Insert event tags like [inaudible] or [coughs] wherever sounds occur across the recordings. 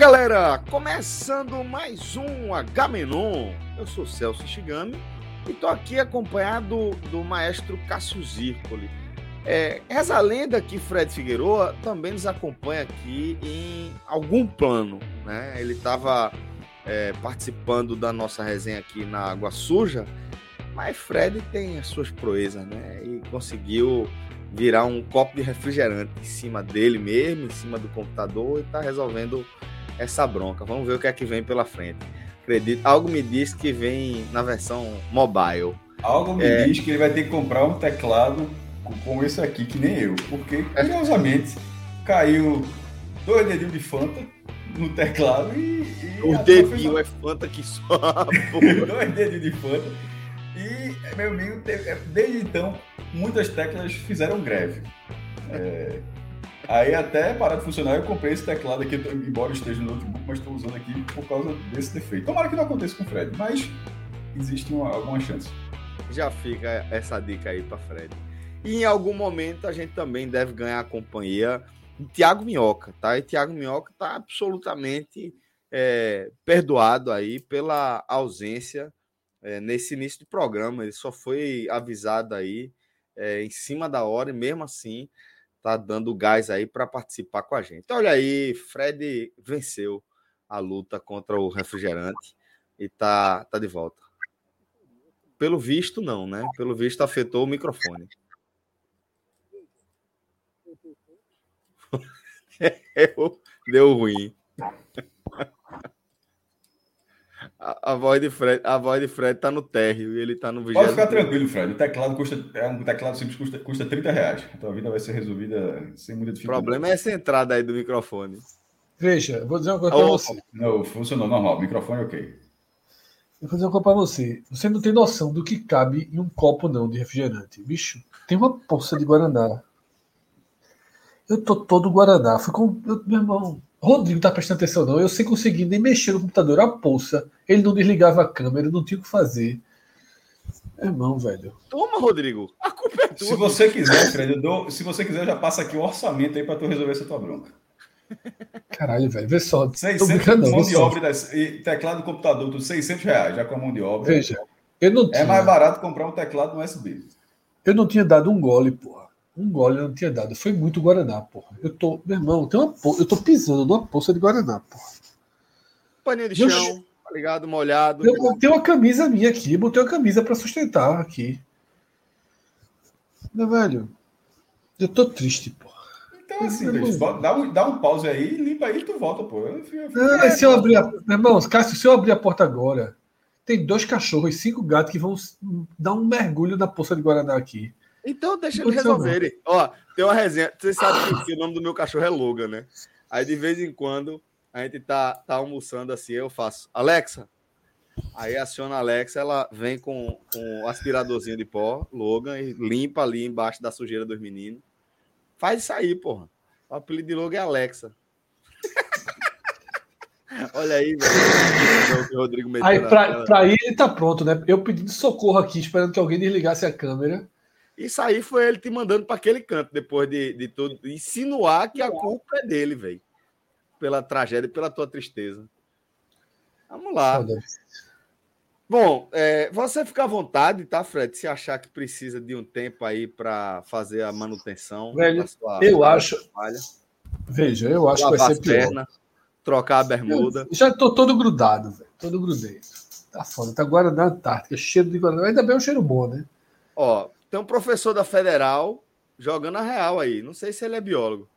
Galera! Começando mais um Agamenon. Eu sou Celso Shigami e tô aqui acompanhado do maestro Cássio Zirpoli. É, reza a lenda que Fred Figueroa também nos acompanha aqui em algum plano. Né? Ele estava é, participando da nossa resenha aqui na Água Suja, mas Fred tem as suas proezas, né? E conseguiu virar um copo de refrigerante em cima dele mesmo, em cima do computador e tá resolvendo essa bronca. Vamos ver o que é que vem pela frente. Acredito, algo me diz que vem na versão mobile. Algo me É. diz que ele vai ter que comprar um teclado com- esse aqui, que nem eu. Porque, curiosamente, caiu dois dedinhos de Fanta no teclado e. e O dedinho uma- é fanta que só. [laughs] dois dedinhos de Fanta. E, meu amigo, teve- desde então, muitas teclas fizeram greve. É, Aí até parar de funcionar, eu comprei esse teclado aqui, embora esteja no notebook, mas estou usando aqui por causa desse defeito. Tomara que não aconteça com o Fred, mas existe uma, alguma chance. Já fica essa dica aí para Fred. E em algum momento a gente também deve ganhar a companhia de Tiago Minhoca, tá? E Tiago Minhoca tá absolutamente é, perdoado aí pela ausência é, nesse início do programa. Ele só foi avisado aí é, em cima da hora e mesmo assim tá dando gás aí para participar com a gente. Então, olha aí, Fred venceu a luta contra o refrigerante e tá, tá de volta. Pelo visto, não, né? Pelo visto, afetou o microfone. [laughs] Deu, deu ruim. A, a voz de Fred, a voz de Fred tá no térreo e ele tá no Pode vigésimo. ficar tranquilo, Fred. O teclado custa. É um teclado simples, custa, custa 30 reais. A tua vida vai ser resolvida sem muita O dificuldade. problema é essa entrada aí do microfone. Veja, vou dizer uma coisa pra Ô, você. Não, funcionou normal. Microfone ok. Eu vou dizer uma coisa pra você. Você não tem noção do que cabe em um copo, não, de refrigerante. Bicho, tem uma poça de Guaraná. Eu tô todo Guaraná. Fui com. eu- meu irmão, Rodrigo tá prestando atenção, não. Eu sem conseguir nem mexer no computador. A poça. Ele não desligava a câmera, não tinha o que fazer. Meu irmão, velho. Toma, Rodrigo. A culpa é tua. Se você quiser, Fred, eu dou, se você quiser, eu já passo aqui o orçamento aí para tu resolver essa tua bronca. Caralho, velho. Vê só. Tô 600 brincando, não. mão de obra das- e teclado do computador, tudo 600 reais, já com a mão de obra. Veja, eu não tinha. É mais barato comprar um teclado no USB. Eu não tinha dado um gole, porra. Um gole eu não tinha dado. Foi muito Guaraná, porra. Eu tô, meu irmão, tem uma po... eu tô pisando numa poça de Guaraná, porra. Paninho de Meu chão, tá ligado? Molhado. Eu botei uma camisa minha aqui, botei uma camisa pra sustentar aqui. Meu velho, eu tô triste, porra. Então, assim, bota- dá um, dá um pause aí, limpa aí e tu volta, pô. Eu, eu, Ah, se eu abrir a... Meu irmão, Cássio, se eu abrir a porta agora, tem dois cachorros e cinco gatos que vão dar um mergulho na poça de Guaraná aqui. Então deixa eles resolverem. Ó, tem uma resenha. Você sabe que, o nome do meu cachorro é Logan, né? Aí de vez em quando a gente tá, tá almoçando assim, eu faço, Alexa. Aí aciona a Alexa, ela vem com, com o aspiradorzinho de pó, Logan, e limpa ali embaixo da sujeira dos meninos. Faz isso aí, porra. O apelido de Logan é Alexa. [laughs] Olha aí, velho. Rodrigo Aí, pra, pra ir, ele tá pronto, né? Eu pedindo socorro aqui, esperando que alguém desligasse a câmera. Isso aí foi ele te mandando para aquele canto, depois de, de tudo. Insinuar que a culpa é dele, velho. Pela tragédia e pela tua tristeza. Vamos lá. Bom, é, você fica à vontade, tá, Fred? Se achar que precisa de um tempo aí para fazer a manutenção. Velho, sua- eu acho- sua falha, Veja, eu acho que vai ser pior. pernas, trocar a bermuda. Eu já tô todo grudado, velho. Todo grudento. Tá foda. Tá Guaraná Antártica, cheiro de Guaraná. Ainda bem é um cheiro bom, né? Ó, tem um professor da Federal jogando a real aí. Não sei se ele é biólogo.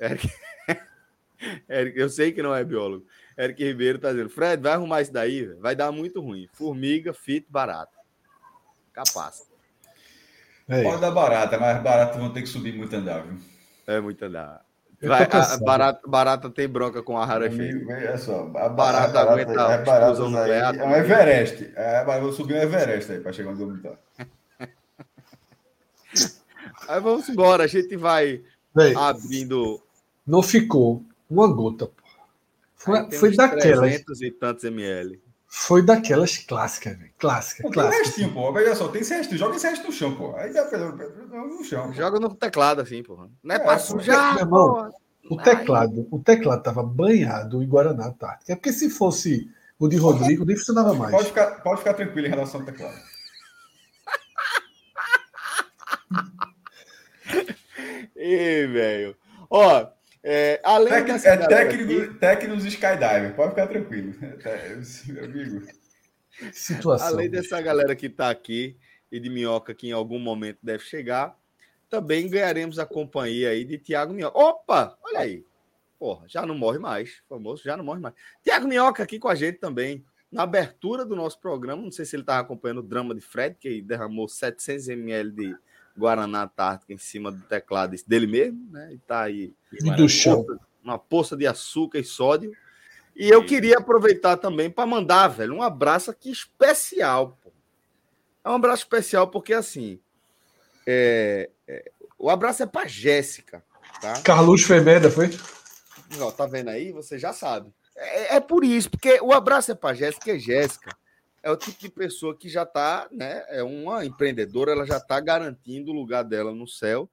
Eric... [laughs] Eric, eu sei que não é biólogo. Eric Ribeiro tá dizendo: Fred, vai arrumar isso daí, vai dar muito ruim. Formiga, fito, barata. Capaz. É Pode dar barata, mas barata vão ter que subir muito andar, viu? É muito andar. Vai, a, barata, barata tem bronca com a rara feia. Olha só, a barata, a aguenta a explosão nuclear. É um Everest. É, vou subir um Everest aí para chegar onde eu estou. Aí vamos embora, a gente vai Bem, abrindo. Não ficou uma gota. Foi, foi daquelas. 300 e tantos ml. Foi daquelas clássicas, velho. Clássica, clássica. Tem restinho, pô. Olha só, tem esse restinho. Joga esse resto no chão, pô. Aí dá no chão. Pô. Joga no teclado, assim, pô. Não é, é pra sujar, irmão, O teclado, o teclado tava banhado em Guaraná Antártica. É porque se fosse o de Rodrigo, nem funcionava mais. Pode ficar, pode ficar tranquilo em relação ao teclado. Ih, velho. Ó, é, além Tec, dessa é técnico, aqui, técnicos Skydiver, pode ficar tranquilo. É, meu amigo. Situação. Além dessa galera que está aqui e de Minhoca, que em algum momento deve chegar, também ganharemos a companhia aí de Tiago Minhoca. Opa, olha aí. Porra, já não morre mais. Famoso, já não morre mais. Tiago Minhoca aqui com a gente também. Na abertura do nosso programa, não sei se ele estava acompanhando o drama de Fred, que derramou 700 ml de Guaraná Antártica em cima do teclado dele mesmo, né? E tá aí. E do chão. Uma poça de açúcar e sódio. E eu queria aproveitar também para mandar, velho, um abraço aqui especial. Pô. É um abraço especial porque, assim, é, é, o abraço é para Jéssica. Tá? Carlos Femeda, foi? Ó, tá vendo aí? Você já sabe. É, é por isso, porque o abraço é para Jéssica, é Jéssica é o tipo de pessoa que já está, né? É uma empreendedora, ela já está garantindo o lugar dela no céu,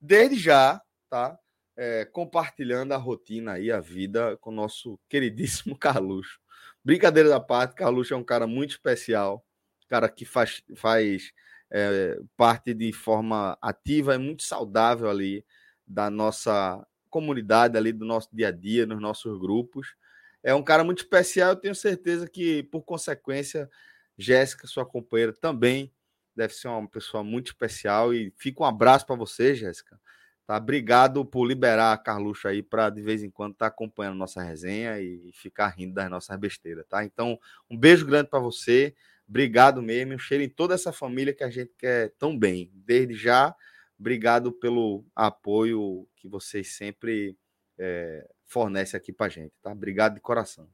desde já, tá? É, compartilhando a rotina aí, a vida com o nosso [laughs] queridíssimo Carluxo. Brincadeira da parte, Carluxo é um cara muito especial, cara que faz, faz é, parte de forma ativa, é muito saudável ali da nossa comunidade, ali do nosso dia a dia, nos nossos grupos. É um cara muito especial. Eu tenho certeza que, por consequência, Jéssica, sua companheira, também deve ser uma pessoa muito especial. E fica um abraço para você, Jéssica. Tá? Obrigado por liberar a Carluxo aí para de vez em quando estar tá acompanhando nossa resenha e ficar rindo das nossas besteiras, tá? Então, um beijo grande para você. Obrigado mesmo. Um cheiro em toda essa família que a gente quer tão bem. Desde já, obrigado pelo apoio que vocês sempre é, fornece aqui para gente, tá? Obrigado de coração.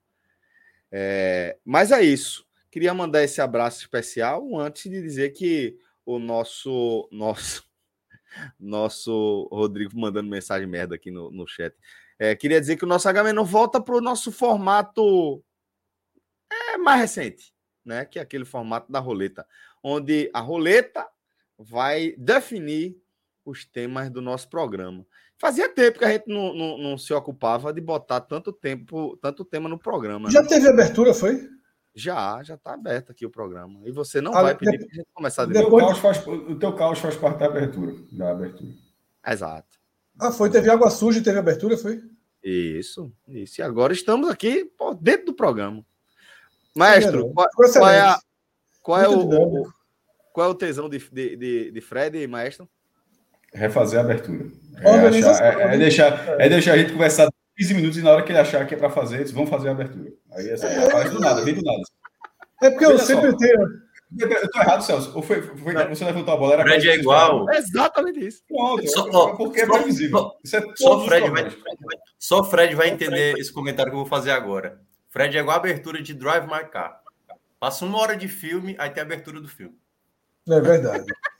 É, mas é isso. Queria mandar esse abraço especial antes de dizer que o nosso nosso [laughs] nosso Rodrigo mandando mensagem merda aqui no, no chat. É, queria dizer que o nosso HM não volta para o nosso formato é, mais recente, né? Que é aquele formato da roleta, onde a roleta vai definir os temas do nosso programa. Fazia tempo que a gente não, não, não, se ocupava de botar tanto tempo, tanto tema no programa. Já né? teve abertura, foi? Já, já está aberto aqui o programa. E você não ah, vai pedir para a gente começar de depois... Caos faz, O teu caos faz parte da abertura. Da abertura. Exato. Ah, foi? Teve água suja e teve abertura, foi? Isso, isso. E agora estamos aqui pô, dentro do programa. Maestro, qual, qual, é, a, qual, é o, o, qual é o tesão de, de, de Fred, maestro? Refazer a abertura. É, achar, é, é, deixar, é deixar a gente conversar 15 minutos e na hora que ele achar que é para fazer, eles vão fazer a abertura. Aí essa, é, faz do nada, vem do nada. É porque eu sempre tenho. Eu tô errado, Celso. Ou foi, foi você levantou a bola? Era Fred é igual. É exatamente isso. Pronto, só, porque é previsível. Só, isso é só, Fred vai, só Fred vai entender esse comentário que eu vou fazer agora. Fred é igual a abertura de Drive My Car. Passa uma hora de filme, aí tem a abertura do filme. É verdade. [laughs]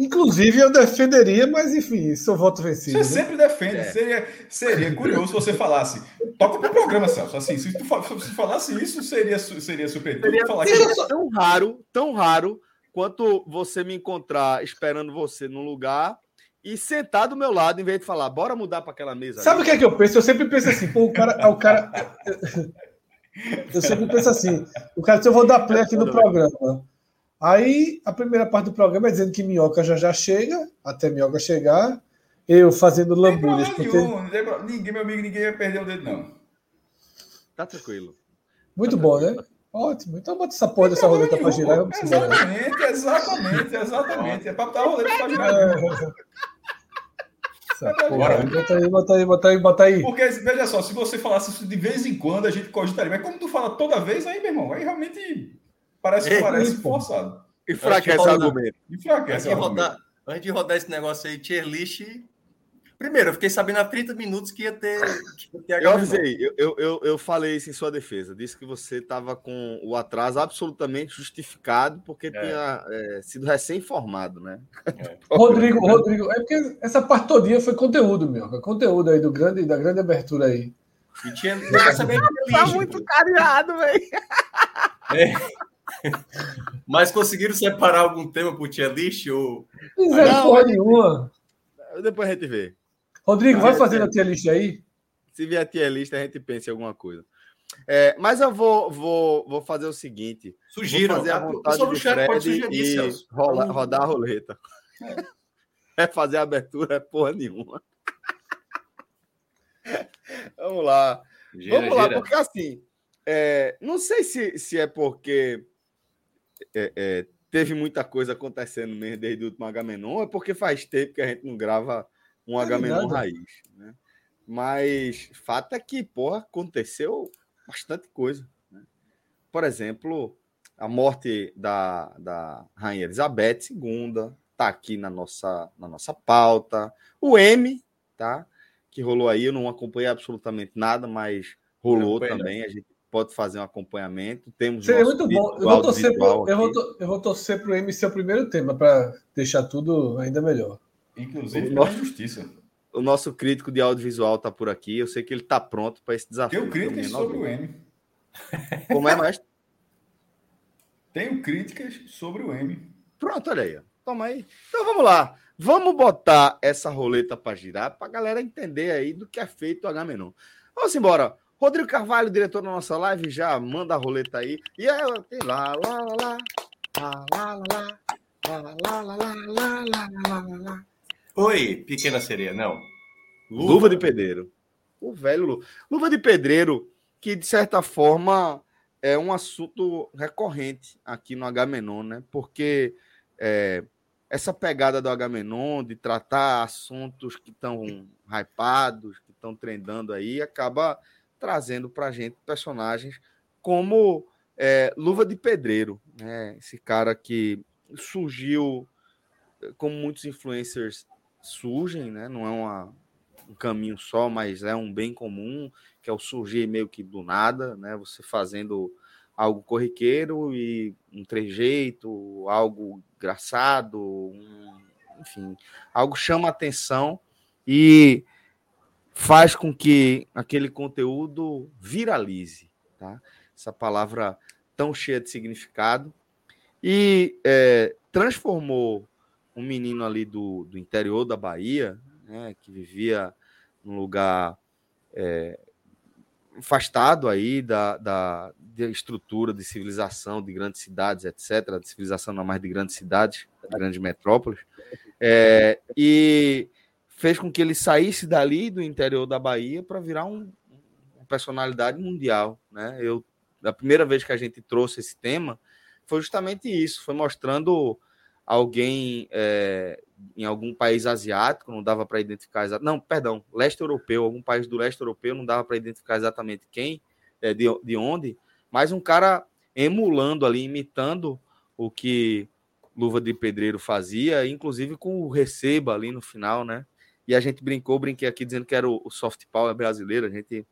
Inclusive, eu defenderia, mas enfim, sou voto vencido. Você né? sempre defende. É. Seria, seria curioso se você falasse. Toca pro programa, Celso. Assim, se tu se falasse isso, seria, seria super. Seria, falar seria que... tão raro, tão raro quanto você me encontrar esperando você num lugar e sentar do meu lado, em vez de falar, bora mudar para aquela mesa. Sabe o que é que eu penso? Eu sempre penso assim, pô, o cara. O cara... [laughs] Eu sempre penso assim, o cara, se eu vou dar play aqui no programa. Aí a primeira parte do programa é dizendo que Minhoca já já chega, até Minhoca chegar, eu fazendo lambulhas. Porque... Ninguém, meu amigo, ninguém vai perder o dedo, não. Tá tranquilo. Muito tá bom, tranquilo. né? Ótimo. Então bota essa porra dessa roleta para girar. Exatamente, exatamente, exatamente. É para botar a roleta para girar. Porra. Bota aí, bota aí, bota aí, bota aí. Porque, veja só, se você falasse isso de vez em quando, a gente cogitaria. Mas como tu fala toda vez, aí, meu irmão, aí realmente parece, É, parece pô. forçado. Enfraquece o argumento. Enfraquece. Antes de, o argumento. antes de rodar esse negócio aí, tier list. Primeiro, eu fiquei sabendo há 30 minutos que ia ter. Que ia ter Eu avisei, eu, eu, eu, falei isso em sua defesa. Disse que você estava com o atraso absolutamente justificado, porque tinha é, sido recém-formado, né? Rodrigo, Rodrigo, é porque essa parte todinha foi conteúdo, meu. É conteúdo aí do grande, da grande abertura aí. E tinha. Tá muito pô. cariado, velho. Mas conseguiram separar algum tema pro tier list? Ou... Fizeram Não, porra nenhuma. Depois a gente vê. Rodrigo, vai É, fazendo é. a tia list aí. Se vier a tier list, a gente pensa em alguma coisa. É, mas eu vou, vou, vou fazer o seguinte: Sugiram. vou fazer a Ah, vontade do chat pode Fred sugerir, e rola- rodar a roleta. É fazer a abertura, é porra nenhuma. Vamos lá. Gira, Vamos lá, gira. porque assim, é, não sei se, se é porque é, é, teve muita coisa acontecendo mesmo desde o último Agamenon, é porque faz tempo que a gente não grava um é Agamenon raiz, né? Mas fato é que, porra, aconteceu bastante coisa. né? Por exemplo, a morte da, da Rainha Elizabeth II tá aqui na nossa, na nossa pauta. O M, tá? Que rolou aí, eu não acompanhei absolutamente nada, mas rolou também. A gente pode fazer um acompanhamento. Temos Seria nosso muito bom. Eu vou torcer pro, eu vou, eu vou torcer pro M ser o primeiro tema, para deixar tudo ainda melhor. Inclusive Nossa. pela justiça. O nosso crítico de audiovisual tá por aqui. Eu sei que ele tá pronto para esse desafio. Tenho críticas Tenho sobre o M. Como é, mais? [laughs] Tenho críticas sobre o M. Pronto, olha aí. Toma aí. Então vamos lá. Vamos botar essa roleta para girar para a galera entender aí do que é feito o Agamenon. Vamos embora. Rodrigo Carvalho, diretor da nossa live, já manda a roleta aí. E ela tem lá, lá, lá, lá, lá, lá, lá, lá, lá, lá, lá, lá, lá, lá. Oi, pequena sereia, não. Luva de pedreiro. O velho Lu- Luva de pedreiro, que de certa forma é um assunto recorrente aqui no Agamenon, né? Porque é, essa pegada do Agamenon de tratar assuntos que estão hypados, que estão trendando aí, acaba trazendo para gente personagens como é, Luva de Pedreiro, né? Esse cara que surgiu eh, como muitos influencers surgem, né? Não é uma, um caminho só, mas é um bem comum, que é o surgir meio que do nada, né? Você fazendo algo corriqueiro e um trejeito, algo engraçado, um- enfim, algo chama atenção e faz com que aquele conteúdo viralize, tá? Essa palavra tão cheia de significado e é, transformou um menino ali do, do interior da Bahia, né, que vivia num lugar é, afastado aí da, da, da estrutura de civilização de grandes cidades, etc., de civilização não mais de grandes cidades, de grandes metrópoles, é, e fez com que ele saísse dali do interior da Bahia para virar um, uma personalidade mundial, né? Eu a primeira vez que a gente trouxe esse tema foi justamente isso, foi mostrando alguém é, em algum país asiático, não dava para identificar exatamente. Não, perdão, leste europeu, algum país do leste europeu, não dava para identificar exatamente quem, é, de, de onde, mas um cara emulando ali, imitando o que Luva de Pedreiro fazia, inclusive com o receba ali no final, né? E a gente brincou, brinquei aqui dizendo que era o, o soft power brasileiro, a gente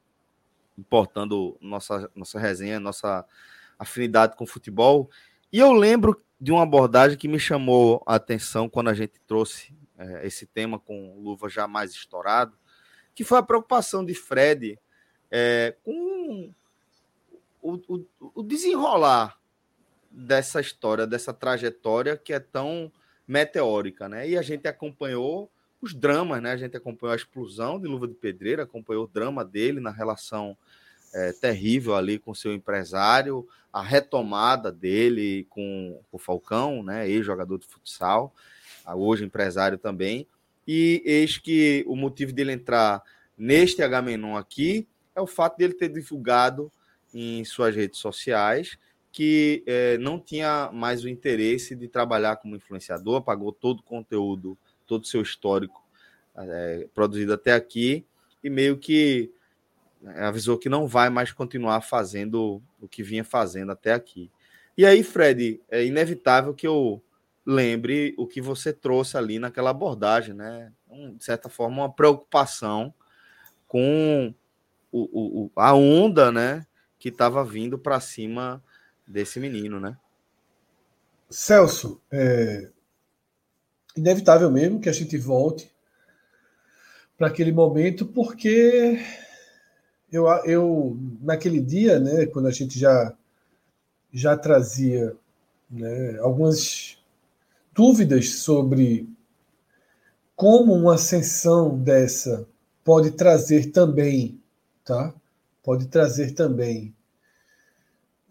importando nossa, nossa resenha, nossa afinidade com futebol. E eu lembro de uma abordagem que me chamou a atenção quando a gente trouxe é, esse tema com Luva já mais estourado, que foi a preocupação de Fred é, com o, o, o, desenrolar dessa história, dessa trajetória que é tão meteórica, né? E a gente acompanhou os dramas, né? A gente acompanhou a explosão de Luva de Pedreira, acompanhou o drama dele na relação é, terrível ali com seu empresário, a retomada dele com o Falcão, né, ex-jogador de futsal, hoje empresário também. E eis que o motivo dele entrar neste H-Menon aqui é o fato dele ter divulgado em suas redes sociais que eh, não tinha mais o interesse de trabalhar como influenciador, apagou todo o conteúdo, todo o seu histórico é, produzido até aqui e meio que né, avisou que não vai mais continuar fazendo o que vinha fazendo até aqui. E aí, Fred, é inevitável que eu lembre o que você trouxe ali naquela abordagem, né? Um, de certa forma, uma preocupação com o, o, a onda, né? Que estava vindo para cima desse menino, né? Celso, é inevitável mesmo que a gente volte para aquele momento, porque eu, eu naquele dia, né, quando a gente já já trazia né, algumas dúvidas sobre como uma ascensão dessa pode trazer também, tá? Pode trazer também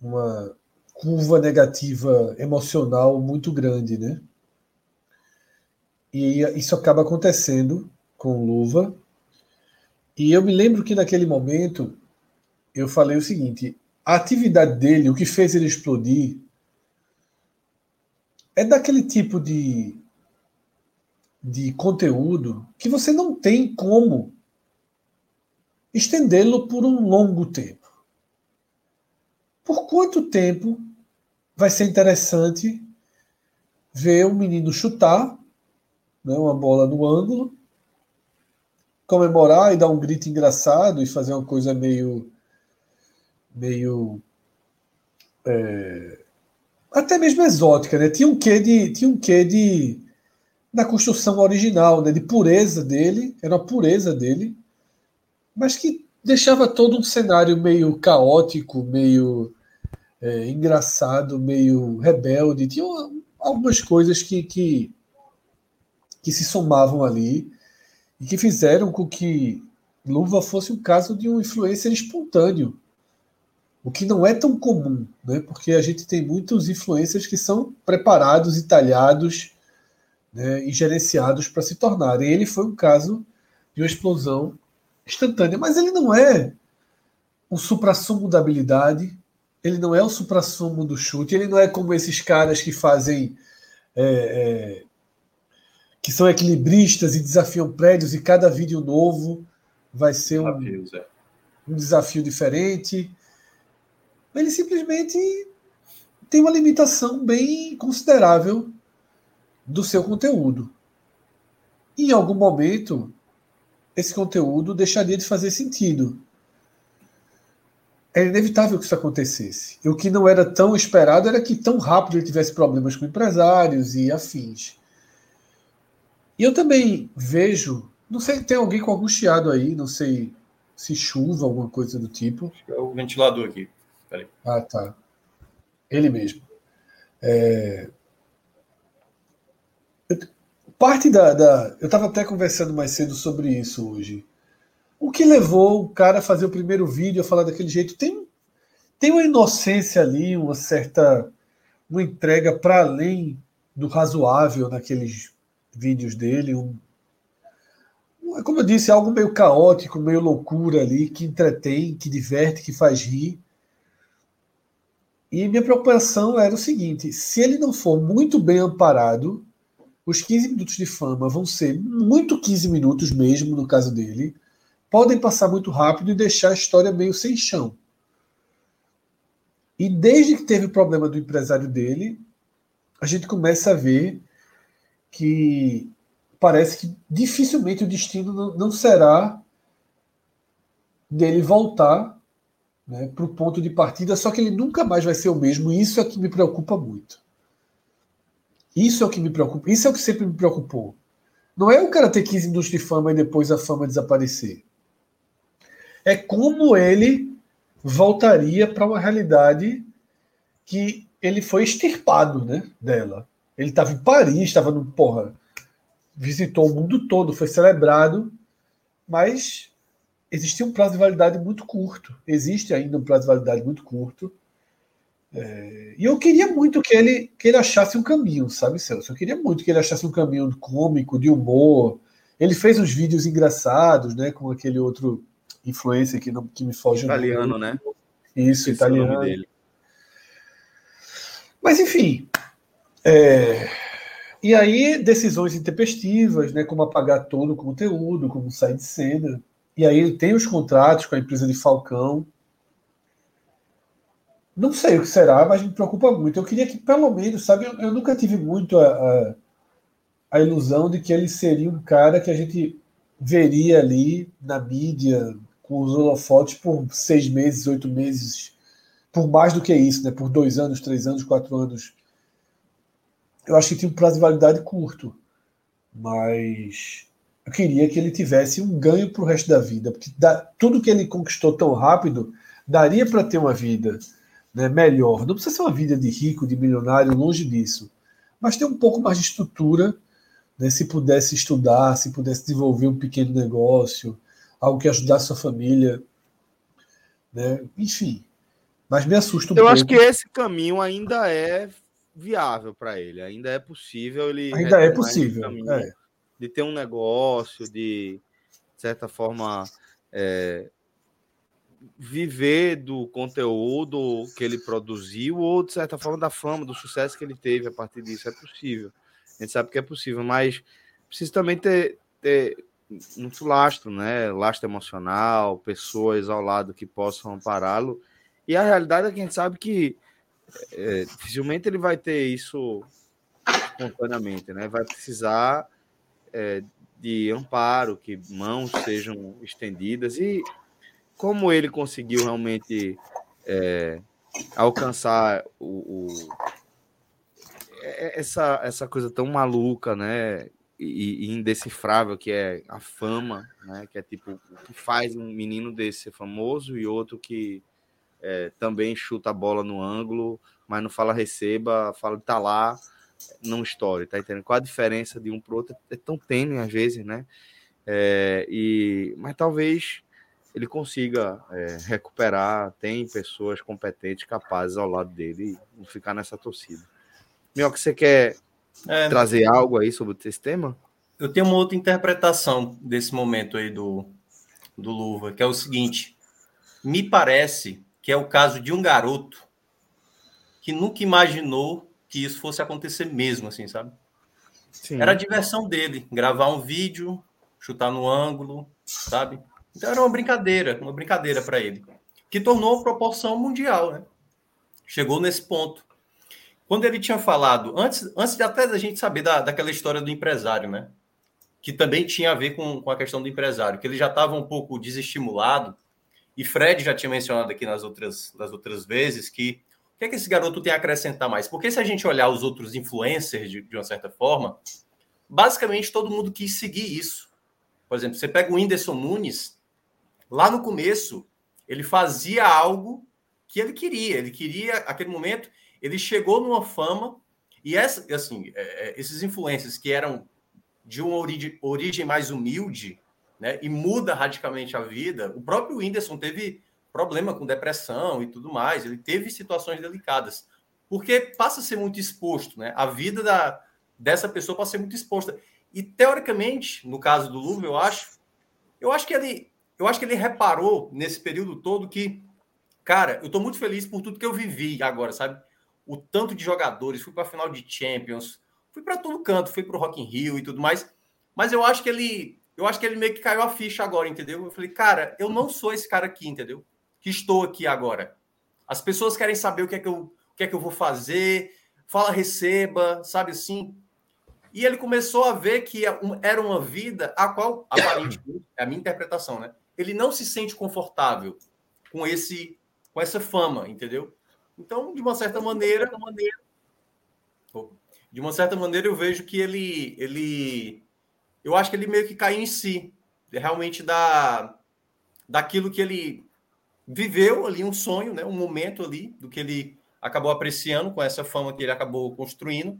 uma curva negativa emocional muito grande, né? E isso acaba acontecendo com Luva. E eu me lembro que naquele momento eu falei o seguinte: a atividade dele, o que fez ele explodir, é daquele tipo de, de conteúdo que você não tem como estendê-lo por um longo tempo. Por quanto tempo vai ser interessante ver um menino chutar né, uma bola no ângulo, comemorar e dar um grito engraçado e fazer uma coisa meio. meio. É, até mesmo exótica, né? Tinha um quê de. Tinha um quê de. na construção original, né? De pureza dele, era a pureza dele, mas que deixava todo um cenário meio caótico, meio é, engraçado, meio rebelde. Tinha algumas coisas que, que, que se somavam ali e que fizeram com que Luva fosse um caso de um influencer espontâneo, o que não é tão comum, né? porque a gente tem muitos influencers que são preparados e talhados né, e gerenciados para se tornarem. Ele foi um caso de uma explosão instantânea, mas ele não é um supra-sumo da habilidade, ele não é o supra-sumo do chute, ele não é como esses caras que fazem. É, é, que são equilibristas e desafiam prédios e cada vídeo novo vai ser um, é. um desafio diferente. Ele simplesmente tem uma limitação bem considerável do seu conteúdo. Em algum momento, esse conteúdo deixaria de fazer sentido era inevitável que isso acontecesse. E o que não era tão esperado era que tão rápido ele tivesse problemas com empresários e afins. E eu também vejo, não sei, tem alguém com algum chiado aí, não sei se chuva, alguma coisa do tipo. É o ventilador aqui. Peraí. Ah, tá. Ele mesmo. É... Parte da, da... Eu estava até conversando mais cedo sobre isso hoje. O que levou o cara a fazer o primeiro vídeo a falar daquele jeito? Tem, tem uma inocência ali, uma certa uma entrega para além do razoável naqueles vídeos dele. Um, como eu disse, algo meio caótico, meio loucura ali, que entretém, que diverte, que faz rir. E minha preocupação era o seguinte: se ele não for muito bem amparado, os 15 minutos de fama vão ser muito 15 minutos mesmo, no caso dele podem passar muito rápido e deixar a história meio sem chão. E desde que teve o problema do empresário dele, a gente começa a ver que parece que dificilmente o destino não será dele voltar né, para o ponto de partida, só que ele nunca mais vai ser o mesmo, e isso é que me preocupa muito. Isso é o que me preocupa, isso é o que sempre me preocupou. Não é o cara ter 15 minutos de fama e depois a fama desaparecer é como ele voltaria para uma realidade que ele foi extirpado né, dela. Ele estava em Paris, estava no. Porra, visitou o mundo todo, foi celebrado, mas existia um prazo de validade muito curto. Existe ainda um prazo de validade muito curto. É, e eu queria muito que ele, que ele achasse um caminho, sabe, Celso? Eu queria muito que ele achasse um caminho cômico, de humor. Ele fez uns vídeos engraçados, né? Com aquele outro influência que, não, que me foge italiano, né? Isso, Esse italiano. É o nome dele. Mas enfim, é... E aí, decisões intempestivas, né, como apagar todo o conteúdo, como sair de cena. E aí ele tem os contratos com a empresa de Falcão. Não sei o que será, mas me preocupa muito. Eu queria que, pelo menos, sabe, eu, eu nunca tive muito a, a, a, ilusão de que ele seria um cara que a gente veria ali na mídia, com os holofotes, por seis meses, oito meses, por mais do que isso, né? por dois anos, três anos, quatro anos. Eu acho que tinha um prazo de validade curto. Mas eu queria que ele tivesse um ganho para o resto da vida, porque tudo que ele conquistou tão rápido daria para ter uma vida né, melhor. Não precisa ser uma vida de rico, de milionário, longe disso. Mas ter um pouco mais de estrutura, né, se pudesse estudar, se pudesse desenvolver um pequeno negócio, algo que ajudasse sua família. Né, enfim. Mas me assusta um Eu pouco. acho que esse caminho ainda é viável para ele, ainda é possível ele. Ainda é possível. É. De ter um negócio, de, de certa forma, é, viver do conteúdo que ele produziu ou, de certa forma, da fama, do sucesso que ele teve a partir disso. É possível. A gente sabe que é possível, mas precisa também ter, ter muito lastro, né? Lastro emocional, pessoas ao lado que possam ampará-lo. E a realidade é que a gente sabe que é, dificilmente ele vai ter isso espontaneamente, né? Vai precisar é, de amparo, que mãos sejam estendidas e como ele conseguiu realmente é, alcançar o, o, é, essa, essa coisa tão maluca, né? E, e, indecifrável que é a fama, né? Que é tipo o que faz um menino desse ser famoso e outro que é, também chuta a bola no ângulo, mas não fala receba, fala tá lá, não estoure, tá entendendo? Qual a diferença de um para outro? É tão tênue às vezes, né? É, e, mas talvez ele consiga é, recuperar, tem pessoas competentes, capazes ao lado dele e ficar nessa torcida. Que você quer é, trazer algo aí sobre esse tema? Eu tenho uma outra interpretação desse momento aí do, do Luva, que é o seguinte: me parece que é o caso de um garoto que nunca imaginou que isso fosse acontecer mesmo, assim, sabe? Sim. Era a diversão dele, gravar um vídeo, chutar no ângulo, sabe? Então era uma brincadeira, uma brincadeira para ele, que tornou proporção mundial, né? Chegou nesse ponto. Quando ele tinha falado, antes, antes de até da gente saber da, daquela história do empresário, né? Que também tinha a ver com, com a questão do empresário, que ele já estava um pouco desestimulado, e Fred já tinha mencionado aqui nas outras, nas outras vezes que o que é que esse garoto tem a acrescentar mais? Porque se a gente olhar os outros influencers de, de uma certa forma, basicamente todo mundo quis seguir isso. Por exemplo, você pega o Whindersson Nunes, Lá no começo, ele fazia algo que ele queria. Ele queria, aquele momento, ele chegou numa fama e essa, assim, é, é, esses influencers que eram de uma origem, origem mais humilde, né, e muda radicalmente a vida. O próprio Whindersson teve problema com depressão e tudo mais. Ele teve situações delicadas, porque passa a ser muito exposto, né? A vida da, dessa pessoa passa a ser muito exposta. E teoricamente, no caso do Luva, eu acho, eu acho que ele eu acho que ele reparou nesse período todo que, cara, eu tô muito feliz por tudo que eu vivi agora, sabe? O tanto de jogadores, fui para a final de Champions, fui para todo canto, fui para o Rock in Rio e tudo mais. Mas eu acho que ele, eu acho que ele meio que caiu a ficha agora, entendeu? Eu falei, cara, eu não sou esse cara aqui, entendeu? Que estou aqui agora. As pessoas querem saber o que é que eu, o que é que eu vou fazer, fala receba, sabe assim? E ele começou a ver que é era uma vida a qual, aparentemente, é a minha interpretação, né? ele não se sente confortável com esse com essa fama, entendeu? Então, de uma certa maneira, de uma certa maneira eu vejo que ele ele eu acho que ele meio que caiu em si, realmente da daquilo que ele viveu ali um sonho, né, um momento ali do que ele acabou apreciando com essa fama que ele acabou construindo,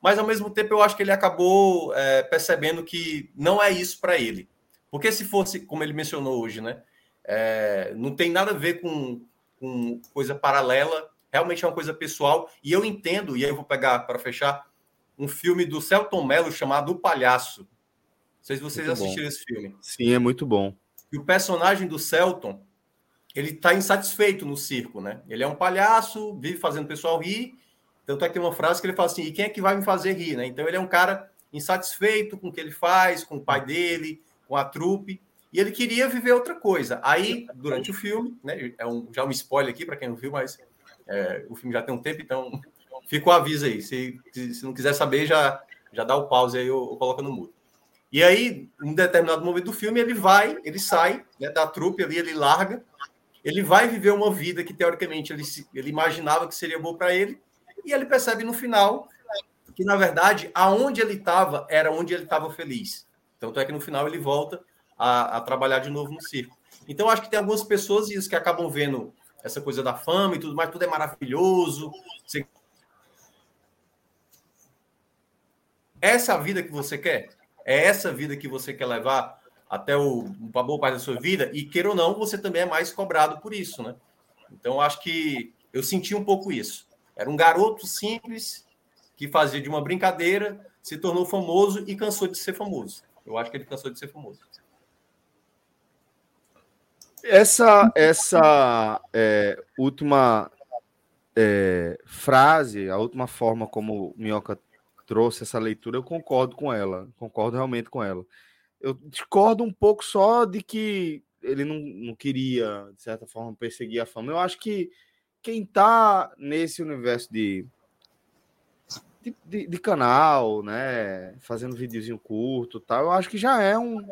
mas ao mesmo tempo eu acho que ele acabou é, percebendo que não é isso para ele. Porque se fosse, como ele mencionou hoje, né? É, não tem nada a ver com, com coisa paralela, realmente é uma coisa pessoal. E eu entendo, e aí eu vou pegar para fechar, um filme do Celton Mello chamado O Palhaço. Não sei se vocês muito assistiram bom. esse filme. Sim, é muito bom. E o personagem do Celton, ele está insatisfeito no circo, né? Ele é um palhaço, vive fazendo o pessoal rir, Tanto é que tem uma frase que ele fala assim: e quem é que vai me fazer rir, né? Então ele é um cara insatisfeito com o que ele faz, com o pai dele, com a trupe, e ele queria viver outra coisa. Aí, durante o filme, né? É um, já um spoiler aqui para quem não viu, mas é, o filme já tem um tempo, então fica o aviso aí. Se, se não quiser saber, já, já dá o pause aí ou, ou coloca no mudo. E aí, em determinado momento do filme, ele vai, ele sai né, da trupe ali, ele larga, ele vai viver uma vida que, teoricamente, ele, ele imaginava que seria boa para ele, e ele percebe no final que, na verdade, aonde ele estava era onde ele estava feliz. Tanto é que no final ele volta a, a, trabalhar de novo no circo. Então, acho que tem algumas pessoas isso, que acabam vendo essa coisa da fama e tudo mais, tudo é maravilhoso. Você... Essa é a vida que você quer? É essa vida que você quer levar até o uma boa parte da sua vida? E queira ou não, você também é mais cobrado por isso, né? Então, acho que eu senti um pouco isso. Era um garoto simples que fazia de uma brincadeira, se tornou famoso e cansou de ser famoso. Eu acho que ele cansou de ser famoso. Essa, essa é, última é, frase, a última forma como o Minhoca trouxe essa leitura, eu concordo com ela, concordo realmente com ela. Eu discordo um pouco só de que ele não, não queria, de certa forma, perseguir a fama. Eu acho que quem tá nesse universo de, de, de, de canal, né, fazendo videozinho curto tal, eu acho que já é um,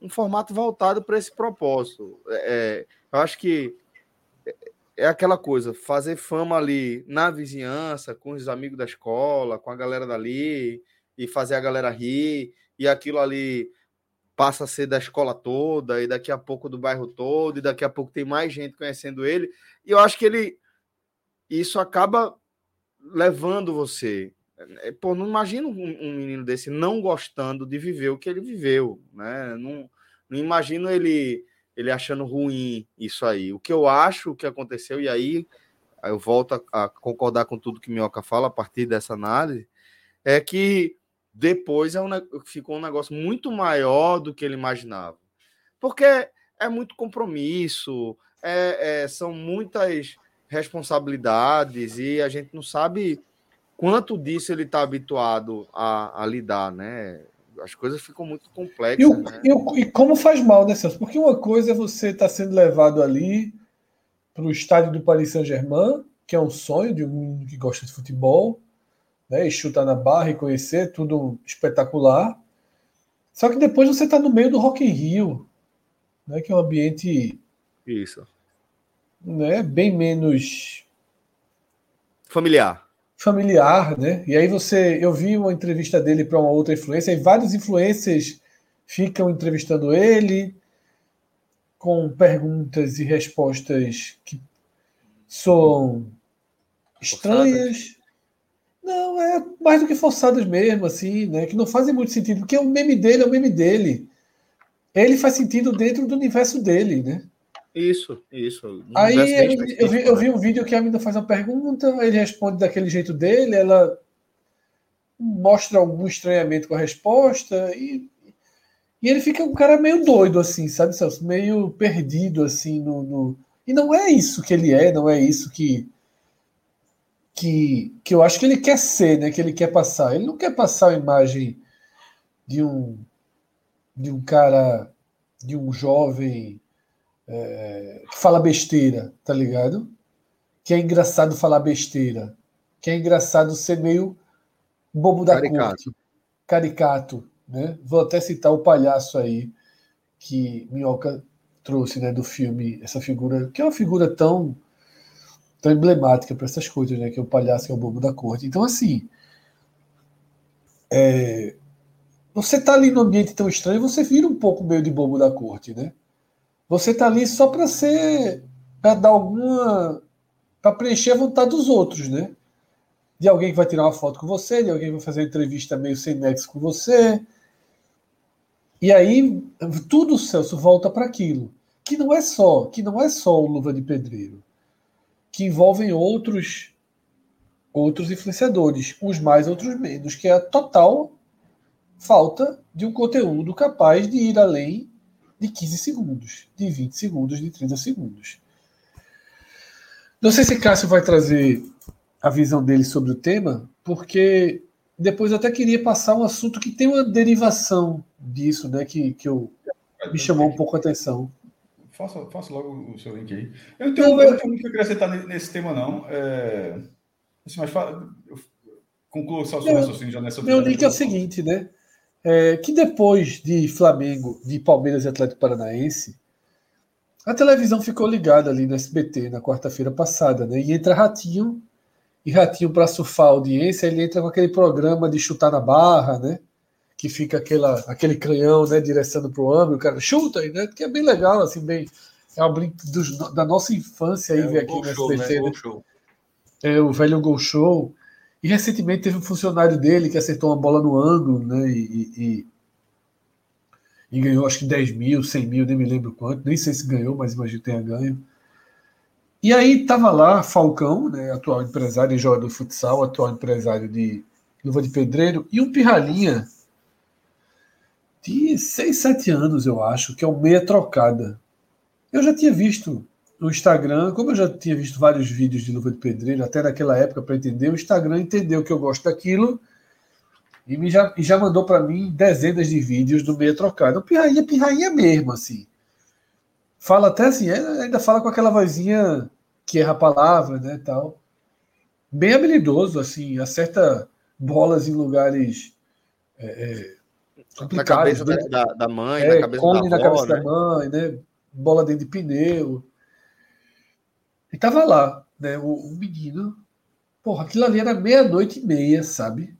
um formato voltado para esse propósito. É, é, eu acho que é aquela coisa, fazer fama ali na vizinhança, com os amigos da escola, com a galera dali, e fazer a galera rir, e aquilo ali passa a ser da escola toda, e daqui a pouco do bairro todo, e daqui a pouco tem mais gente conhecendo ele. E eu acho que ele. Isso acaba levando você é, pô, não imagino um, um, menino desse não gostando de viver o que ele viveu, né? Não, não imagino ele ele achando ruim isso aí. O que eu acho que aconteceu, e aí eu volto a, a concordar com tudo que Minhoca fala a partir dessa análise, é que depois é um, ficou um negócio muito maior do que ele imaginava. Porque é muito compromisso, é, é, são muitas responsabilidades e a gente não sabe quanto disso ele está habituado a, a, lidar, né? As coisas ficam muito complexas. E, né? e, e como faz mal, né, Celso? Porque uma coisa é você estar tá sendo levado ali para o estádio do Paris Saint-Germain, que é um sonho de um menino que gosta de futebol, né? E chutar na barra e conhecer, tudo espetacular. Só que depois você está no meio do Rock in Rio, né? Que é um ambiente. Isso. Né, bem menos familiar familiar, né? E aí você, eu vi uma entrevista dele para uma outra influência, e vários influencers ficam entrevistando ele com perguntas e respostas que são estranhas. Não, é mais do que forçadas mesmo, assim, né? Que não fazem muito sentido, porque o meme dele é o meme dele. Ele faz sentido dentro do universo dele, né? Isso, isso. Aí ele, eu, vi, eu vi um vídeo que a menina faz uma pergunta, ele responde daquele jeito dele, ela mostra algum estranhamento com a resposta e, e ele fica um cara meio doido, assim, sabe, Celso? Meio perdido, assim, no, no, E não é isso que ele é, não é isso que, que, que eu acho que ele quer ser, né? Que ele quer passar. Ele não quer passar a imagem de um, de um cara, de um jovem é, que fala besteira, tá ligado? Que é engraçado falar besteira. Que é engraçado ser meio bobo da caricato. corte. Caricato. Né? Vou até citar o palhaço aí que Minhoca trouxe né, do filme, essa figura, que é uma figura tão, tão emblemática para essas coisas, né? Que é o palhaço que é o bobo da corte. Então, assim, é, você tá ali no ambiente tão estranho, você vira um pouco meio de bobo da corte, né? Você está ali só para ser. para dar alguma. para preencher a vontade dos outros, né? De alguém que vai tirar uma foto com você, de alguém que vai fazer uma entrevista meio sem nexo com você. E aí, tudo, Celso, volta para aquilo. Que não é só, que não é só o Luva de Pedreiro. Que envolvem outros outros influenciadores, uns mais, outros menos, que é a total falta de um conteúdo capaz de ir além de 15 segundos, de 20 segundos, de 30 segundos. Não sei se Cássio vai trazer a visão dele sobre o tema, porque depois eu até queria passar um assunto que tem uma derivação disso, né? Que, que eu, me chamou um pouco a atenção. Faça, faça logo o seu link aí. Eu não tenho, não, eu... muito que acrescentar nesse tema, não. É... Assim, mas fala... conclua só o seu raciocínio já nessa Meu link é o seguinte, né? É, que depois de Flamengo, de Palmeiras e Atlético Paranaense, a televisão ficou ligada ali no SBT na quarta-feira passada, né? E entra Ratinho e Ratinho, para surfar a audiência, ele entra com aquele programa de chutar na barra, né? Que fica aquela, aquele canhão, né? Direcionando para o ângulo, o cara chuta aí, né? Que é bem legal, assim, bem. É um brinco da nossa infância aí, é, ver aqui no show, SBT, né? né? É o velho Gol Show. E recentemente teve um funcionário dele que acertou uma bola no ângulo, né? E, e, e, ganhou acho que 10 mil, 100 mil, nem me lembro quanto, nem sei se ganhou, mas imagino que tenha ganho. E aí estava lá Falcão, né, atual empresário e jogador de futsal, atual empresário de Luva de Pedreiro, e um pirralhinha de 6, 7 anos, eu acho, que é o Meia Trocada. Eu já tinha visto no Instagram, como eu já tinha visto vários vídeos de Luva de Pedreiro, até naquela época, para entender, o Instagram entendeu que eu gosto daquilo e, me já, e já mandou para mim dezenas de vídeos do Meia Trocada. Pirrainha, pirrainha mesmo, assim. Fala até assim, ainda fala com aquela vozinha que erra a palavra, né, tal. Bem habilidoso, assim, acerta bolas em lugares é, é, na cabeça né? da, da, mãe, é, na cabeça da avó, na cabeça né? da mãe, né? Bola dentro de pneu. E tava lá, né? O, o menino. Porra, aquilo ali era meia-noite e meia, sabe?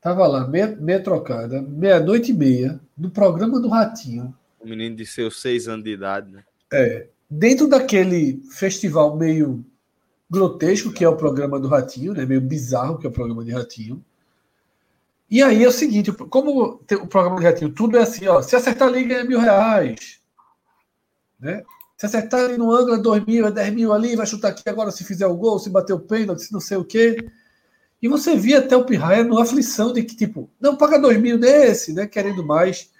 Tava lá, meia, meia trocada, meia-noite e meia, no programa do Ratinho. O menino de seus seis anos de idade, né? É. Dentro daquele festival meio grotesco, que é o programa do Ratinho, né? Meio bizarro, que é o programa de Ratinho. E aí é o seguinte, como o programa do Ratinho, tudo é assim, ó. Se acertar ali, ganha mil reais. Né? Se acertar ali no ângulo, é dois mil, é dez mil ali, vai chutar aqui agora se fizer o gol, se bater o pênalti, se não sei o quê. E você via até o Pirraia numa aflição de que, tipo, não, paga dois mil nesse, né? Querendo mais.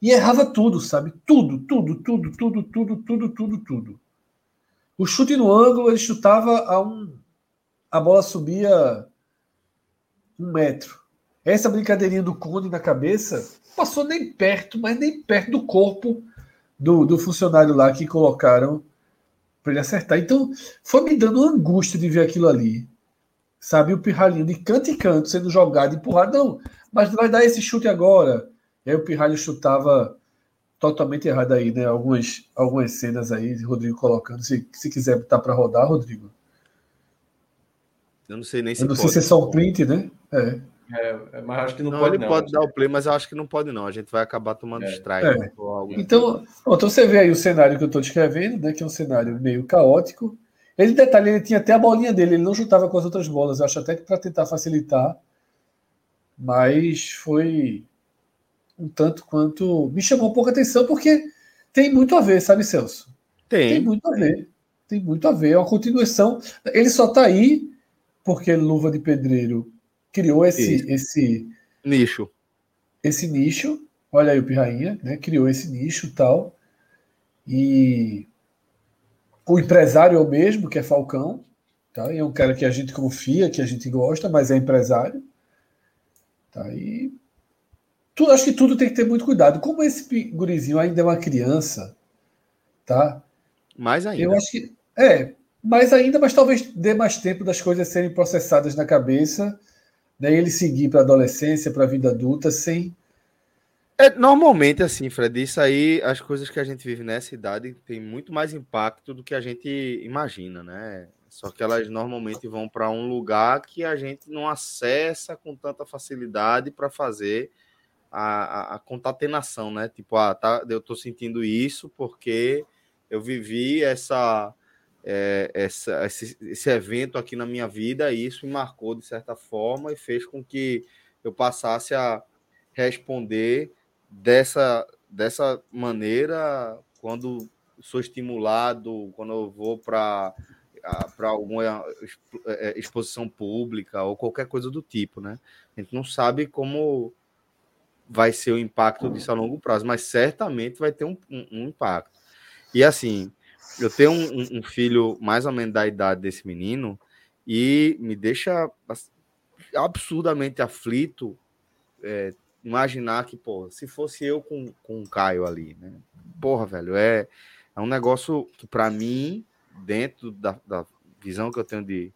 E errava tudo, sabe? Tudo, tudo, tudo, tudo, tudo, tudo, tudo, tudo. O chute no ângulo, ele chutava a um. A bola subia um metro. Essa brincadeirinha do cone na cabeça passou nem perto, mas nem perto do corpo do, do funcionário lá que colocaram para ele acertar. Então, foi me dando angústia de ver aquilo ali. Sabe, o pirralhinho de canto em canto sendo jogado, empurrado. Não, mas vai dar esse chute agora. E aí o Pirralho chutava totalmente errado aí, né? Algumas, algumas cenas aí, Rodrigo colocando. Se, se quiser botar para rodar, Rodrigo. Eu não sei nem se Eu não pode. sei se é só um print, né? É. É, mas acho que não, não pode. Ele não, pode dar o play, mas eu acho que não pode, não. A gente vai acabar tomando é. strike. É. Né, então, então você vê aí o cenário que eu estou descrevendo, né? Que é um cenário meio caótico. Ele, detalhe, ele tinha até a bolinha dele, ele não chutava com as outras bolas. Eu acho até que para tentar facilitar. Mas foi um tanto quanto. Me chamou um pouco a atenção, porque tem muito a ver, sabe, Celso? Tem. Tem muito a ver. Tem muito a ver. É uma continuação. Ele só está aí porque Luva de Pedreiro criou esse, esse nicho. Esse nicho. Olha aí o Pirrainha, né? Criou esse nicho tal. E o empresário é o mesmo, que é Falcão. Tá? E é um cara que a gente confia, que a gente gosta, mas é empresário. Tá? E tu, acho que tudo tem que ter muito cuidado. Como esse gurizinho ainda é uma criança, tá? Mais ainda. Eu acho que. É, mais ainda, mas talvez dê mais tempo das coisas serem processadas na cabeça, né? ele seguir para a adolescência, para a vida adulta, sem. É, normalmente, assim, Fred, isso aí, as coisas que a gente vive nessa idade tem muito mais impacto do que a gente imagina, né? Só que elas normalmente vão para um lugar que a gente não acessa com tanta facilidade para fazer a, a, contatenação, né? Tipo, ah, tá, eu tô sentindo isso porque eu vivi essa, é, essa esse, esse, evento aqui na minha vida e isso me marcou de certa forma e fez com que eu passasse a responder dessa, dessa maneira quando sou estimulado, quando eu vou para para alguma é, exposição pública ou qualquer coisa do tipo, né? A gente não sabe como vai ser o impacto disso a longo prazo, mas certamente vai ter um, um, um impacto. E assim, eu tenho um, um, filho mais ou menos da idade desse menino, E me deixa absurdamente aflito é, imaginar que, pô, se fosse eu com, com o Caio ali, né? Porra, velho, é, é um negócio que, para mim, dentro da, da visão que eu tenho de,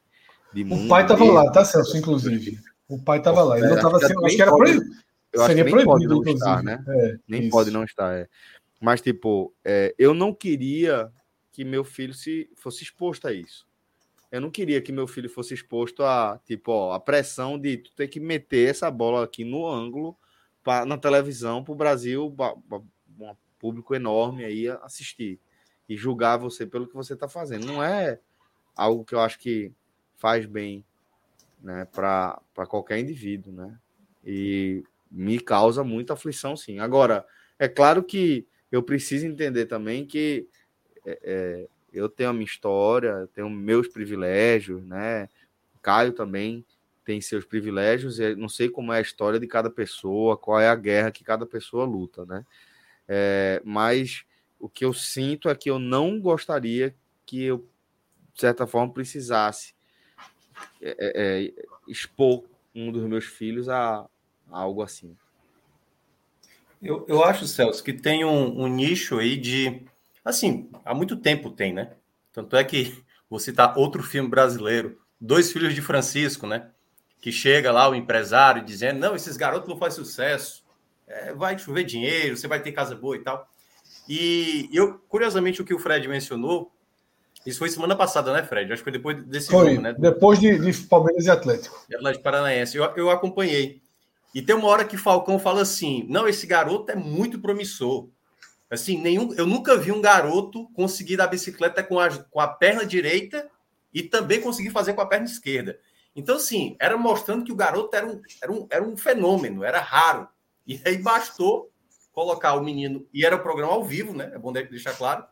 de mundo. O pai tava lá, tá, Celso, inclusive. O pai tava lá. Ele não tava sendo. Acho que era proibido. Eu acho Seria que nem proibido, pode não estar, né? É, nem isso. pode não estar, é. Mas, tipo, é, eu não queria que meu filho se fosse exposto a isso. Eu não queria que meu filho fosse exposto a, tipo, ó, a pressão de tu ter que meter essa bola aqui no ângulo pra, na televisão para o Brasil, um público enorme aí assistir e julgar você pelo que você está fazendo. Não é algo que eu acho que faz bem né, para qualquer indivíduo, né? E me causa muita aflição, sim. Agora, é claro que eu preciso entender também que é, é, eu tenho a minha história, tenho meus privilégios, né? Caio também tem seus privilégios, e não sei como é a história de cada pessoa, qual é a guerra que cada pessoa luta, né? É, mas o que eu sinto é que eu não gostaria que eu, de certa forma, precisasse é, é, é expor um dos meus filhos a, a algo assim. Eu, eu acho, Celso, que tem um, um, nicho aí de. Assim, há muito tempo tem, né? Tanto é que [laughs] vou citar outro filme brasileiro, Dois Filhos de Francisco, né? Que chega lá o empresário dizendo: não, esses garotos não fazem sucesso, é, vai chover dinheiro, você vai ter casa boa e tal. E eu, curiosamente, o que o Fred mencionou, isso foi semana passada, né, Fred? Acho que foi depois desse foi, jogo, né? Depois de, de Palmeiras e Atlético. Atlético Paranaense. Eu, eu acompanhei. E tem uma hora que Falcão fala assim: não, esse garoto é muito promissor. Assim, nenhum, eu nunca vi um garoto conseguir dar bicicleta com a, com a perna direita e também conseguir fazer com a perna esquerda. Então, assim, era mostrando que o garoto era um, era um, era um fenômeno, era raro. E aí bastou colocar o menino, e era o programa ao vivo, né? É bom deixar claro.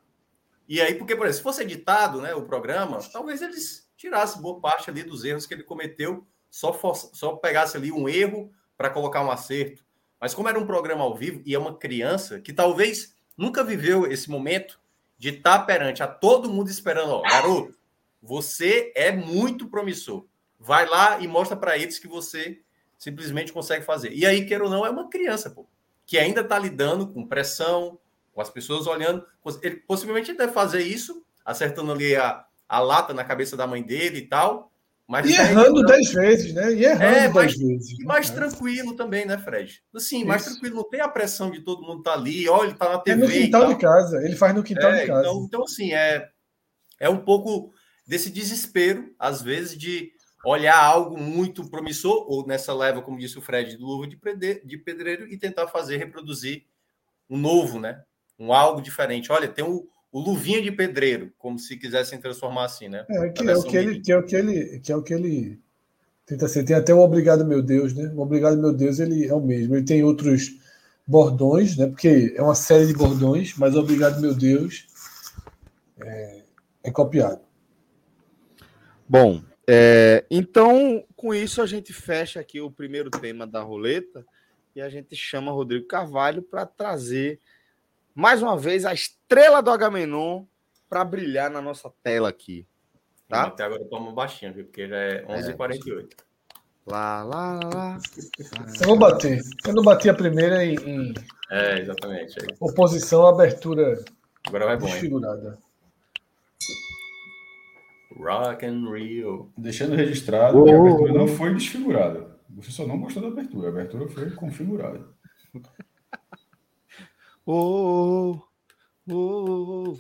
E aí, porque, por exemplo, se fosse editado né, o programa, talvez eles tirassem boa parte ali dos erros que ele cometeu, só, for, só pegasse ali um erro para colocar um acerto. Mas como era um programa ao vivo e é uma criança que talvez nunca viveu esse momento de estar tá perante a todo mundo esperando, ó, garoto, você é muito promissor. Vai lá e mostra para eles que você simplesmente consegue fazer. E aí, queira ou não, é uma criança, pô, que ainda está lidando com pressão, com as pessoas olhando. Ele possivelmente deve fazer isso, acertando ali a, a lata na cabeça da mãe dele e tal. Mas e errando dez vezes, né? E errando é, dez vezes. E mais né? tranquilo também, né, Fred? Assim, Isso. mais tranquilo, não tem a pressão de todo mundo estar tá ali, olha, ele tá na TV. É no quintal de casa, ele faz no quintal é, de casa. Então, então, assim, é, é um pouco desse desespero, às vezes, de olhar algo muito promissor, ou nessa leva, como disse o Fred, do luva de, de pedreiro, e tentar fazer, reproduzir um novo, né? Um algo diferente. Olha, tem o, o luvinha de pedreiro, como se quisessem transformar assim, né? É, que, é o que, ele, que é o que ele, que é o que ele tenta ser. Tem até o Obrigado Meu Deus, né? O Obrigado Meu Deus ele é o mesmo. Ele tem outros bordões, né? Porque é uma série de bordões, mas Obrigado Meu Deus é, é copiado. Bom, é, então com isso a gente fecha aqui o primeiro tema da roleta e a gente chama Rodrigo Carvalho para trazer mais uma vez, a estrela do Agamenon para brilhar na nossa tela aqui. Tá? Até agora eu tomo baixinho, viu? Porque já é 11h48. É. Lá, lá, lá. Eu vou bater. Eu não bati a primeira em. em... É, exatamente. É. Oposição, abertura. Agora vai bom. Desfigurada. Rock and Rio. Deixando registrado oh, que a abertura não foi desfigurada. Você só não gostou da abertura. A abertura foi configurada. Oh, oh,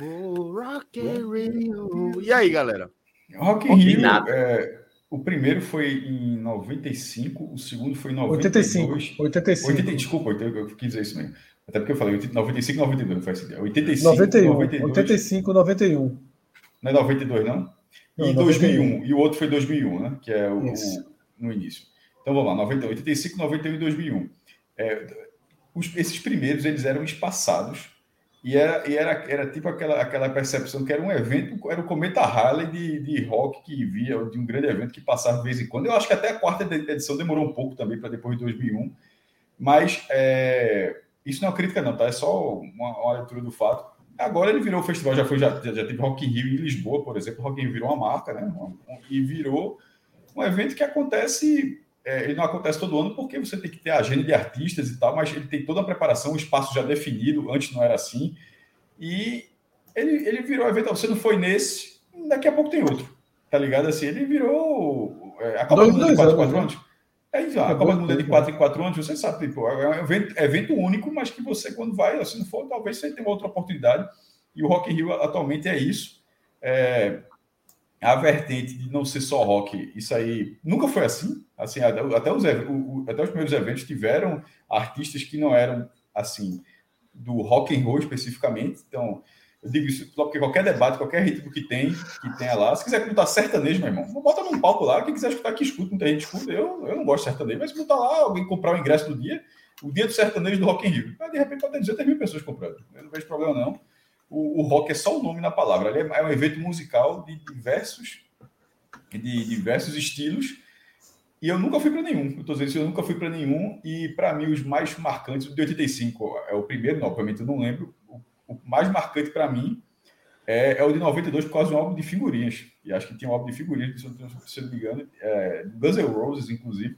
oh, Rock and Rio. E aí, galera? Rock in Rio, é, o primeiro foi em 95, o segundo foi em 92. 85. 85. 80, desculpa, eu quis dizer isso mesmo. Até porque eu falei 95 92, não faz sentido. 85, 91, 92, 85, 91. Não é 92, não? E não, 2001. E o outro foi 2001, né? Que é o, o no início. Então vamos lá, 90, 85, 91 e 2001. É, os, esses primeiros eles eram espaçados e era, e era, era tipo aquela, aquela percepção que era um evento, era o Cometa Harley de, de rock que via, de um grande evento que passava de vez em quando. Eu acho que até a quarta edição demorou um pouco também para depois de 2001, mas é, isso não é crítica, não, tá? É só uma, uma leitura do fato. Agora ele virou o festival, já foi, já, já teve Rock in Rio em Lisboa, por exemplo. Rock in Rio virou uma marca, né? E virou um evento que acontece, é, ele não acontece todo ano porque você tem que ter a agenda de artistas e tal, mas ele tem toda a preparação, o espaço já definido, antes não era assim. E ele, ele virou evento, você não foi nesse, daqui a pouco tem outro, tá ligado? Assim, ele virou é, a Copa do Mundo de 4 4 anos. É isso, a Copa do Mundo é de 4 em 4 anos, você sabe, tipo, é um evento, evento único, mas que você, quando vai, se não for, talvez você tenha outra oportunidade. E o Rock in Rio atualmente é isso. É, a vertente de não ser só rock, isso aí nunca foi assim. assim até, os, até os primeiros eventos tiveram artistas que não eram assim do rock and roll especificamente. Então, eu digo isso porque qualquer debate, qualquer ritmo que tem, que tenha lá, se quiser escutar sertanejo, meu irmão, bota num palco lá, quem quiser escutar que escuta, muita gente escuta. Eu, eu não gosto de sertanejo, mas botar lá, alguém comprar o ingresso do dia, o dia do sertanejo do Rock in Rio, de repente pode ter 200 mil pessoas comprando. Eu não vejo problema, não. O, o rock é só o nome na palavra. Ele é, é um evento musical de diversos, de diversos estilos. E eu nunca fui para nenhum. Eu estou dizendo eu nunca fui para nenhum. E para mim, os mais marcantes, o de 85 é o primeiro, não, obviamente eu não lembro o mais marcante para mim é, é, o de 92 por causa de um álbum de figurinhas. E acho que tinha um álbum de figurinhas, se eu não me engano, é, Guns N' Roses, inclusive.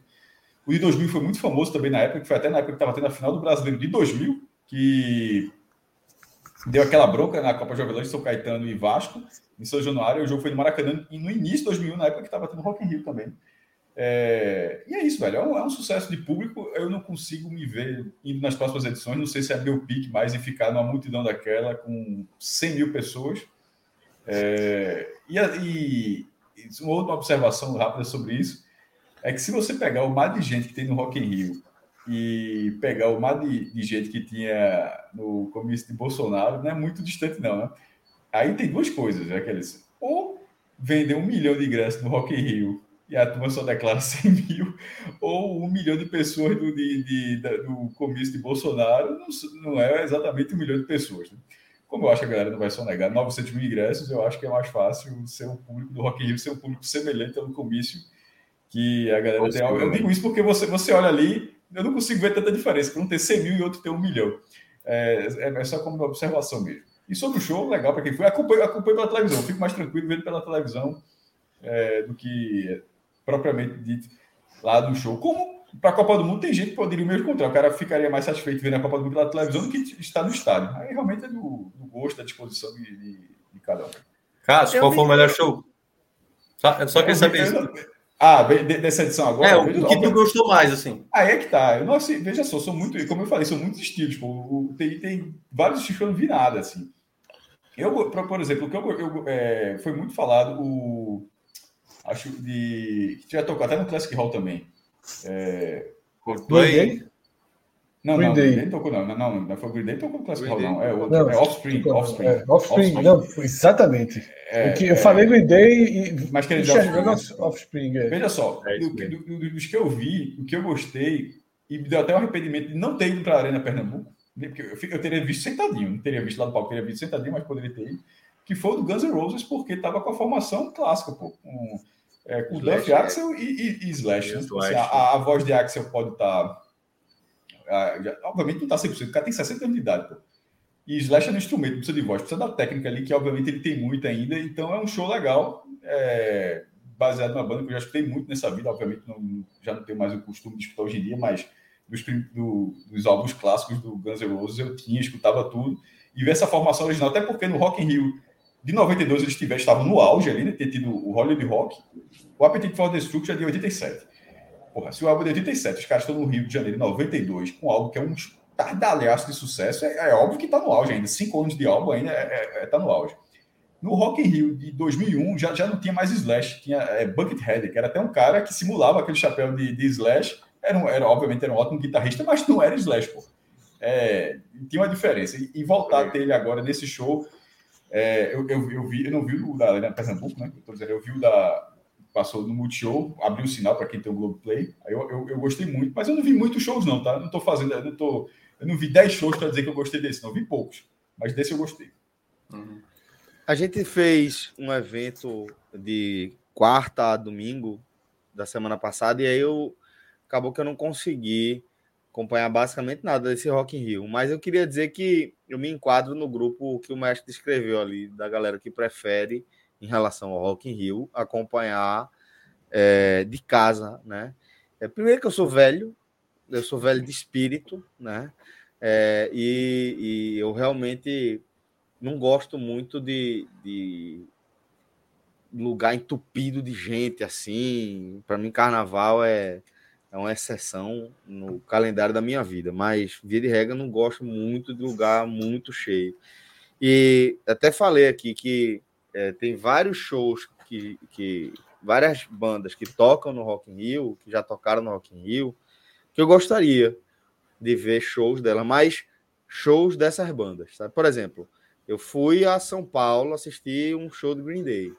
O de 2000 foi muito famoso também na época, que foi até na época que estava tendo a final do Brasileiro de 2000, que deu aquela bronca na Copa Jovem São Caetano e Vasco, em São Januário. O jogo foi no Maracanã, e no início de 2000, na época que estava tendo Rock in Rio também. É... E é isso, velho. É um, é um, sucesso de público. Eu não consigo me ver indo nas próximas edições. Não sei se é meu pique mais em ficar numa multidão daquela com 100 mil pessoas. É... E, e, e, uma outra observação rápida sobre isso é que se você pegar o mar de gente que tem no Rock in Rio e pegar o mar de, de gente que tinha no começo de Bolsonaro, não é muito distante, não, né? Aí tem duas coisas, né, aqueles. Ou vender um milhão de ingressos no Rock in Rio e a turma só declara [laughs] 100 mil, ou um milhão de pessoas do, de, de, do comício de Bolsonaro, não, não, é exatamente um milhão de pessoas. Né? Como eu acho que a galera não vai só negar 900 mil ingressos, eu acho que é mais fácil ser o público do Rock in Rio, ser um público semelhante ao comício que a galera Nossa, tem. Eu digo isso porque você, você olha ali, eu não consigo ver tanta diferença, para um ter 100 mil e outro ter um milhão. É, é, é só como uma observação mesmo. E sobre o show, legal para quem foi, acompanho, acompanho pela televisão, fico mais tranquilo vendo pela televisão é, do que propriamente dito lá do show. Como para a Copa do Mundo tem gente que poderia mesmo contrário. O cara ficaria mais satisfeito vendo a Copa do Mundo pela televisão do que estar no estádio. Aí realmente é do, do gosto, da disposição de, de, de cada um. Cássio, qual foi o melhor show? Só, só queria saber isso. Ah, dessa edição agora? É, o que tu gostou mais, assim. Aí é que tá. Eu não, assim, veja só, são muito, como eu falei, são muitos estilos. Tipo, tem, tem vários estilos que eu não vi nada, assim. Eu, por exemplo, o que eu, eu é, foi muito falado, o, acho de. Que já tocou até no Classic Hall também. É... Coldplay? Não, Green não, Day. Green Day tocou, não, não, não, foi o Green Day tocou no Classic Hall, não. É, outro, não, é Offspring. Tocou, Offspring. É, Offspring, Offspring. Não, exatamente. É, que eu é, falei Green Day e. Mas que ele enxergando Offspring. Offspring é. Veja só, é do, do, do, dos que eu vi, o que eu gostei, e me deu até um arrependimento de não ter ido para a Arena Pernambuco, né, porque eu, eu teria visto sentadinho, não teria visto lá do palco, teria visto sentadinho, mas poderia ter ido, que foi o do Guns N' Roses, porque estava com a formação clássica, pô, com é, com Slash, Duff, Axel e, e, e Slash. Né? Assim, a, a, voz de Axel pode estar. Tá, obviamente não está 100%, o cara tem 60 anos de idade. Pô. E Slash é um instrumento, precisa de voz, precisa da técnica ali, que obviamente ele tem muito ainda. Então é um show legal, é, baseado numa banda que eu já escutei muito nessa vida. Obviamente não, já não tenho mais o costume de escutar hoje em dia, mas dos, do, dos álbuns clássicos do Guns N' Roses eu tinha, escutava tudo. E ver essa formação original, até porque no Rock in Rio de 92 eles estavam no auge ali, né? Ter tido o Hollywood Rock. O Appetite for Destruction é de 87. Porra, se o álbum é de 87, os caras estão no Rio de Janeiro em 92, com algo que é um tardalhaço de sucesso, é, é óbvio que está no auge ainda. Cinco anos de álbum ainda está é, é, tá no auge. No Rock in Rio de 2001 já, já não tinha mais Slash, tinha é, Buckethead, que era até um cara que simulava aquele chapéu de, de Slash. Era, um, era, obviamente era um ótimo guitarrista, mas não era Slash, pô. É, tinha uma diferença. E, e voltar a ter ele agora nesse show é, eu, eu, eu, vi, eu não vi o da Arena Pernambuco, né? Eu, dizendo, eu vi o da. Passou no Multishow, abriu o sinal para quem tem o Globoplay. Aí eu, eu, eu, gostei muito, mas eu não vi muitos shows, não, tá? Não estou fazendo, eu não, tô, eu não vi 10 shows para dizer que eu gostei desse, não. Vi poucos, mas desse eu gostei. Uhum. A gente fez um evento de quarta a domingo da semana passada, e aí eu acabou que eu não consegui acompanhar basicamente nada desse Rock in Rio. Mas eu queria dizer que eu me enquadro no grupo que o mestre descreveu ali, da galera que prefere, em relação ao Rock in Rio, acompanhar é, de casa, né? É, primeiro que eu sou velho, eu sou velho de espírito, né? É, e, e, eu realmente não gosto muito de, de lugar entupido de gente assim. Para mim, carnaval é, é uma exceção no calendário da minha vida, mas via de regra não gosto muito de lugar muito cheio. E até falei aqui que é, tem vários shows que, que várias bandas que tocam no Rock in Rio, que já tocaram no Rock in Rio, que eu gostaria de ver shows dela, mas shows dessas bandas, sabe? Por exemplo, eu fui a São Paulo assistir um show do Green Day.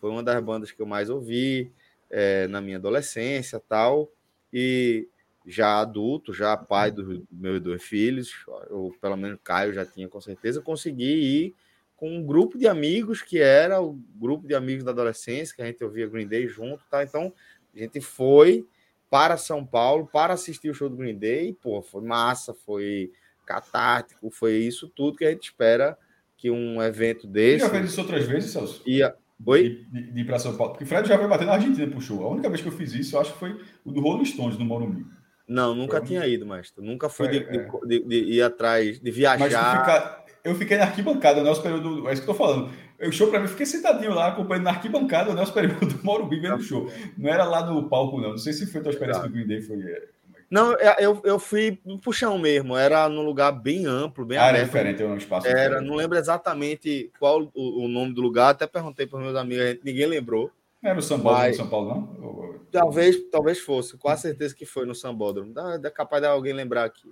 Foi uma das bandas que eu mais ouvi é, na minha adolescência tal. E já adulto, já pai dos meus dois filhos, ou pelo menos Caio já tinha com certeza, consegui ir com um grupo de amigos que era o grupo de amigos da adolescência, que a gente ouvia Green Day junto, tá? Então, a gente foi para São Paulo para assistir o show do Green Day, e, pô, foi massa, foi catártico, foi isso tudo que a gente espera que um evento desse. Você já fez isso outras vezes, Celso? Ia... Oi? De, de, de ir para São Paulo. Porque Fred já foi bater na Argentina pro show. A única vez que eu fiz isso, eu acho que foi o do Rolling Stones, no Morumbi. Não, nunca foi tinha ido, mestre. Nunca fui de, é. de, de, ir atrás, de viajar eu fiquei na arquibancada, o Nelson Período, é isso que eu tô falando. O show para mim, fiquei sentadinho lá, acompanhando na arquibancada o Nelson Período [laughs] do Morumbi vendo o show. Não era lá no palco, não. Não sei se foi a tua experiência com o Green Day, foi... É, não, é, eu, eu fui no puxão mesmo, era num lugar bem amplo, bem ah, aberto. era diferente, era um espaço Era, diferente. não lembro exatamente qual o, o nome do lugar, até perguntei para meus amigos, ninguém lembrou. Era o Sambódromo mas... São Paulo, não? Talvez, talvez fosse, quase certeza que foi no Sambódromo. Dá, dá capaz de alguém lembrar aqui.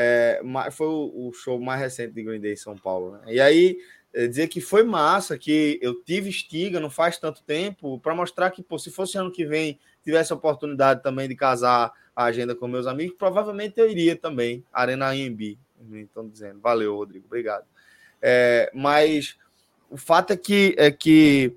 É, foi o, show mais recente de Green Day em São Paulo. Né? E aí, é, dizer que foi massa, que eu tive estiga não faz tanto tempo, para mostrar que, pô, se fosse ano que vem, tivesse a oportunidade também de casar a agenda com meus amigos, provavelmente eu iria também. Arena AMB, estão dizendo. Valeu, Rodrigo, obrigado. É, mas o fato é que, é que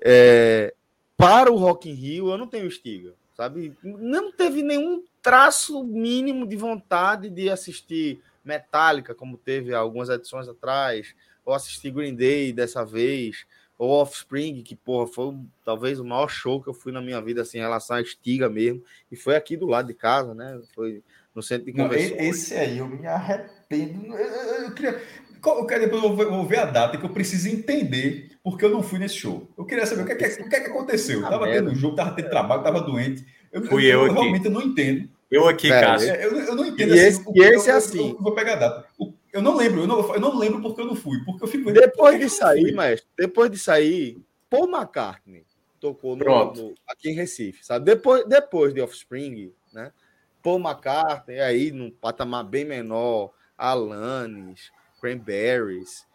é, para o Rock in Rio eu não tenho estiga, sabe? Não teve nenhum traço mínimo de vontade de assistir Metallica, como teve algumas edições atrás, ou assistir Green Day dessa vez, ou Offspring, que porra, foi talvez o maior show que eu fui na minha vida assim, em relação à estiga mesmo, e foi aqui do lado de casa, né? Foi no centro de convenções. Não, esse aí eu me arrependo. Eu, eu, eu queria eu quero depois eu vou ver a data que eu preciso entender porque eu não fui nesse show. Eu queria saber o que, é que, o que, é que aconteceu. Eu tava tendo um jogo, tava tendo trabalho, tava doente. Eu, Fui eu, eu, eu realmente não entendo. Eu aqui, Velho, Cássio. É, eu, eu não entendo e assim, esse, e esse é assim. vou pegar a data. Eu não lembro, eu não, eu não lembro porque eu não fui. Porque eu fico Depois de sair, mestre, depois de sair, Paul McCartney tocou no, no, aqui em Recife, sabe? Depois, depois de Offspring, né? Paul McCartney, aí num patamar bem menor, Alanis, Cranberries.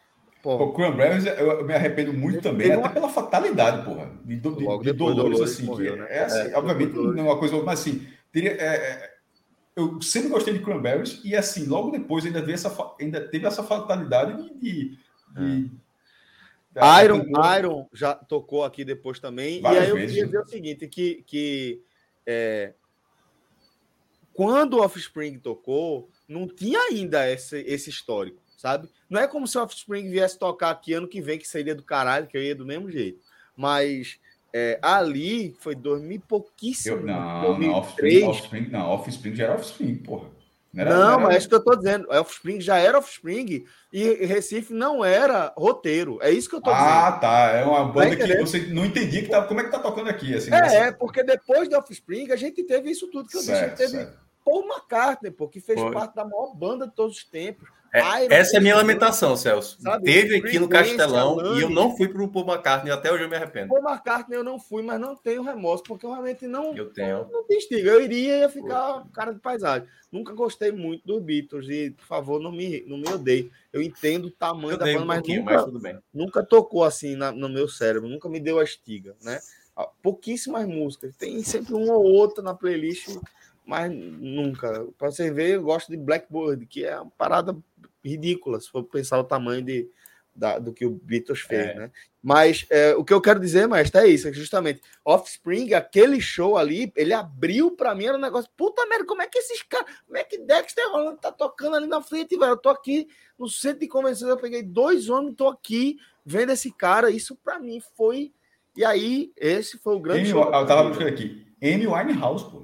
Porra. O Cranberries, eu me arrependo muito também, uma... até pela fatalidade, porra. De, de, de, de Dolores, Dolores, assim. Morreu, né? É assim, é, obviamente, não é uma coisa, mas assim, teria, é, é, eu sempre gostei de Cranberries e assim, logo depois ainda, essa, ainda teve essa fatalidade de. de, de é. Iron, Iron já tocou aqui depois também. Várias e aí eu vezes, queria dizer né? o seguinte: que, que é, quando o Offspring tocou, não tinha ainda esse, esse histórico, sabe? Não é como se o Offspring viesse tocar aqui ano que vem, que seria do caralho, que eu ia do mesmo jeito. Mas é, ali foi 2000 pouquíssimo. Eu, não, 2003. não, Offspring, não, Offspring já era Offspring, porra. Não, era, não, mas é isso que eu tô dizendo. Offspring já era Offspring e Recife não era roteiro. É isso que eu tô dizendo. Ah, tá. É uma tá banda tá que você não entendia que tá, como é que tá tocando aqui. Assim, é, é, porque depois de Offspring a gente teve isso tudo que eu certo, disse. A gente teve certo. Paul McCartney, pô, que fez Foi. parte da maior banda de todos os tempos. É, essa é a minha lamentação, Celso. Sabe? Teve aqui no Castelão e eu não fui para o Paul McCartney, até hoje eu me arrependo. Paul McCartney eu não fui, mas não tenho remorso, porque eu realmente não. Eu tenho. Não, não tem estiga. Eu iria e ia ficar cara de paisagem. Nunca gostei muito dos Beatles e, por favor, não me, não me odeie. Eu entendo o tamanho eu da banda, um mas, nunca, mas nunca tocou assim na, no meu cérebro, nunca me deu a estiga, né? Ah, pouquíssimas músicas, tem sempre uma ou outra na playlist, mas nunca. Para você ver, eu gosto de Blackbird, que é uma parada ridícula, se for pensar o tamanho de, da, do que o Beatles fez, é. né? Mas é, o que eu quero dizer, Maestro, é isso, é justamente Offspring, aquele show ali, ele abriu para mim, era um negócio, puta merda, como é que esses caras, como é que Dexter Rolando tá tocando ali na frente, velho? Eu tô aqui no centro de convenções, eu peguei dois homens, tô aqui vendo esse cara, isso para mim foi. E aí, esse foi o grande Amy, show. Eu tava buscando aqui. Amy Winehouse, pô.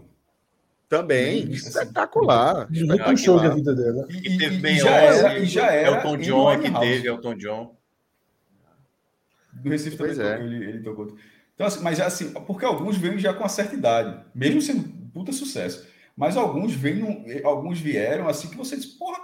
Também, Sim, espetacular. Assim, espetacular. show da vida dela. E, e, teve bem já era, e já era Elton John é que teve, Elton John. Do Recife também é. ele, ele tocou. Então, assim, mas assim, porque alguns vêm já com uma certa idade, mesmo sendo puta sucesso. Mas alguns vêm, alguns vieram assim que você diz, porra,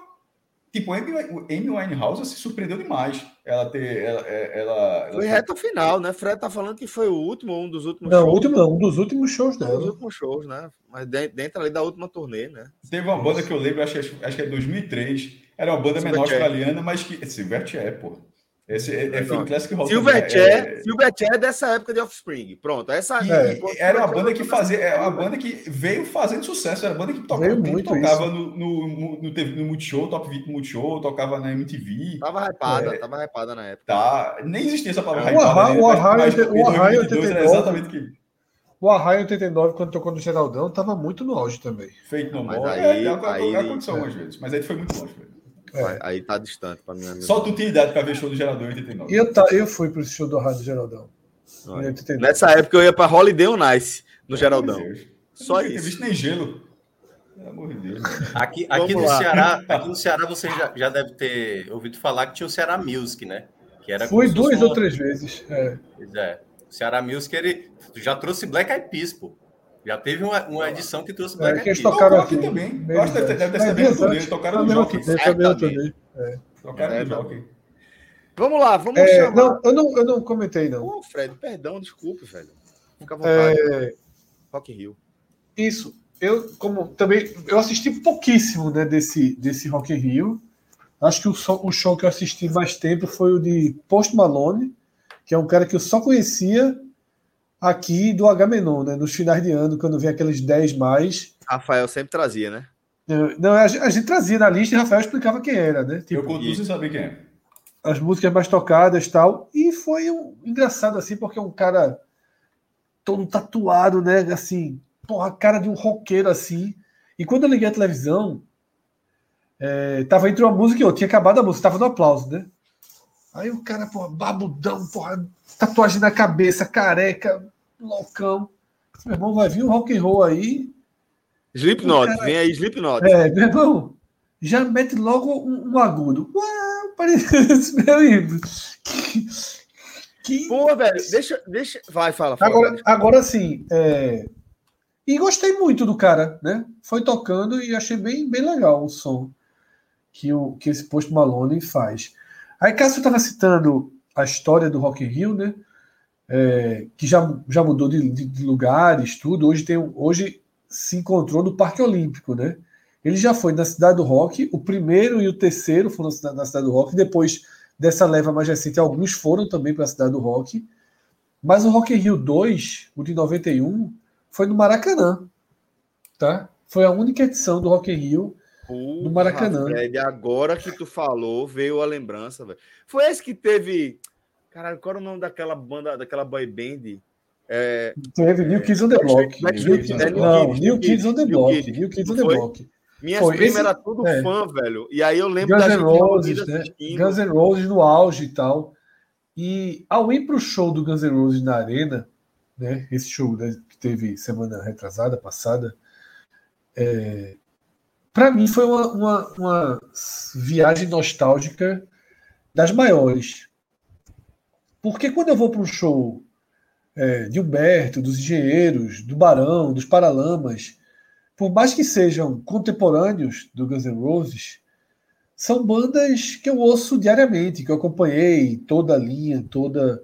Tipo, a Amy Winehouse se surpreendeu demais. Ela ter. Ela, é, ela, ela foi reta final, né? Fred tá falando que foi o último, um dos últimos não, shows. Último, não, um dos últimos shows dela. Um dos últimos shows, né? Mas dentro ali da última turnê, né? Teve uma banda que eu lembro, acho, acho que é 2003. Era uma banda menor australiana, mas que. Silverchair, pô. Esse é, é Film Classic Rock. Silverchair, é, Silverchair é dessa época de Offspring. Pronto, essa é, era uma banda que fazia, é uma banda que veio fazendo sucesso, era uma banda que tocava, muito tocava no, no, no, no, no Multishow, Top 20 Multishow, tocava na MTV. Tava hypada, é, tava hypada na época. Tá, nem existia essa palavra é, hypada. O Arraio, né? o Arraio 89, era exatamente que o Arraio 89, quando tocou no Geraldão, tava muito no auge também. Feito no mal. Aí, é, aí, aconteceu algumas vezes, mas aí foi muito longe, velho. É. Aí tá distante para mim. Só tu tinha idade para ver show do Geradão em 89. Eu, tá, eu fui pro show do Rádio Geraldão. Nessa época eu ia para Holiday on Ice no Geraldão. Só não isso. Não visto nem gelo. Pelo amor de Deus. Aqui, aqui no Ceará, aqui no Ceará você já, já deve ter ouvido falar que tinha o Ceará Music, né? Que era Fui duas ou três vezes. É. Pois é. O Ceará Music ele já trouxe Black Eyed Peas, pô. Já teve uma, uma edição que trouxe Black é, que eles tocaram aqui, também. Eu acho que deve ter sido bem também. Tocaram no Jockey. Também. É. Tocaram no Jockey. Vamos lá, vamos é, chamar. Não, eu não, eu não comentei, não. Ô, Fred, perdão, desculpe, velho. Fica à vontade. É... Rock Rio. Isso. Eu, como também, eu assisti pouquíssimo né, desse, desse Rock in Rio. Acho que o, o show que eu assisti mais tempo foi o de Post Malone, que é um cara que eu só conhecia aqui do Agamenon, né? Nos finais de ano, quando vem aqueles 10 mais. Rafael sempre trazia, né? Não, a gente, a gente trazia na lista e Rafael explicava quem era, né? Tipo, eu conto sem saber quem é. As músicas mais tocadas tal. E foi um, engraçado assim, porque é um cara todo tatuado, né? Assim, porra, cara de um roqueiro assim. E quando eu liguei a televisão, é, tava entre uma música e outra, tinha acabado a música, tava no aplauso, né? Aí o cara, porra, babudão, porra, tatuagem na cabeça, careca, loucão. Meu irmão, vai vir um rock and roll aí. Slipknot, cara... vem aí Slipknot. É, meu irmão, já mete logo um, um agudo. Uau, parece [laughs] meu irmão. Que, que... Pô, velho, deixa, deixa. Vai, fala. fala agora, agora sim. É... E gostei muito do cara, né? Foi tocando e achei bem, bem legal o som que, o, que esse posto Malone faz. Aí, eu estava citando a história do Rock in Rio, né? É, que já, já mudou de, de, de, lugares, tudo. Hoje, tem, hoje se encontrou no Parque Olímpico, né? Ele já foi na Cidade do Rock, o primeiro e o terceiro foram na Cidade do Rock, depois dessa leva mais recente, alguns foram também para a Cidade do Rock. Mas o Rock in Rio 2, o de 91, foi no Maracanã, tá? Foi a única edição do Rock in Rio no Maracanã. Fred, agora que tu falou, veio a lembrança, velho. Foi esse que teve. Caralho, qual era o nome daquela banda, daquela boy band? É... Teve New Kids on the Block. Não, New Kids on the Block. New Kids on the Block. Minha prima esse... era tudo é. fã, velho. E aí eu lembro Guns da N' Roses, né? Guns N' Roses no auge e tal. E ao ir para o show do Guns N' Roses na Arena, né? Esse show né, que teve semana retrasada, passada, é, para mim foi uma, uma, uma, viagem nostálgica das maiores. Porque quando eu vou para um show é, de Humberto, dos Engenheiros, do Barão, dos Paralamas, por mais que sejam contemporâneos do Guns N' Roses, são bandas que eu ouço diariamente, que eu acompanhei toda a linha, toda,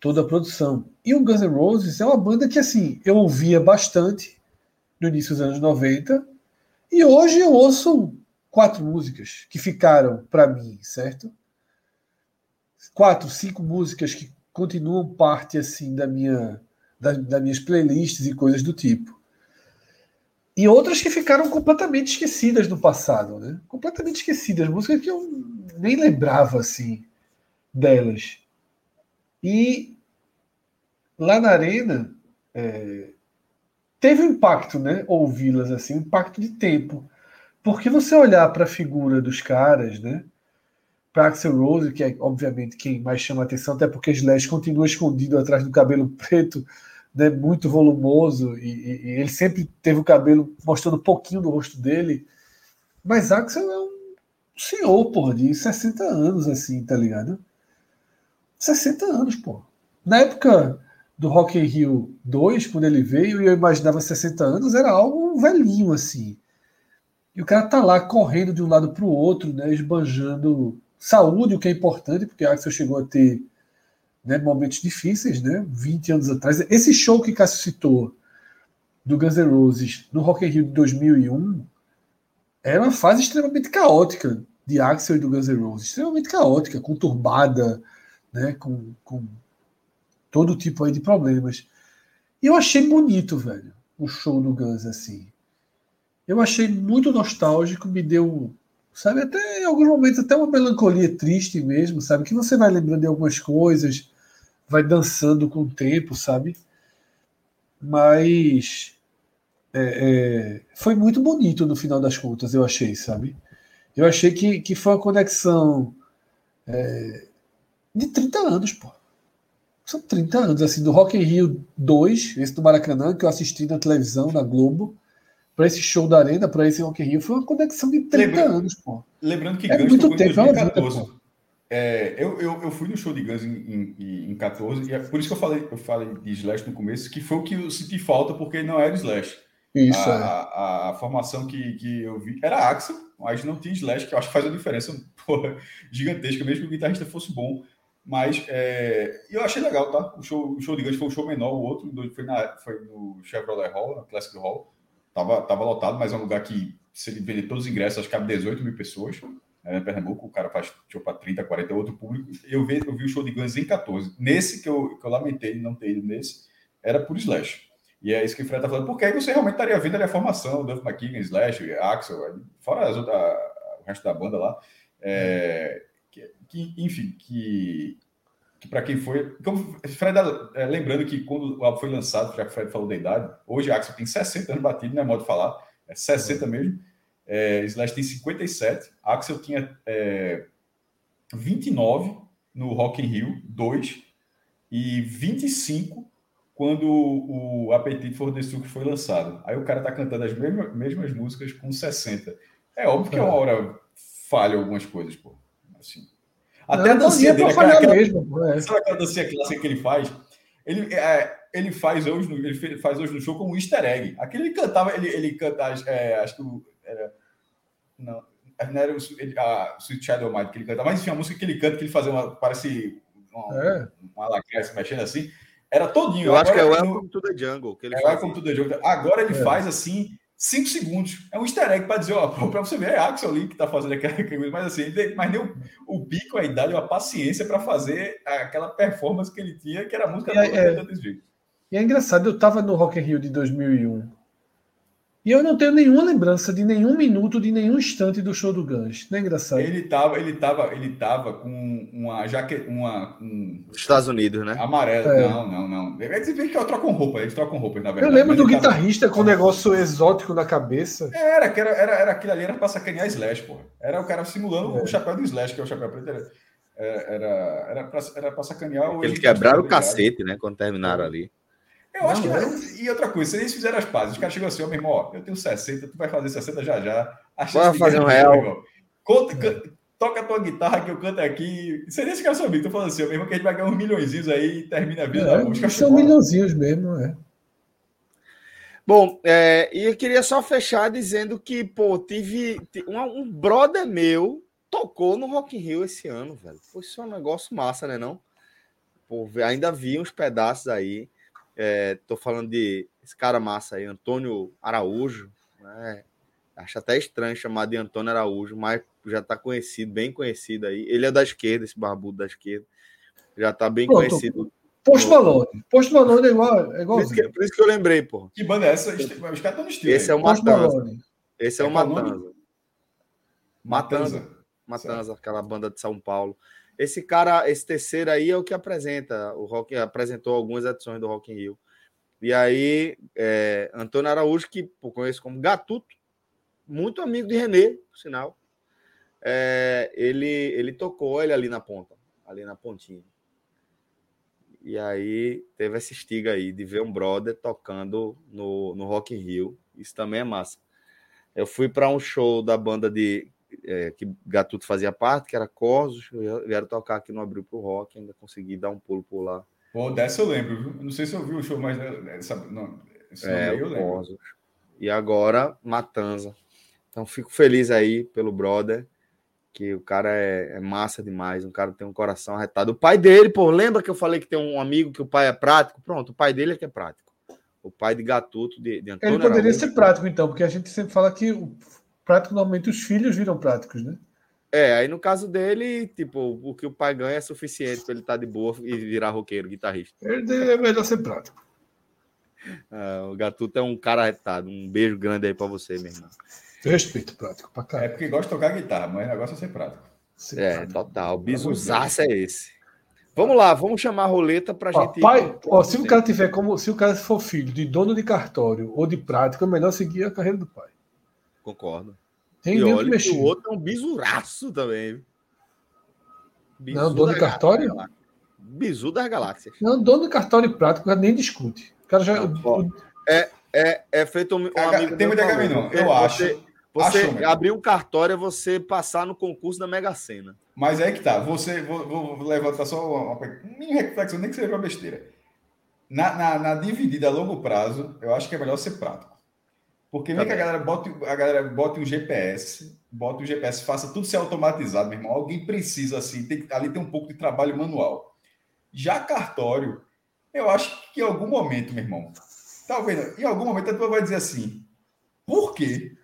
toda a produção. E o Guns N' Roses é uma banda que assim eu ouvia bastante no início dos anos 90 e hoje eu ouço quatro músicas que ficaram para mim, certo? Quatro, cinco músicas que continuam parte assim da minha da, das minhas playlists e coisas do tipo. E outras que ficaram completamente esquecidas no passado, né? Completamente esquecidas, músicas que eu nem lembrava assim. delas. E lá na arena é, teve um impacto, né? Ouvi-las assim, um impacto de tempo. Porque você olhar para a figura dos caras, né? Para Axel Rose, que é obviamente quem mais chama atenção, até porque Slash continua escondido atrás do cabelo preto, né? Muito volumoso e, e, e ele sempre teve o cabelo mostrando um pouquinho do rosto dele. Mas Axel é um senhor, porra, de 60 anos, assim, tá ligado? 60 anos, pô. Na época do Rock in Rio 2, quando ele veio, e eu imaginava 60 anos, era algo velhinho, assim. E o cara tá lá correndo de um lado para o outro, né, esbanjando saúde, o que é importante, porque Axel chegou a ter né, momentos difíceis, né, 20 anos atrás. Esse show que Cássio citou, do Guns N' Roses, no Rock in Rio de 2001, era uma fase extremamente caótica de Axel e do Guns N' Roses, extremamente caótica, conturbada, né, com, com todo tipo aí de problemas. E eu achei bonito, velho, o show do Guns assim. Eu achei muito nostálgico, me deu, sabe, até em alguns momentos até uma melancolia triste mesmo, sabe, que você vai lembrando de algumas coisas, vai dançando com o tempo, sabe? Mas é, é, foi muito bonito no final das contas, eu achei, sabe? Eu achei que, que foi uma conexão é, de 30 anos, pô. São 30 anos, assim, do Rock in Rio 2, esse do Maracanã, que eu assisti na televisão, na Globo, para esse show da Arena, para esse Rock in Rio, foi uma conexão de 30 Lembrando- anos, pô. Lembrando que É Guns muito tempo, em é uma vida, 2014. É, eu, eu, eu fui no show de Guns em, em, em 14, e é por isso que eu falei, eu falei de Slash no começo, que foi o que eu senti falta, porque não era Slash. Isso, a, é. a, a formação que, que eu vi era Axel, mas não tinha Slash, que eu acho que faz uma diferença [laughs] porra, gigantesca, mesmo que o guitarrista fosse bom. Mas é, eu achei legal, tá? O show, o show de Guns foi um show menor, o outro foi, na, foi no Chevrolet Hall, na Classic Hall. Tava, tava lotado, mas é um lugar que, se ele vender todos os ingressos, acho que cabe 18 mil pessoas. É, em Pernambuco, o cara faz show para 30, 40, é outro público. Eu vi, eu vi o show de Guns em 14. Nesse que eu, que eu lamentei não ter ido nesse, era por Slash. E é isso que o Fred tá falando, porque aí você realmente estaria vendo ali a formação, Duff McKagan, Slash, Axel, fora as outras, o resto da banda lá. É, que, que, enfim, que, que para quem foi. Como, Fred, é, lembrando que quando o álbum foi lançado, já que o Fred falou da idade, hoje Axel tem 60 anos batido, não é modo de falar, é 60 mesmo. É, Slash tem 57, Axel tinha é, 29 no Rock in Rio 2 e 25 quando o Appetite for Destruction foi lançado. Aí o cara tá cantando as mesmas, mesmas músicas com 60. É óbvio que uma hora falha algumas coisas, pô. Assim. Até Não, a dancinha dele, aquela, aquela, mesmo, é. [laughs] sabe aquela dancinha clássica que ele faz? Ele, é, ele faz hoje no, ele faz hoje no show como um easter egg. Aquele ele cantava, ele, ele canta, é, acho que o- era, não, não era o, ele, a Sweet Child of Mine que ele canta, mas enfim, a música que ele canta, que ele fazia uma, parece uma, É. uma lacraia se mexendo assim, era todinho. Eu acho que é o Agora, no- Welcome to the Jungle que ele é. Welcome to the Jungle. Agora ele É. faz assim, 5 segundos. É um easter egg para dizer, ó, [laughs] para você ver, é Axel ali que tá fazendo aquela [laughs] coisa, mas assim, mas nem o, o bico, a idade, a paciência para fazer aquela performance que ele tinha, que era a música E toda é. jeito. E é engraçado, eu estava no Rock in Rio de 2001 e eu não tenho nenhuma lembrança de nenhum minuto, de nenhum instante do show do Guns. Não é engraçado? Ele tava, ele tava, ele tava com uma jaqueta, uma um Dos Estados Unidos, né? amarela. É. Não, não, não. Eles vê que trocam roupa, eles trocam roupa, na Eu verdade. lembro mas do ele tava- guitarrista com um negócio exótico na cabeça. Era, que era, era, era aquilo ali, era pra sacanear Slash, porra. Era o cara simulando É. o chapéu do Slash, que é o chapéu preto. Era, era, era, pra, era pra sacanear o. Eles ele- quebraram o ligado. cacete, né? Quando terminaram ali. Eu acho Não, que. E outra coisa, se eles fizeram as pazes, os caras chegam assim, ó, meu irmão, ó, eu tenho 60, tu vai fazer 60 já já. A Bora de fazer um é real. Conta, can- toca a tua guitarra que eu canto aqui. Seria esse cara sabia, tô falando assim, ó, meu irmão, que a gente vai ganhar uns milhões aí e termina a vida da música. É, são milhãozinhos mesmo, é. Bom, é, e eu queria só fechar dizendo que, pô, tive, ti- um, um brother meu tocou no Rock in Rio esse ano, velho. Isso é um negócio massa, né, não? Pô, ainda vi uns pedaços aí. É, tô falando de esse cara massa aí, Antônio Araújo, né? Acho até estranho chamar de Antônio Araújo, mas já tá conhecido, bem conhecido aí. Ele é da esquerda, esse barbudo da esquerda. Já tá bem Pronto. conhecido. Post Malone. Post Malone é igual. É Por isso, que, por isso que eu lembrei, pô. Que banda é essa? Os caras estão no estilo. Esse é o Post Matanza. Malone. Esse é, É o nome? Matanza. Matanza. Matanza, aquela banda de São Paulo. Esse cara, esse terceiro aí é o que apresenta. O Rock apresentou algumas edições do Rock in Rio. E aí, é, Antônio Araújo, que eu conheço como Gatuto, muito amigo de Renê, por sinal. É, ele, ele tocou ele ali na ponta, ali na pontinha. E aí teve essa estiga aí de ver um brother tocando no, no Rock in Rio. Isso também é massa. Eu fui para um show da banda de é, que Gatuto fazia parte, que era Corsos, vieram tocar aqui no Abril pro Rock, ainda consegui dar um pulo por lá. Pô, dessa eu lembro, viu? Não sei se eu vi o show, mas essa, não, esse é, eu lembro. Corsos. E agora, Matanza. Então, fico feliz aí pelo brother, que o cara é, é, massa demais, um cara tem um coração arretado. O pai dele, pô, lembra que eu falei que tem um amigo que o pai é prático? Pronto, o pai dele é que é prático. O pai de Gatuto, de, de Antônio Ele poderia Araújo. ser prático, então, porque a gente sempre fala que o prático, normalmente, os filhos viram práticos, né? É, aí no caso dele, tipo, o que o pai ganha é suficiente para ele estar tá de boa e virar roqueiro, guitarrista. Ele é melhor ser prático. [laughs] Ah, o Gatuto é um cara arretado. Um beijo grande aí para você, meu irmão. Respeito prático pra cá. É porque gosta de tocar guitarra, mas o negócio é ser prático. Ser é, prático. total. O bisuzaço é esse. Vamos lá, vamos chamar a roleta para gente. Pai, ó, se o cara tiver como, se o cara for filho de dono de cartório ou de prática, é melhor seguir a carreira do pai. Concordo. Tem e olha que o outro é um bisuraço também. Bizu não, dono de cartório? Bizu das galáxias. Não, dono de cartório e prático, nem discute. O cara já. Não, é, é, é feito um, um amigo. Tem muita caminho, eu acho. Você Acho, abrir um cartório é você passar no concurso da Mega Sena. Mas é que tá. Você, vou, vou levantar só uma, uma minha reflexão, nem que seja uma besteira. Na, na, na, dividida a longo prazo, eu acho que é melhor ser prático. Porque nem tá que a galera, bote, a galera bote um GPS, bota um GPS, faça tudo ser automatizado, meu irmão. Alguém precisa, assim, tem, ali tem um pouco de trabalho manual. Já cartório, eu acho que em algum momento, meu irmão, talvez, em algum momento a tua vai dizer assim, por quê?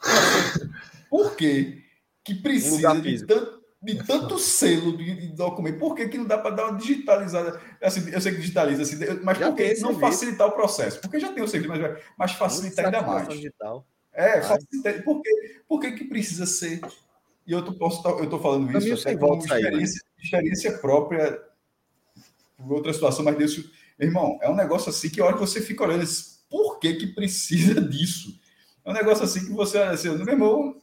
[laughs] Por que que precisa de, tanto, de tanto selo de, de, documento? Por que, que não dá para dar uma digitalizada? Assim, eu sei que digitaliza, assim, mas já por que não facilitar o processo? Porque já tem o serviço, mas, mas facilitar ainda mais. Digital. É, facilitar. Por, que, por que, que precisa ser? E eu estou falando isso até como experiência, aí, experiência própria por outra situação, mas desse, irmão, é um negócio assim que a hora que você fica olhando, por que, que precisa [laughs] disso? É um negócio assim que você olha assim, meu irmão,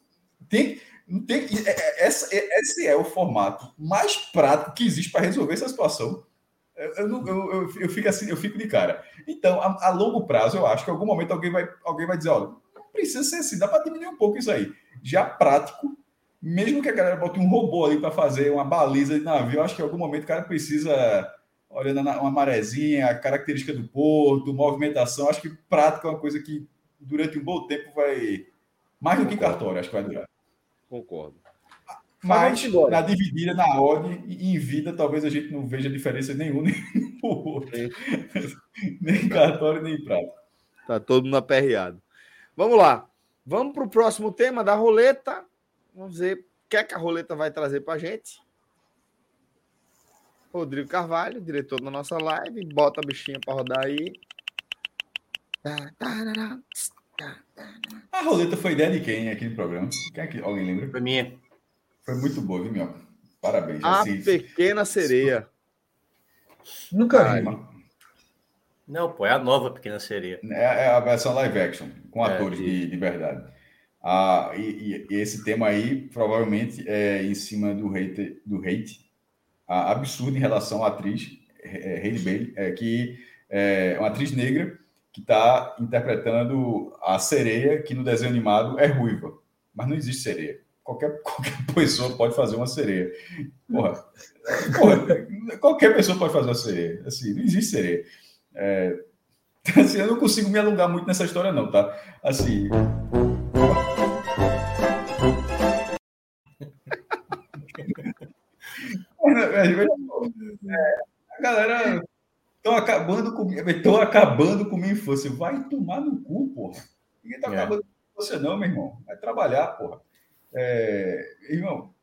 tem, tem, é, é, essa, é, esse é o formato mais prático que existe para resolver essa situação. Eu, eu, eu, eu, fico assim, eu fico de cara. Então, a, a, longo prazo, eu acho que em algum momento alguém vai, alguém vai dizer: olha, não precisa ser assim, dá para diminuir um pouco isso aí. Já prático, mesmo que a galera bote um robô ali para fazer uma baliza de navio, eu acho que em algum momento o cara precisa, olhando uma marezinha, a característica do porto, movimentação, acho que prático é uma coisa que durante um bom tempo vai. Mais do que cartório, acho que vai durar. Concordo. Mas, Mas na dividida, na ordem e em vida, talvez a gente não veja diferença nenhuma, [laughs] nem, nem cartório, nem prato. Tá todo mundo aperreado. Vamos lá. Vamos para o próximo tema da roleta. Vamos ver o que, é que a roleta vai trazer para a gente. Rodrigo Carvalho, diretor da nossa live. Bota a bichinha para rodar aí. A roleta foi ideia de quem aqui no programa? Quem é que, alguém lembra? Foi minha. Foi muito boa, viu, meu? Parabéns. A assim, Pequena Sereia. Nunca vi. Não, pô, é a nova Pequena Sereia. É, é a versão live action, com é, atores de, de verdade. Ah, e, e, esse tema aí provavelmente é em cima do hate, do hate ah, absurdo em relação à atriz Hailey Bailey, é, que é uma atriz negra que está interpretando a sereia, que no desenho animado é ruiva. Mas não existe sereia. Qualquer, qualquer pessoa pode fazer uma sereia. Porra, porra, qualquer pessoa pode fazer uma sereia. Assim, não existe sereia. É, assim, eu não consigo me alongar muito nessa história, não, tá? Assim. É, a galera Estão acabando com estão acabando com minha infância. Vai tomar no cu, porra. Ninguém está é. acabando com você, não, meu irmão. Vai trabalhar, porra. É... Irmão,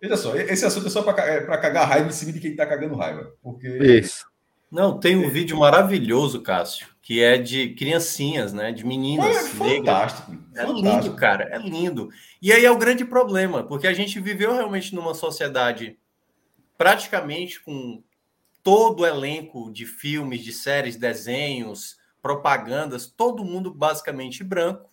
veja só, esse assunto é só para é, cagar raiva em cima de quem está cagando raiva. Porque... Isso. Não, tem um vídeo maravilhoso, Cássio, que é de criancinhas, né? De meninas. É fantástico. É fantástico. lindo, cara. É lindo. E aí é o grande problema, porque a gente viveu realmente numa sociedade praticamente com todo o elenco de filmes, de séries, desenhos, propagandas, todo mundo basicamente branco.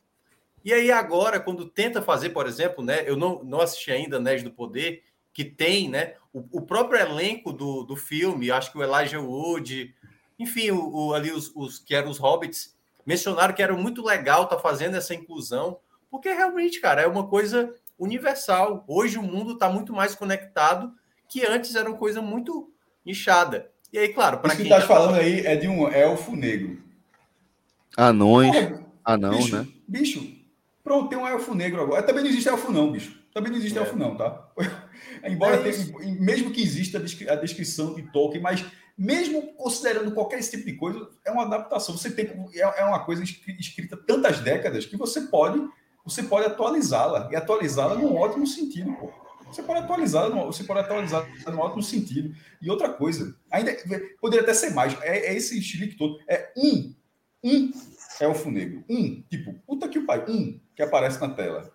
E aí agora, quando tenta fazer, por exemplo, né, eu não, não assisti ainda Anéis do Poder, que tem, né, o, o próprio elenco do, do filme, acho que o Elijah Wood, enfim, o, o ali os, os, que eram os hobbits, mencionaram que era muito legal estar tá fazendo essa inclusão, porque realmente, cara, é uma coisa universal. Hoje o mundo está muito mais conectado que antes era uma coisa muito nichada. E aí, claro, para quem. Isso que tá falando aí é de um elfo negro. Anões. Anão, bicho, né? Bicho, pronto, tem um elfo negro agora. Também não existe elfo, não, bicho. Também não existe é. elfo, não, tá? [laughs] Embora é tenha, mesmo que exista a descrição de Tolkien, mas mesmo considerando qualquer esse tipo de coisa, é uma adaptação. Você tem é, é uma coisa escrita tantas décadas que você pode você pode atualizá-la e atualizá-la num ótimo sentido, pô. Você pode atualizar, você pode atualizar no ótimo sentido. E outra coisa, ainda poderia até ser mais. É, é esse chilique todo. É um, um elfo negro, um tipo, puta que o pai, um que aparece na tela.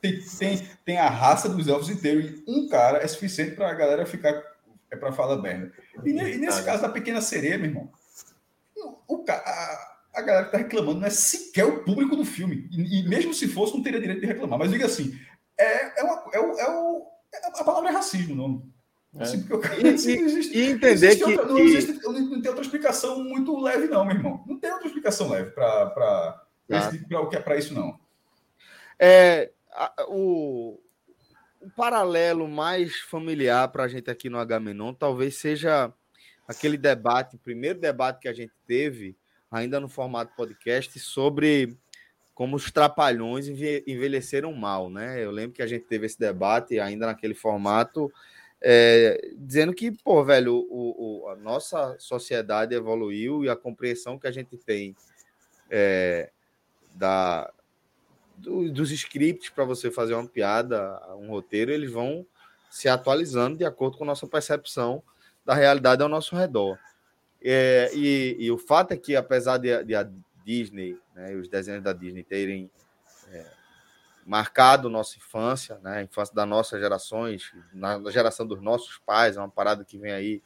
Tem, tem, tem a raça dos elfos inteiros e um cara é suficiente para a galera ficar é para falar merda. E, e, nesse caso da pequena sereia, meu irmão, o, o a, a galera que tá reclamando não é sequer o público do filme. E, e, mesmo se fosse, não teria direito de reclamar. Mas diga assim, é, é, uma, é, o, é o, é, a palavra é racismo, não. É. Eu, e, assim, [laughs] existe, e, entender que, outra, não, que... Existe, não, tem outra explicação muito leve, não, meu irmão. Não tem outra explicação leve para tá. para isso, não. É, a, o, o paralelo mais familiar para a gente aqui no Agamenon talvez seja aquele debate, o primeiro debate que a gente teve, ainda no formato podcast, sobre como os trapalhões envelheceram mal, né? Eu lembro que a gente teve esse debate ainda naquele formato, é, dizendo que, pô, velho, o, o, a nossa sociedade evoluiu e a compreensão que a gente tem é, da, do, dos scripts para você fazer uma piada, um roteiro, eles vão se atualizando de acordo com a nossa percepção da realidade ao nosso redor. É, e, e, o fato é que, apesar de, de Disney, né, os desenhos da Disney terem é, marcado nossa infância, né, a infância das nossas gerações, na geração dos nossos pais, é uma parada que vem aí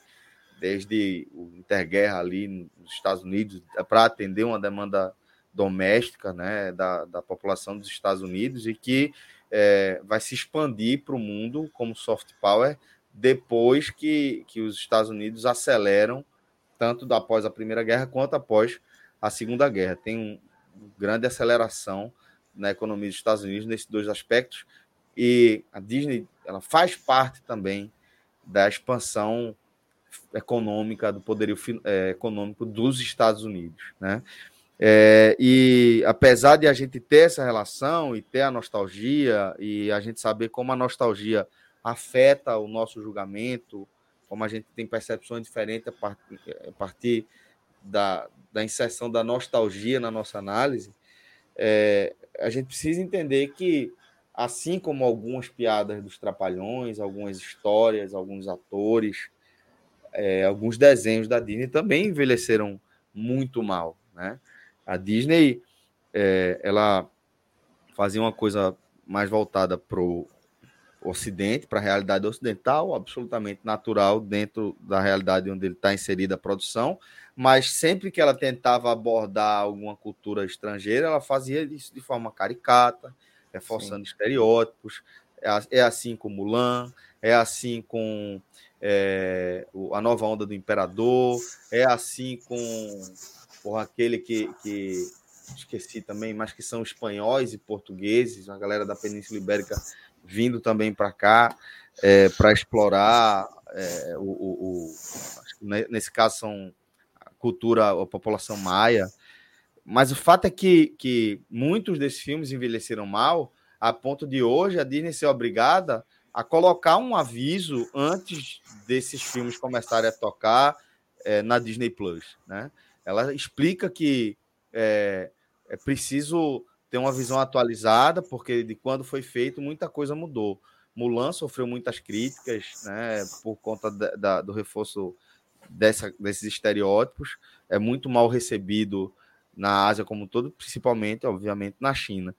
desde o interguerra ali nos Estados Unidos, é para atender uma demanda doméstica né, da, da população dos Estados Unidos e que é, vai se expandir para o mundo como soft power depois que, que os Estados Unidos aceleram tanto após a Primeira Guerra quanto após a Segunda Guerra. Tem uma grande aceleração na economia dos Estados Unidos nesses dois aspectos e a Disney ela faz parte também da expansão econômica do poderio é, econômico dos Estados Unidos, né? É, e apesar de a gente ter essa relação e ter a nostalgia, e a gente saber como a nostalgia afeta o nosso julgamento, como a gente tem percepções diferentes a partir da, da inserção da nostalgia na nossa análise, é, a gente precisa entender que, assim como algumas piadas dos trapalhões, algumas histórias, alguns atores, é, alguns desenhos da Disney também envelheceram muito mal, né? A Disney, é, ela fazia uma coisa mais voltada para o Ocidente, para a realidade ocidental, absolutamente natural dentro da realidade onde ele está inserida a produção, mas sempre que ela tentava abordar alguma cultura estrangeira, ela fazia isso de forma caricata, reforçando Sim. estereótipos. É, é, assim com Mulan, é assim com é, a nova onda do Imperador, é assim com por aquele que, que esqueci também, mas que são espanhóis e portugueses, a galera da Península Ibérica vindo também para cá é, para explorar é, o, o, o nesse caso são a cultura, a população maia. Mas o fato é que, que muitos desses filmes envelheceram mal, a ponto de hoje a Disney ser obrigada a colocar um aviso antes desses filmes começarem a tocar é, na Disney Plus, né? Ela explica que é, é preciso ter uma visão atualizada, porque de quando foi feito, muita coisa mudou. Mulan sofreu muitas críticas né, por conta da, da, do reforço dessa, desses estereótipos. É muito mal recebido na Ásia como um todo, principalmente, obviamente, na China.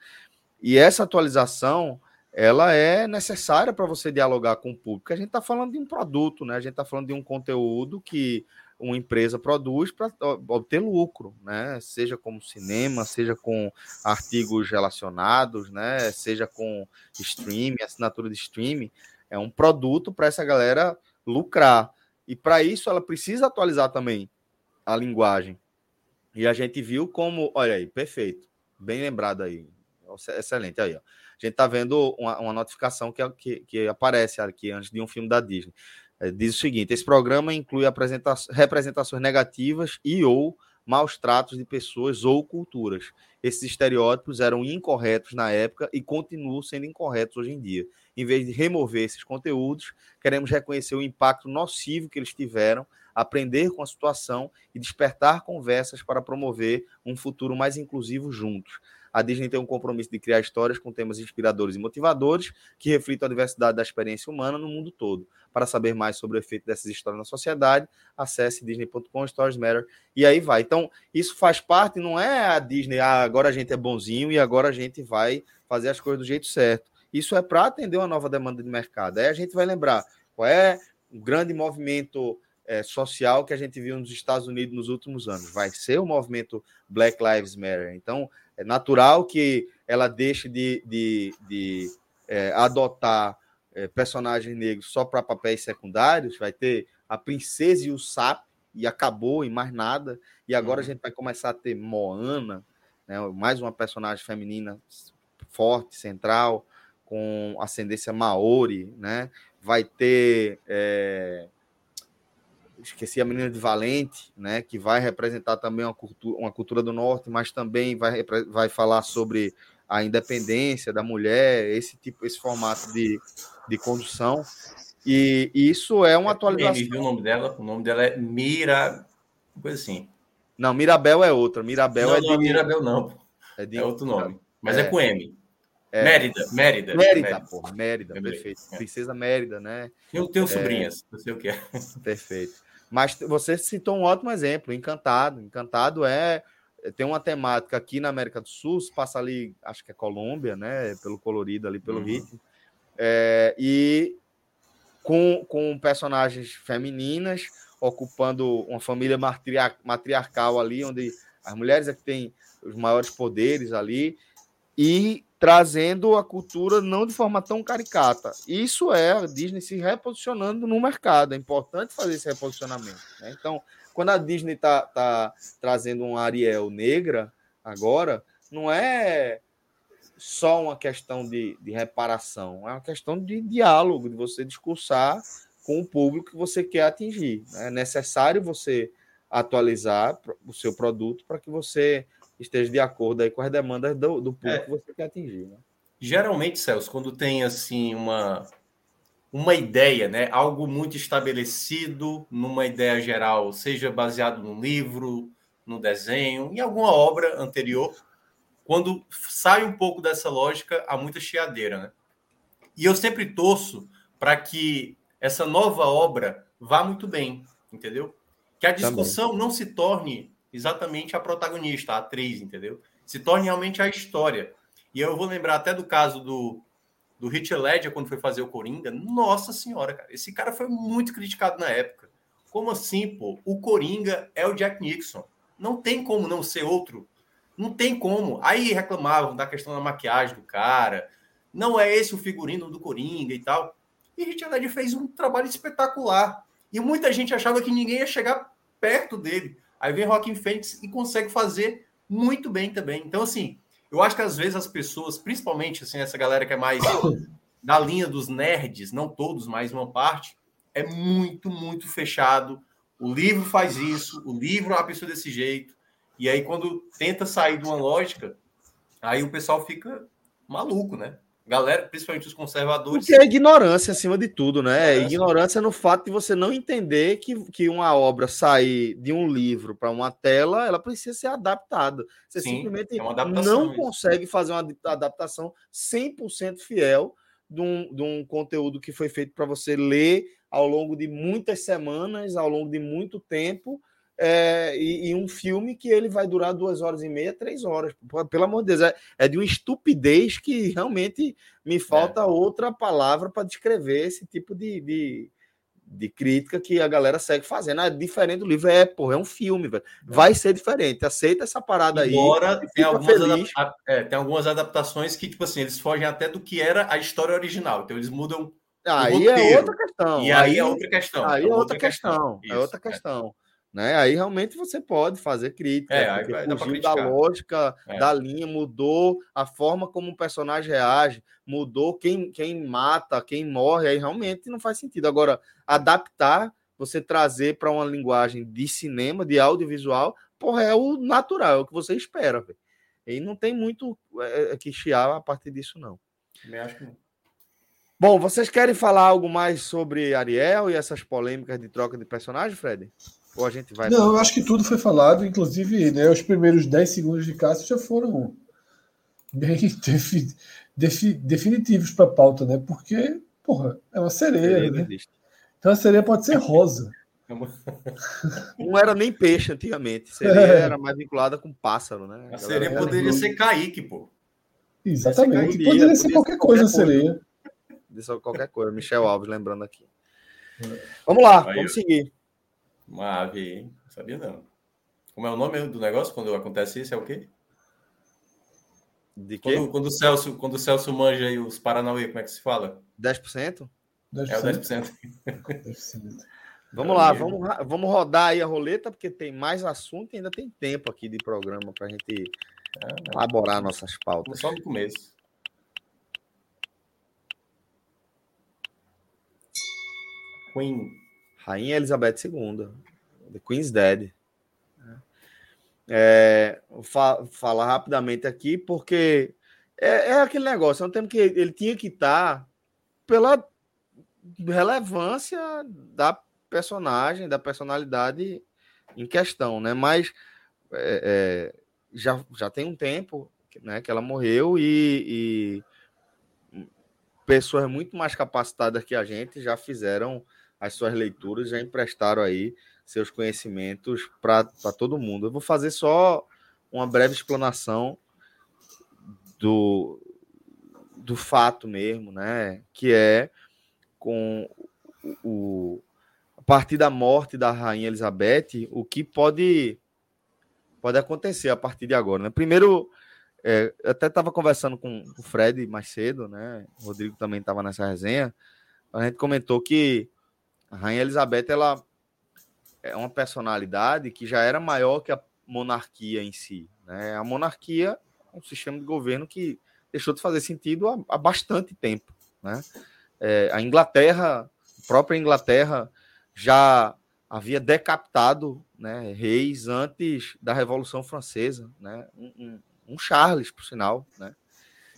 E essa atualização ela é necessária para você dialogar com o público. A gente está falando de um produto, né? A gente está falando de um conteúdo que uma empresa produz para obter lucro, né? Seja como cinema, seja com artigos relacionados, né? Seja com streaming, assinatura de streaming, é um produto para essa galera lucrar. E para isso ela precisa atualizar também a linguagem. E a gente viu como, olha aí, perfeito, bem lembrado aí, excelente aí, ó. A gente está vendo uma, uma notificação que, que, que, aparece aqui antes de um filme da Disney. É, diz o seguinte: esse programa inclui representações negativas e ou maus tratos de pessoas ou culturas. Esses estereótipos eram incorretos na época e continuam sendo incorretos hoje em dia. Em vez de remover esses conteúdos, queremos reconhecer o impacto nocivo que eles tiveram, aprender com a situação e despertar conversas para promover um futuro mais inclusivo juntos. A Disney tem um compromisso de criar histórias com temas inspiradores e motivadores que reflitam a diversidade da experiência humana no mundo todo. Para saber mais sobre o efeito dessas histórias na sociedade, acesse disney.com Stories Matter e aí vai. Então, isso faz parte, não é a Disney, ah, agora a gente é bonzinho e agora a gente vai fazer as coisas do jeito certo. Isso é para atender uma nova demanda de mercado. Aí a gente vai lembrar qual é o grande movimento é, social que a gente viu nos Estados Unidos nos últimos anos. Vai ser o movimento Black Lives Matter. Então, é natural que ela deixe de, de, de é, adotar é, personagens negros só para papéis secundários. Vai ter a princesa e o sapo, e acabou, e mais nada. E agora uhum. a gente vai começar a ter Moana, né, mais uma personagem feminina forte, central, com ascendência maori, né? Vai ter é, esqueci a menina de Valente, né, que vai representar também uma cultura, uma cultura do norte, mas também vai, vai falar sobre a independência da mulher, esse tipo, esse formato de, de condução. E, isso é uma é atualização. viu o nome dela? O nome dela é Mira, coisa assim. Não, Mirabel é outra. Mirabel não, é não, de Mirabel não. É, de... é outro nome, mas é, é com M. É, Mérida, Mérida. Mérida, Mérida. porra, Mérida, perfeito. É. Princesa Mérida, né? Eu tenho sobrinhas, não sei o que é. Perfeito. Mas você citou um ótimo exemplo, Encantado. Encantado é tem uma temática aqui na América do Sul, se passa ali, acho que é Colômbia, né? Pelo colorido ali, pelo uhum. ritmo. É, e com, com personagens femininas ocupando uma família matriarcal ali, onde as mulheres é que têm os maiores poderes ali, e trazendo a cultura não de forma tão caricata. Isso é a Disney se reposicionando no mercado. É importante fazer esse reposicionamento. Né? Então, quando a Disney está tá trazendo um Ariel negra agora, não é só uma questão de, de reparação, é uma questão de diálogo, de você discursar com o público que você quer atingir. Né? É necessário você atualizar o seu produto para que você esteja de acordo aí com as demandas do, do público é. que você quer atingir. Né? Geralmente, Celso, quando tem assim uma, uma ideia, né, algo muito estabelecido numa ideia geral, seja baseado num livro, no desenho, em alguma obra anterior, quando sai um pouco dessa lógica, há muita chiadeira, né? E eu sempre torço para que essa nova obra vá muito bem, entendeu? Que a discussão Também. não se torne exatamente a protagonista, a atriz, entendeu? Se torne realmente a história. E eu vou lembrar até do caso do, do Heath Ledger, quando foi fazer o Coringa. Nossa senhora, cara. Esse cara foi muito criticado na época. Como assim, pô? O Coringa é o Jack Nixon. Não tem como não ser outro. Não tem como. Aí reclamavam da questão da maquiagem do cara. Não é esse o figurino do Coringa e tal. E Heath Ledger fez um trabalho espetacular. E muita gente achava que ninguém ia chegar perto dele. Aí vem Rockin' Fênix e consegue fazer muito bem também. Então, assim, eu acho que às vezes as pessoas, principalmente assim, essa galera que é mais [coughs] da linha dos nerds, não todos, mas uma parte, é muito, muito fechado. O livro faz isso, o livro é uma pessoa desse jeito. E aí, quando tenta sair de uma lógica, aí o pessoal fica maluco, né? Galera, principalmente os conservadores. Porque é ignorância acima de tudo, né? É ignorância no fato de você não entender que, que uma obra sair de um livro para uma tela, ela precisa ser adaptada. Você Sim, simplesmente é não isso. consegue fazer uma adaptação 100% fiel de um, de um conteúdo que foi feito para você ler ao longo de muitas semanas, ao longo de muito tempo, é, e, e, um filme que ele vai durar duas horas e meia, três horas. Pelo amor de Deus, é, é de uma estupidez que realmente me falta é. outra palavra para descrever esse tipo de, de, de, crítica que a galera segue fazendo. É diferente do livro, é, porra, é um filme, velho. É. Vai ser diferente. Aceita essa parada Embora aí. Tem algumas, é, tem algumas adaptações que, tipo assim, eles fogem até do que era a história original. Então eles mudam. Aí é outra questão. E aí, aí é outra questão. Aí é outra questão. questão. é outra questão. Né? Aí realmente você pode fazer crítica, é, fugiu da lógica é. da linha, mudou a forma como o personagem reage, mudou quem, quem mata, quem morre, aí realmente não faz sentido. Agora, adaptar, você trazer para uma linguagem de cinema, de audiovisual, porra, é o natural, é o que você espera. Véio. E não tem muito é, é, que chiar a partir disso, não. Também acho que não. Bom, vocês querem falar algo mais sobre Ariel e essas polêmicas de troca de personagem, Fred? Ou a gente vai. Não, eu acho que tudo foi falado, inclusive né, os primeiros 10 segundos de Cássio já foram bem [laughs] defi, defi, definitivos para a pauta, né? Porque, porra, é uma sereia. sereia né? Então a sereia pode ser rosa. Não era nem peixe antigamente. Sereia é. era mais vinculada com pássaro, né? A, a sereia poderia ser Kaique, pô. Exatamente. Poderia, poderia ser qualquer coisa, qualquer sereia. Poderia ser qualquer coisa. Michel Alves lembrando aqui. Vamos lá, Aí vamos eu... seguir. Uma ave aí, não sabia não. Como é o nome do negócio quando acontece isso? É o quê? De quê? Quando, quando, o Celso, quando o Celso manja aí os Paranauê, como é que se fala? 10%? 10%. É o 10%. 10%. Vamos lá, vamos, vamos rodar aí a roleta, porque tem mais assunto e ainda tem tempo aqui de programa para a gente é, elaborar nossas pautas. Só no começo. Queen. Rainha Elizabeth II, The Queen's Dead. É, fa falar rapidamente aqui, porque é, é, aquele negócio, é um tempo que ele tinha que estar pela relevância da personagem, da personalidade em questão, né? Mas é, é, já, já tem um tempo né, que ela morreu e, e pessoas muito mais capacitadas que a gente já fizeram as suas leituras, já emprestaram aí seus conhecimentos para todo mundo. Eu vou fazer só uma breve explanação do, do fato mesmo, né? Que é com o, a partir da morte da rainha Elizabeth, o que pode pode acontecer a partir de agora, né? Primeiro, é, eu até estava conversando com o Fred mais cedo, né? O Rodrigo também estava nessa resenha. A gente comentou que a Rainha Elizabeth ela é uma personalidade que já era maior que a monarquia em si. Né? A monarquia é um sistema de governo que deixou de fazer sentido há, há bastante tempo. Né? É, a Inglaterra, a própria Inglaterra, já havia decapitado né, reis antes da Revolução Francesa, né? um, um, um Charles, por sinal. Né?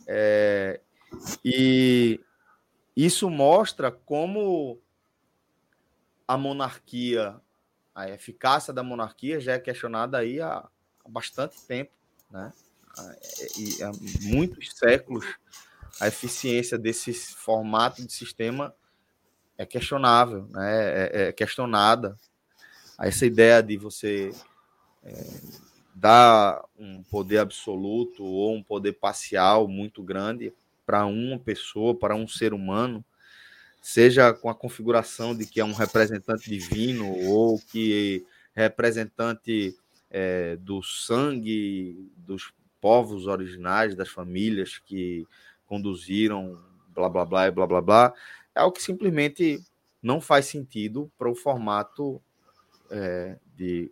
É, e isso mostra como a monarquia, a eficácia da monarquia já é questionada aí há, há bastante tempo, né? E há muitos séculos a eficiência desse formato de sistema é questionável, né? é, é questionada. Essa ideia de você é, dar um poder absoluto ou um poder parcial muito grande para uma pessoa, para um ser humano, seja com a configuração de que é um representante divino ou que representante é, do sangue dos povos originais, das famílias que conduziram, blá blá blá e blá blá blá, é algo que simplesmente não faz sentido para o formato é, de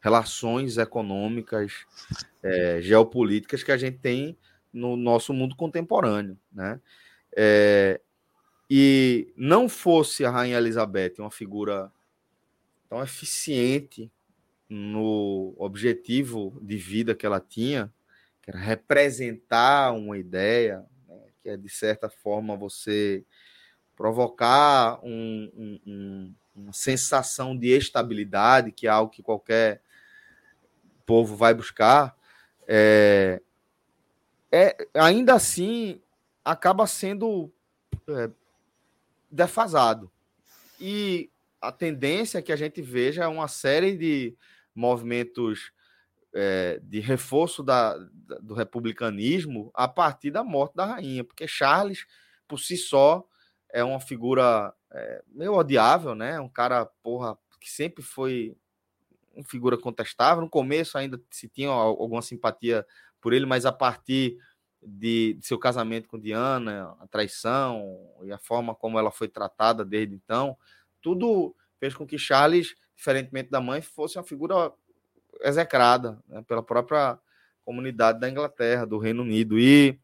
relações econômicas, é, geopolíticas que a gente tem no nosso mundo contemporâneo, né? É, e não fosse a Rainha Elizabeth uma figura tão eficiente no objetivo de vida que ela tinha, que era representar uma ideia, né, que é de certa forma você provocar um, um, um, uma sensação de estabilidade, que é algo que qualquer povo vai buscar, é, é ainda assim acaba sendo é, defasado. E a tendência é que a gente veja uma série de movimentos é, de reforço da, da, do republicanismo a partir da morte da rainha, porque Charles, por si só, é uma figura é, meio odiável, né? Um cara, porra, que sempre foi uma figura contestável. No começo ainda se tinha alguma simpatia por ele, mas a partir de, de, seu casamento com Diana, a traição e a forma como ela foi tratada desde então, tudo fez com que Charles, diferentemente da mãe, fosse uma figura execrada né, pela própria comunidade da Inglaterra, do Reino Unido. E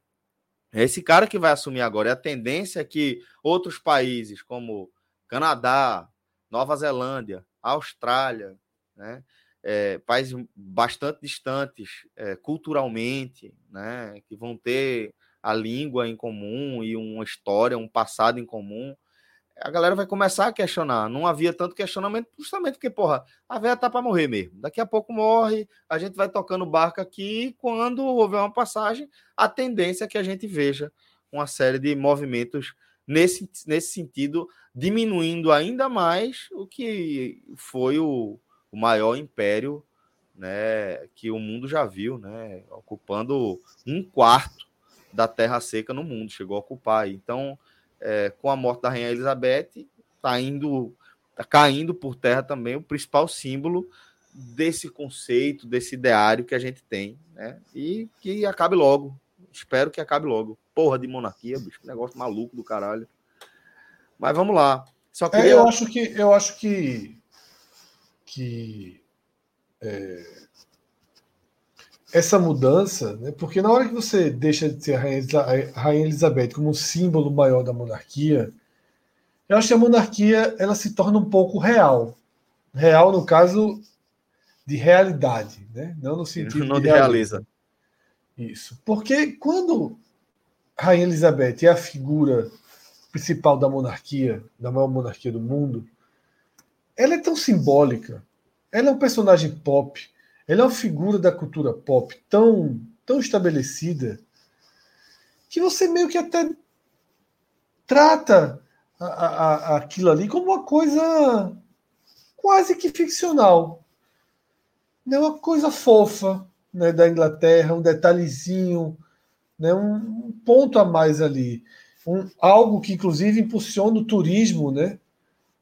esse cara que vai assumir agora. E a tendência é que outros países, como Canadá, Nova Zelândia, Austrália, né, é, países bastante distantes é, culturalmente, né, que vão ter a língua em comum e uma história, um passado em comum, a galera vai começar a questionar. Não havia tanto questionamento, justamente porque, porra, a velha tá para morrer mesmo. Daqui a pouco morre, a gente vai tocando barco aqui. Quando houver uma passagem, a tendência é que a gente veja uma série de movimentos nesse, nesse sentido, diminuindo ainda mais o que foi o, o maior império né, que o mundo já viu, né, ocupando um quarto da terra seca no mundo, chegou a ocupar. Então, é, com a morte da Rainha Elizabeth, está indo, tá caindo por terra também o principal símbolo desse conceito, desse ideário que a gente tem, né? E que acabe logo. Espero que acabe logo. Porra de monarquia, bicho, negócio maluco do caralho. Mas vamos lá. Só é, queria... É, eu acho que eu acho que que é, essa mudança, né, porque na hora que você deixa de ser a Rainha, Elizabeth como um símbolo maior da monarquia, eu acho que a monarquia ela se torna um pouco real. Real, no caso, de realidade, né? não no sentido não de, de realiza. Isso. Porque quando Rainha Elizabeth é a figura principal da monarquia, da maior monarquia do mundo, ela é tão simbólica, ela é um personagem pop, ela é uma figura da cultura pop tão, tão estabelecida que você meio que até trata a, a, aquilo ali como uma coisa quase que ficcional. Né? Uma coisa fofa né, da Inglaterra, um detalhezinho, né, um, ponto a mais ali. Um, algo que, inclusive, impulsiona o turismo né,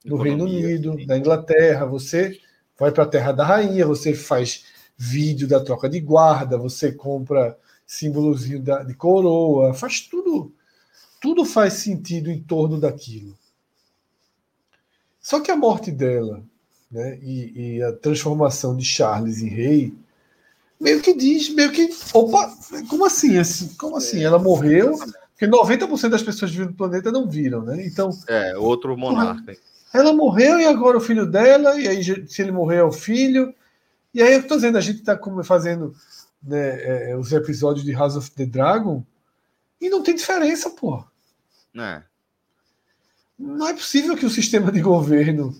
no Reino Unido, sim. na Inglaterra. Você vai para a Terra da Rainha, você faz vídeo da troca de guarda, você compra símbolozinho da, de coroa, faz tudo, tudo faz sentido em torno daquilo. Só que a morte dela, né, e, e a transformação de Charles em rei, meio que diz, meio que, opa, como assim, assim como assim? Ela morreu, porque 90% das pessoas vivendo no planeta não viram, né? Então, é, outro monarca. Ela morreu e agora o filho dela, e aí se ele morrer é o filho. E aí eu tô dizendo, a gente está fazendo né, é, os episódios de House of the Dragon e não tem diferença, pô. É. Não é possível que o sistema de governo,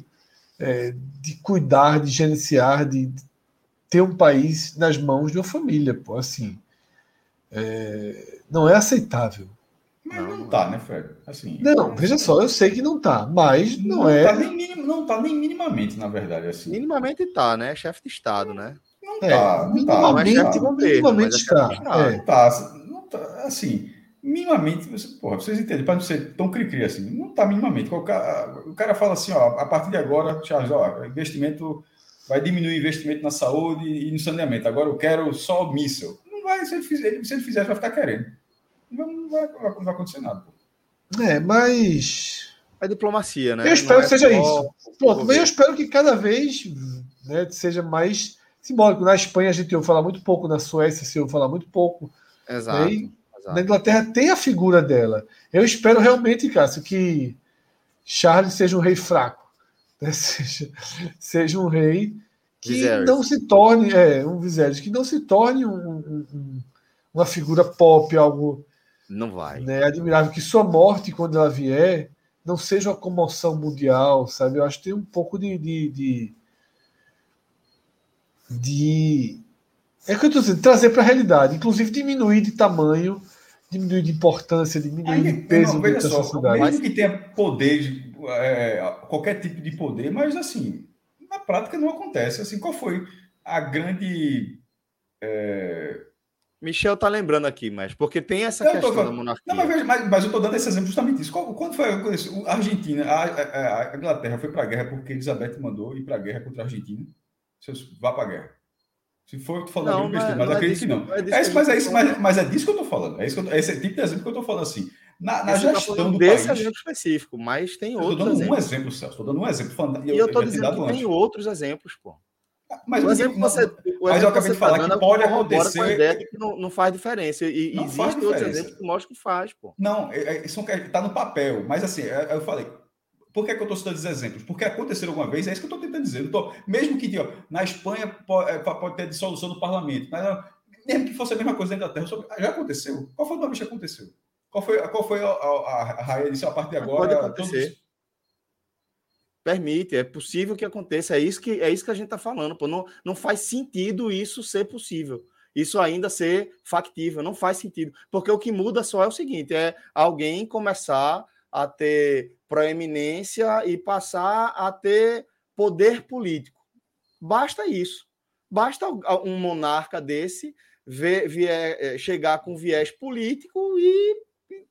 é, de cuidar, de gerenciar, de, de, ter um país nas mãos de uma família, pô, assim. É, não é aceitável. Mas não, não tá, né, Fred? Assim, não, veja só, eu sei que não tá, mas não, não é. Tá nem minim, não tá nem minimamente, na verdade. Assim. Minimamente tá, né? Chefe de Estado, né? Não é, tá, não minimamente, tá. Minimamente está. É. tá. Não tá. Assim, minimamente, você, porra, vocês entendem, para não ser tão cri-cri assim, não tá minimamente. O cara, o cara fala assim, ó, a partir de agora, Charles, ó, investimento vai diminuir o investimento na saúde e no saneamento. Agora eu quero só míssil. Não vai, se ele fizer, se ele fizer vai ficar querendo vai, não vai acontecer nada. É, mas. É diplomacia, né? Eu espero é que seja isso. Pronto, mas eu espero que cada vez né, seja mais simbólico. Na Espanha a gente ouve falar muito pouco, na Suécia se ouve falar muito pouco. Exato, né? exato. Na Inglaterra tem a figura dela. Eu espero realmente, Cássio, que Charles seja um rei fraco. Né? [laughs] Seja, seja um rei que Viserys. não se torne. É, um Viserys, que não se torne um, um, uma figura pop, algo não vai. Né? É admirável que sua morte, quando ela vier, não seja uma comoção mundial, sabe? Eu acho que tem um pouco de. de, de, de... É que eu estou dizendo, trazer para a realidade, inclusive diminuir de tamanho diminuir de importância, diminuir de peso não, dessa só, sociedade. Mesmo que tenha poder, é, qualquer tipo de poder, mas assim, na prática não acontece. Assim, qual foi a grande. É... Michel tá lembrando aqui, mas porque tem essa eu questão tô, da monarquia. Não, mas, mas, mas, eu estou dando esse exemplo justamente isso. Quando foi a Argentina, a, a, a Inglaterra foi para a guerra porque Elizabeth mandou ir para a guerra contra a Argentina. Vá para a guerra. Se for, eu tô falando não, besteira, mas não é acredito que não. É, é isso, mas, é isso, mas, mas é disso que eu tô falando. É, isso que eu, é esse tipo de exemplo que eu tô falando assim. Na, na tá gestão tá do desse país. exemplo específico, mas tem outros. Estou dando exemplos. um exemplo, Celso. Estou dando um exemplo. Falando, e eu, estou dizendo que tem outros exemplos, pô. Ah, mas, o exemplo não, você, o mas eu acabei de falar tá que pode acontecer. Que não, não faz diferença. E existem outros exemplos que mostram que faz, pô. Não, é, isso está no papel. Mas assim, eu falei, por que, é que eu estou citando esses exemplos? Porque aconteceu alguma vez, é isso que eu estou tentando dizer. Tô, mesmo que ó, na Espanha pode, é, pode, ter dissolução do parlamento, mas, mesmo que fosse a mesma coisa na Inglaterra, já aconteceu. Qual foi a vez que aconteceu? Qual foi, qual foi a, a, a raia disso a partir de agora? Pode acontecer. Todos... Permite, é possível que aconteça. É isso que, é isso que a gente está falando. Pô. Não, não faz sentido isso ser possível. Isso ainda ser factível. Não faz sentido. Porque o que muda só é o seguinte: é alguém começar a ter proeminência e passar a ter poder político. Basta isso. Basta um monarca desse ver, vier, é, chegar com viés político e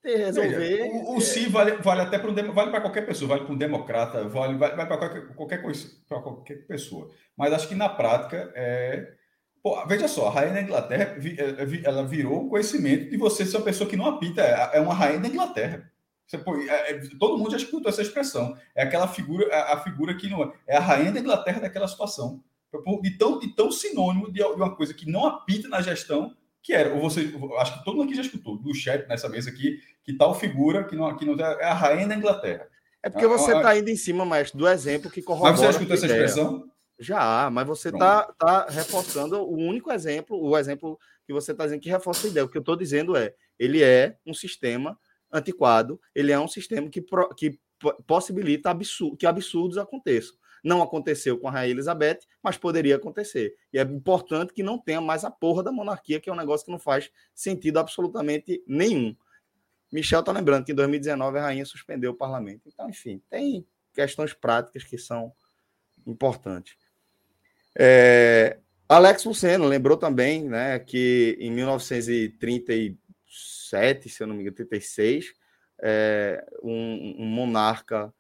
resolver. o, o sim vale, vale até para um, vale para qualquer pessoa, vale para um democrata, vale, vale para qualquer, qualquer coisa, para qualquer pessoa. Mas acho que na prática é Pô, veja só, a rainha da Inglaterra ela virou conhecimento de você ser uma pessoa que não apita, é, é uma rainha da Inglaterra. Você, pô, é, é, todo mundo já escutou essa expressão. É aquela figura, a, a, figura que não é a rainha da Inglaterra daquela situação. De tão, de tão sinônimo de, uma coisa que não apita na gestão, que era, ou você, acho que todo mundo aqui já escutou, do chat nessa mesa aqui, que tal figura que não, que não é a rainha da Inglaterra. É porque você está indo em cima, maestro, do exemplo que corrobora. Mas você já escutou essa expressão? Já, mas você está tá reforçando o único exemplo, o exemplo que você está dizendo que reforça a ideia. O que eu estou dizendo é, ele é um sistema antiquado, ele é um sistema que, que possibilita absurdo, que absurdos aconteçam. Não aconteceu com a Rainha Elizabeth, mas poderia acontecer. E é importante que não tenha mais a porra da monarquia, que é um negócio que não faz sentido absolutamente nenhum. Michel está lembrando que em 2019 a rainha suspendeu o parlamento. Então, enfim, tem questões práticas que são importantes. É, Alex Luceno lembrou também né, que em 1930 37, se eu não me engano, 36, é, um, um monarca,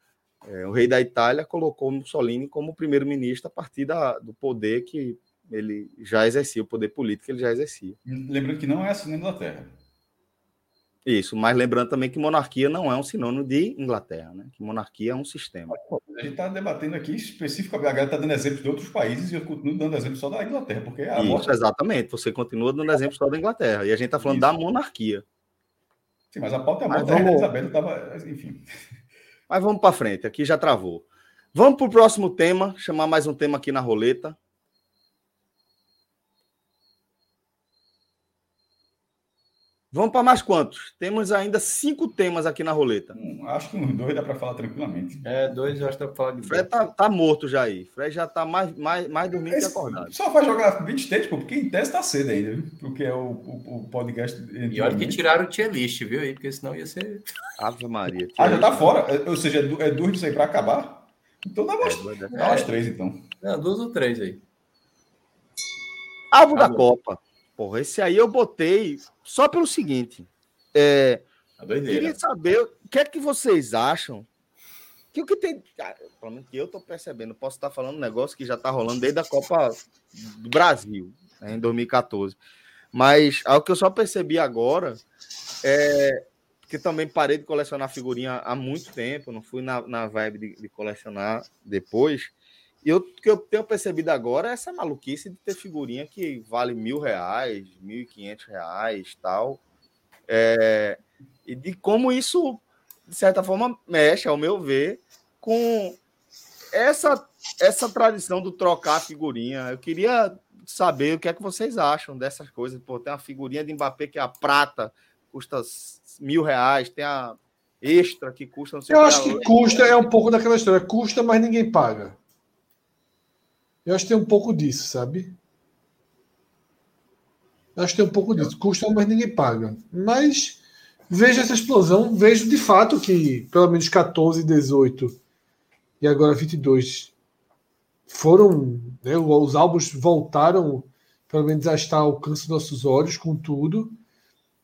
é, o rei da Itália, colocou Mussolini como primeiro-ministro a partir da, do poder que ele já exercia, o poder político que ele já exercia. Lembrando que não é assim na Inglaterra. Isso, mas lembrando também que monarquia não é um sinônimo de Inglaterra, né? Que monarquia é um sistema. A gente está debatendo aqui especificamente, a galera está dando exemplos de outros países e eu continuo dando exemplo só da Inglaterra, porque a Isso, morte... exatamente. Você continua dando exemplo só da Inglaterra. E a gente está falando Isso. da monarquia. Sim, mas a pauta é a morte da. Isabel estava. Enfim. Mas vamos para frente, aqui já travou. Vamos para o próximo tema, chamar mais um tema aqui na roleta. Vamos para mais quantos? Temos ainda cinco temas aqui na roleta. Hum, acho que uns dois dá para falar tranquilamente. É, dois eu acho que dá para falar de Fred tá, tá, morto já aí. Fred já tá mais, mais, mais dormindo Esse, que acordado. Só vai jogar 20 states, pô, porque em teste tá cedo ainda, porque é o, o, o podcast. E olha que tiraram o tier list, viu? Aí, porque senão ia ser. Ave Maria. Ah, já tá fora? É, ou seja, é duas disso aí para acabar? Então dá umas, é, dá umas três, então. Não, duas ou três aí. Alvo da Copa. Porra, esse aí eu botei só pelo seguinte. É, queria saber o que é que vocês acham que o que tem. Cara, pelo menos que eu estou percebendo, posso estar falando um negócio que já está rolando desde a Copa do Brasil, né, em 2014. Mas algo que eu só percebi agora é que também parei de colecionar figurinha há muito tempo, não fui na, na vibe de, de colecionar depois. E o que eu tenho percebido agora é essa maluquice de ter figurinha que vale mil reais, mil e quinhentos reais tal. É, e de como isso, de certa forma, mexe, ao meu ver, com essa, essa tradição do trocar figurinha. Eu queria saber o que é que vocês acham dessas coisas. Pô, tem uma figurinha de Mbappé que é a prata, custa mil reais, tem a extra que custa não sei Eu acho que custa, é um pouco daquela história, custa, mas ninguém paga. Eu acho que tem um pouco disso, sabe? Acho que tem um pouco disso. Custa, mas ninguém paga. Mas vejo essa explosão, vejo de fato que pelo menos 14, 18 e agora 22 foram, né, os álbuns voltaram pelo menos a estar ao alcance dos nossos olhos com tudo.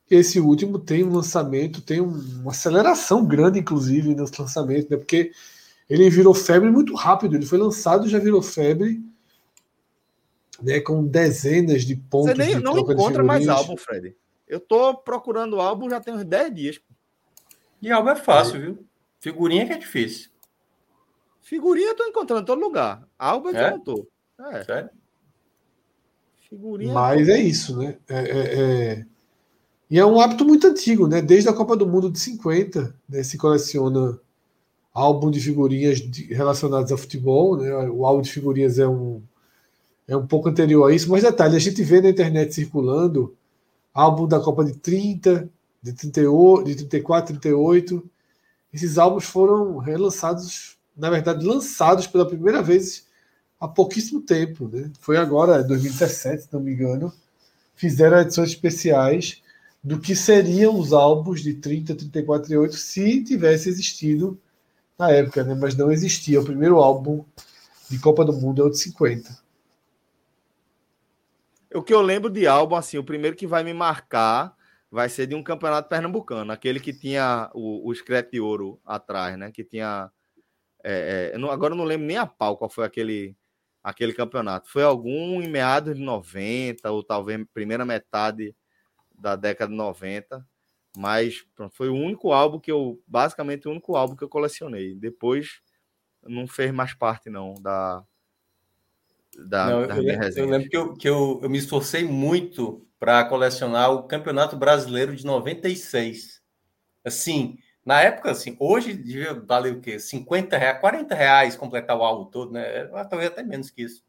Esse último tem um lançamento, tem uma aceleração grande, inclusive, nesse lançamento, né, porque ele virou febre muito rápido. Ele foi lançado e já virou febre, né, com dezenas de pontos. Você nem, de não encontra mais álbum, Fred. Eu tô procurando álbum já tem uns 10 dias. E álbum é fácil, viu? Figurinha que é difícil. Figurinha eu tô encontrando em todo lugar. Álbum é que É? eu não tô. É, Sério? figurinha. Mas é isso, né? É, é- é- E é um hábito muito antigo, né? Desde a Copa do Mundo de 50, né, se coleciona álbum de figurinhas de- relacionados ao futebol, né? O álbum de figurinhas é um é um pouco anterior a isso, mas detalhe, a gente vê na internet circulando álbum da Copa de 30, de 38, de 34, 38. Esses álbuns foram relançados, na verdade, lançados pela primeira vez há pouquíssimo tempo, né? Foi agora, 2017, se não me engano, fizeram edições especiais do que seriam os álbuns de 30, 34 e 38 se tivesse existido na época, né? Mas não existia. O primeiro álbum de Copa do Mundo é o de 50. O que eu lembro de álbum, assim, o primeiro que vai me marcar vai ser de um campeonato pernambucano, aquele que tinha o, o escrete de ouro atrás, né? Que tinha. é, é, não- agora eu não lembro nem a pau qual foi aquele, aquele campeonato. Foi algum em meados de 90, ou talvez primeira metade da década de 90. Mas pronto, foi o único álbum que eu. Basicamente o único álbum que eu colecionei. Depois não fez mais parte, não, da. Da, Não, das eu, minhas lembro, eu lembro que, eu, que eu, eu me esforcei muito para colecionar o Campeonato Brasileiro de 96. Assim, na época, assim, hoje devia valer o quê? 50 reais, 40 reais completar o álbum todo, né? Ah, Talvez até menos que isso.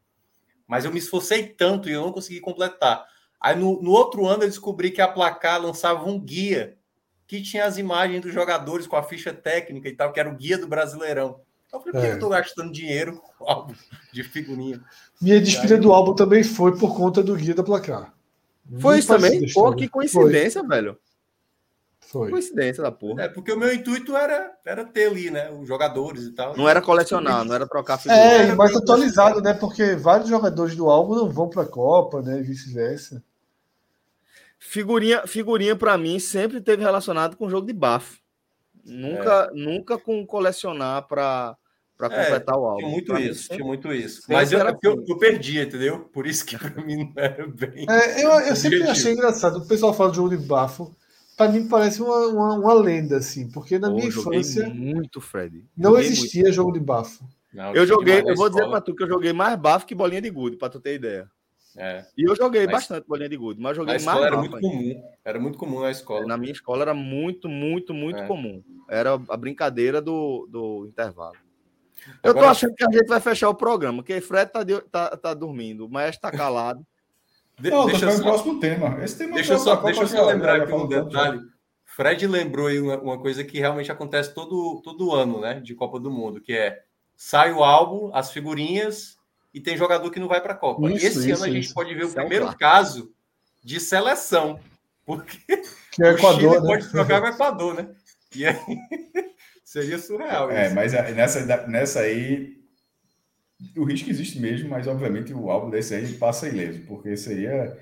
Mas eu me esforcei tanto e eu não consegui completar. Aí no, no outro ano eu descobri que a Placar lançava um guia que tinha as imagens dos jogadores com a ficha técnica e tal, que era o guia do Brasileirão. Eu falei, por que É. eu tô gastando dinheiro com álbum de figurinha? Minha despedida do álbum também foi por conta do guia da placar. Foi isso também? Pô, que coincidência, velho. Foi. Coincidência da porra. É, porque o meu intuito era, era ter ali, né? Os jogadores e tal. Não era colecionar, não era trocar figurinha. É, era e mais bem atualizado, né? Porque vários jogadores do álbum não vão para a Copa, né? E vice-versa. Figurinha, figurinha para mim sempre teve relacionado com jogo de bafo. Nunca, nunca com colecionar para para É, completar o álbum. Tinha muito Pra isso, tinha muito isso. Mas eu, era é porque eu, assim. eu perdi, entendeu? Por isso que [laughs] pra mim não era bem. É, eu, eu sempre achei engraçado. O pessoal fala de jogo de bafo. Para mim parece uma, uma, uma lenda, assim. Porque na Pô, minha infância muito, Fred. não Joguei existia jogo de bafo. Não, muito. Eu joguei, na eu vou dizer escola. para tu que eu joguei mais bafo que bolinha de gude, para tu ter ideia. É. E eu joguei Mas- bastante bolinha de gude, mas eu Na joguei mais escola era muito ainda. comum. Era muito comum na escola. Na minha escola era muito, muito, muito É. comum. Era a brincadeira do, do intervalo. Eu tô achando que a gente vai fechar o programa, porque Fred tá, de- tá, tá dormindo, o Maestro tá calado. De- Não, deixa eu o só, próximo tema. Esse tema deixa eu só, deixa eu só lembrar já aqui um detalhe. Fred lembrou aí uma, uma coisa que realmente acontece todo, todo ano, né? De Copa do Mundo, que é sai o álbum, as figurinhas e tem jogador que não vai para a Copa. Isso, Esse isso, ano a gente isso. pode ver o é primeiro caso de seleção, porque Que é o Chile Equador, né? pode trocar com o Equador, né? E aí [laughs] seria surreal. É, isso. mas a- nessa, nessa aí o risco existe mesmo, mas obviamente o álbum desse aí passa ileso, porque seria.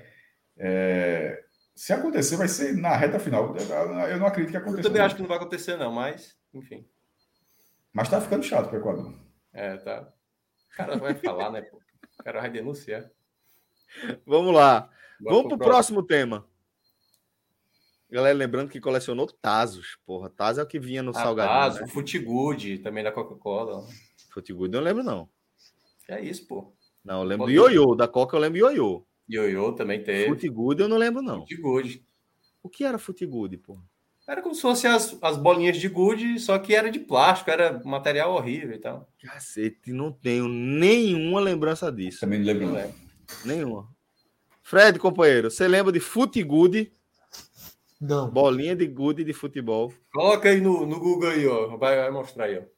é, se acontecer, vai ser na reta final. Eu eu não acredito que Eu aconteça. também não. acho que não vai acontecer, não, mas, enfim. Mas tá ficando chato para o Equador. É, tá. O cara vai falar, né, pô? O cara vai denunciar. Vamos lá. Bora Vamos pro próximo tema. Galera, lembrando que colecionou Tazos. Porra, Tazos é o que vinha no Ah, salgadinho. Tazo, né? o Futigood, também da Coca-Cola. Futigood eu não lembro, não. É isso, pô. Não, eu lembro do Pode- ioiô. Da Coca eu lembro do ioiô. Ioiô também teve. Futigood eu não lembro, não. Futigood. O que era Futigood, porra? Era como se fosse as, as bolinhas de gude, só que era de plástico, era material horrível e tal. Cacete, não tenho nenhuma lembrança disso. Também não lembro. Não é. Nenhuma. Fred, companheiro, você lembra de Futigood? Não. Bolinha de gude de futebol. Coloca aí no, no Google aí, ó. Vai, vai mostrar aí, ó.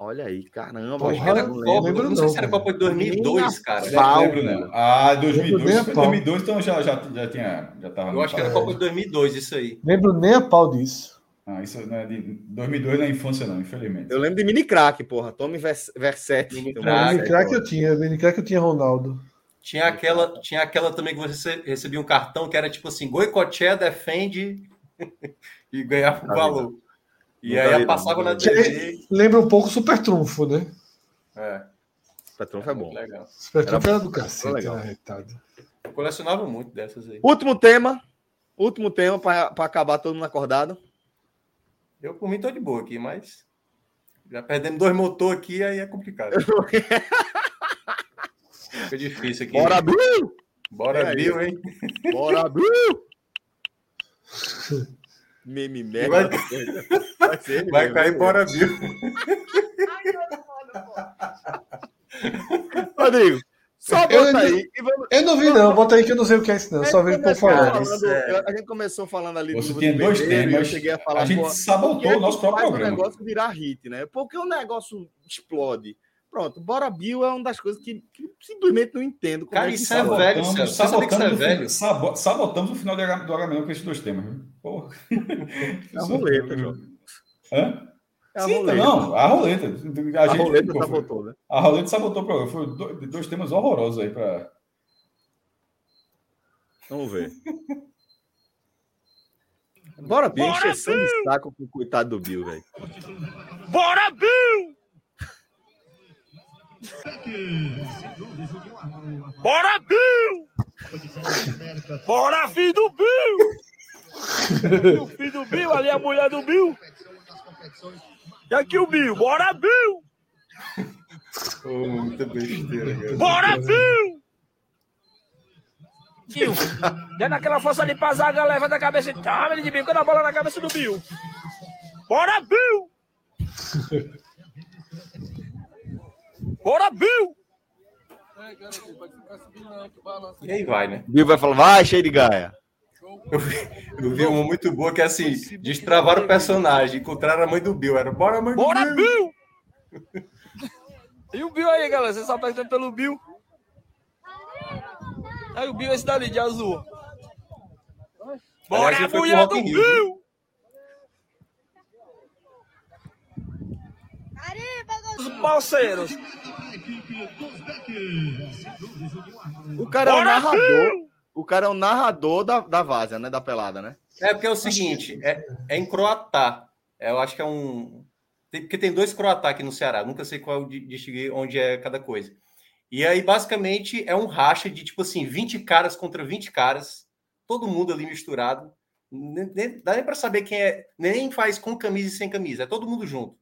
Olha aí, caramba. Porra, Acho que era não Copa, lembro. lembro não sei não, se era. Copa de 2002, cara. Não lembro, não. Ah, 2002. Nem a Foi pau. 2002, então já, já, já tinha. Já tava Eu acho que era Copa de 2002, isso aí. Lembro nem a pau disso. Ah, isso não é de 2002 não é infância, não, infelizmente. Eu lembro de mini crack, porra. Tome Vers Versetti. Mini um crack. Eu tinha, mini crack eu tinha Ronaldo. Tinha aquela, tinha aquela também que você recebia um cartão que era tipo assim: Goicoechea defende [laughs] e ganhava Tá valor. E aí não, passava na. TV. Lembra um pouco o Super Trunfo, né? É, Petronfo é bom. legal. Super Trunfo Era- era do cacete, legal. né. Eu colecionava muito dessas aí. Último tema. Último tema para acabar todo mundo acordado. Eu, por mim, tô de boa aqui, mas já perdemos dois motores aqui, aí é complicado. [laughs] Fica difícil aqui. Bora, Bill! Bora, É. Bill, hein? Bora, Bill! [laughs] Meme merda. Vai- cair, né? bora, Bill. Rodrigo, só Eu bota ainda- aí. Vamos... Eu não vi, não. Bota aí que eu não sei o que é isso, não. Só vejo o povo começou falando. falando- É. A gente começou falando ali Você do tinha dois e Eu temas. cheguei a falar, A gente pô, sabotou por o nosso próprio programa. o negócio virar hit, né? Porque o negócio explode. Pronto, Bora Bill é uma das coisas que, que simplesmente não entendo. como Cara, que isso é velho, é o fin- velho? sabo- sabotamos o final do H- do Agamenon com esses dois temas. Porra. É a roleta, João. Hã? É a Sim, roleta. não, a roleta. A, A gente, roleta pô, sabotou, né? a roleta sabotou o programa. Foi do- dois temas horrorosos aí pra. Vamos ver. Bora, Bill. Encheção de saco com o coitado do Bill, velho. Bora, Bill! Bora, Bill! Bora, filho do Bill! o filho do Bill, ali é a mulher do Bill. E aqui o Bill, bora, Bill! Pô, muita besteira, cara. Bora, Bill! Bill, dando aquela força ali pra zaga, leva da cabeça e toma ele de bico na bola na cabeça do Bill. Bora, Bill! Bora, Bill! E aí vai, né? Bill vai falar, vai, cheio de gaia. Eu vi uma muito boa que é assim: destravaram o personagem, encontraram a mãe do Bill. Era bora, mãe do Bora, Bill! Bill! E o Bill aí, galera? Vocês só perguntando pelo Bill? Aí o Bill é esse dali, de azul. Bora, Aliás, mulher do Rio, Bill! Os parceiros. O cara é o Bora, narrador. Bill! O cara é o narrador da, da várzea, né? Da pelada, né? É porque é o seguinte: é, é em croatá. É, Eu acho que é um. tem- porque tem dois croatá aqui no Ceará. Nunca sei qual distinguir onde é cada coisa. E aí, basicamente, é um racha de tipo assim: 20 caras contra 20 caras. Todo mundo ali misturado. Nem, nem- dá nem para saber quem é. Nem faz com camisa e sem camisa. É todo mundo junto.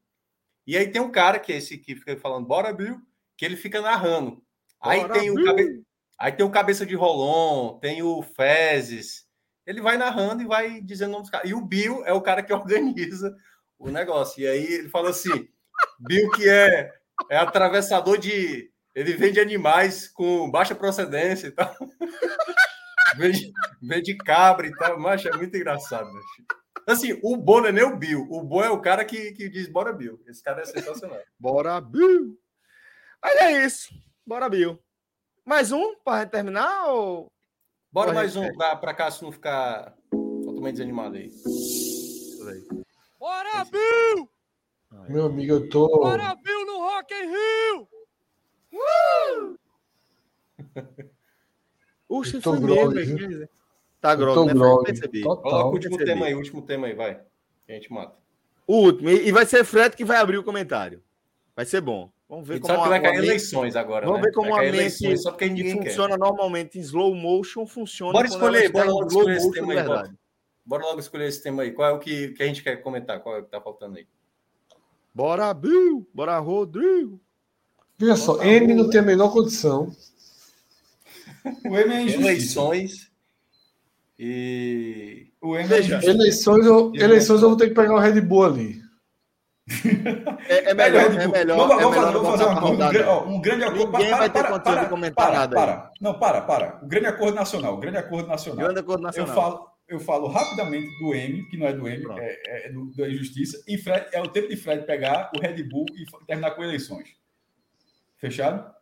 E aí tem um cara, que é esse que fica falando, bora, Bill, que ele fica narrando. Aí Bora, tem o cabe... Aí tem o Cabeça de Rolon, tem o Fezes. Ele vai narrando e vai dizendo o nome dos caras. E o Bill é o cara que [laughs] organiza o negócio. E aí ele fala assim: Bill, que é, é atravessador de. Ele vende animais com baixa procedência e tal. [laughs] vende, vende cabra e tal. Mas é muito engraçado. Macho. Assim, o bom não é nem o Bill. O bom é o cara que, que diz bora, Bill. Esse cara é sensacional. Bora, Bill. Mas é isso. Bora, Bill. Mais um para terminar? Ou... Bora mais um pra Cássio não ficar totalmente desanimado aí. Bora, Bill! Meu amigo, eu tô. Bora, Bill no Rock in Rio! Uxa, [laughs] Eu tô foi grogue, mesmo. Tá Eu grogue, né? grogue. Percebi. Coloca o último percebi. tema aí, o último tema aí, vai. Que a gente mata. O último. E e vai ser Fred que vai abrir o comentário. Vai ser bom. Vamos ver como sabe que vai cair eleições agora, Vamos né? ver como a mente só porque que ninguém quer. funciona normalmente em slow motion funciona. Bora escolher, bora logo slow escolher esse motion tema aí, bora. Bora logo escolher esse tema aí. Qual é o que, que a gente quer comentar? Qual é o que tá faltando aí? Bora, Bill! Bora, Rodrigo! Veja só, M não tem a menor condição. O M é injustiça. Eleições e. O M é Veja. Eleições eu, eleições eu vou ter que pegar o Red Bull ali. É, é melhor, é Bull. melhor. Vamos, é melhor fazer, fazer uma coisa. Um, grande, ó, um grande acordo. Ninguém vai ter para, condição de para, comentar para, nada para. Não, para, para. O grande acordo nacional. O grande acordo nacional. Grande acordo Eu nacional. falo, eu falo rapidamente do M, que não é do M, Pronto. é, é do, da Injustiça, e Fred, é o tempo de Fred pegar o Red Bull e terminar com eleições. Fechado?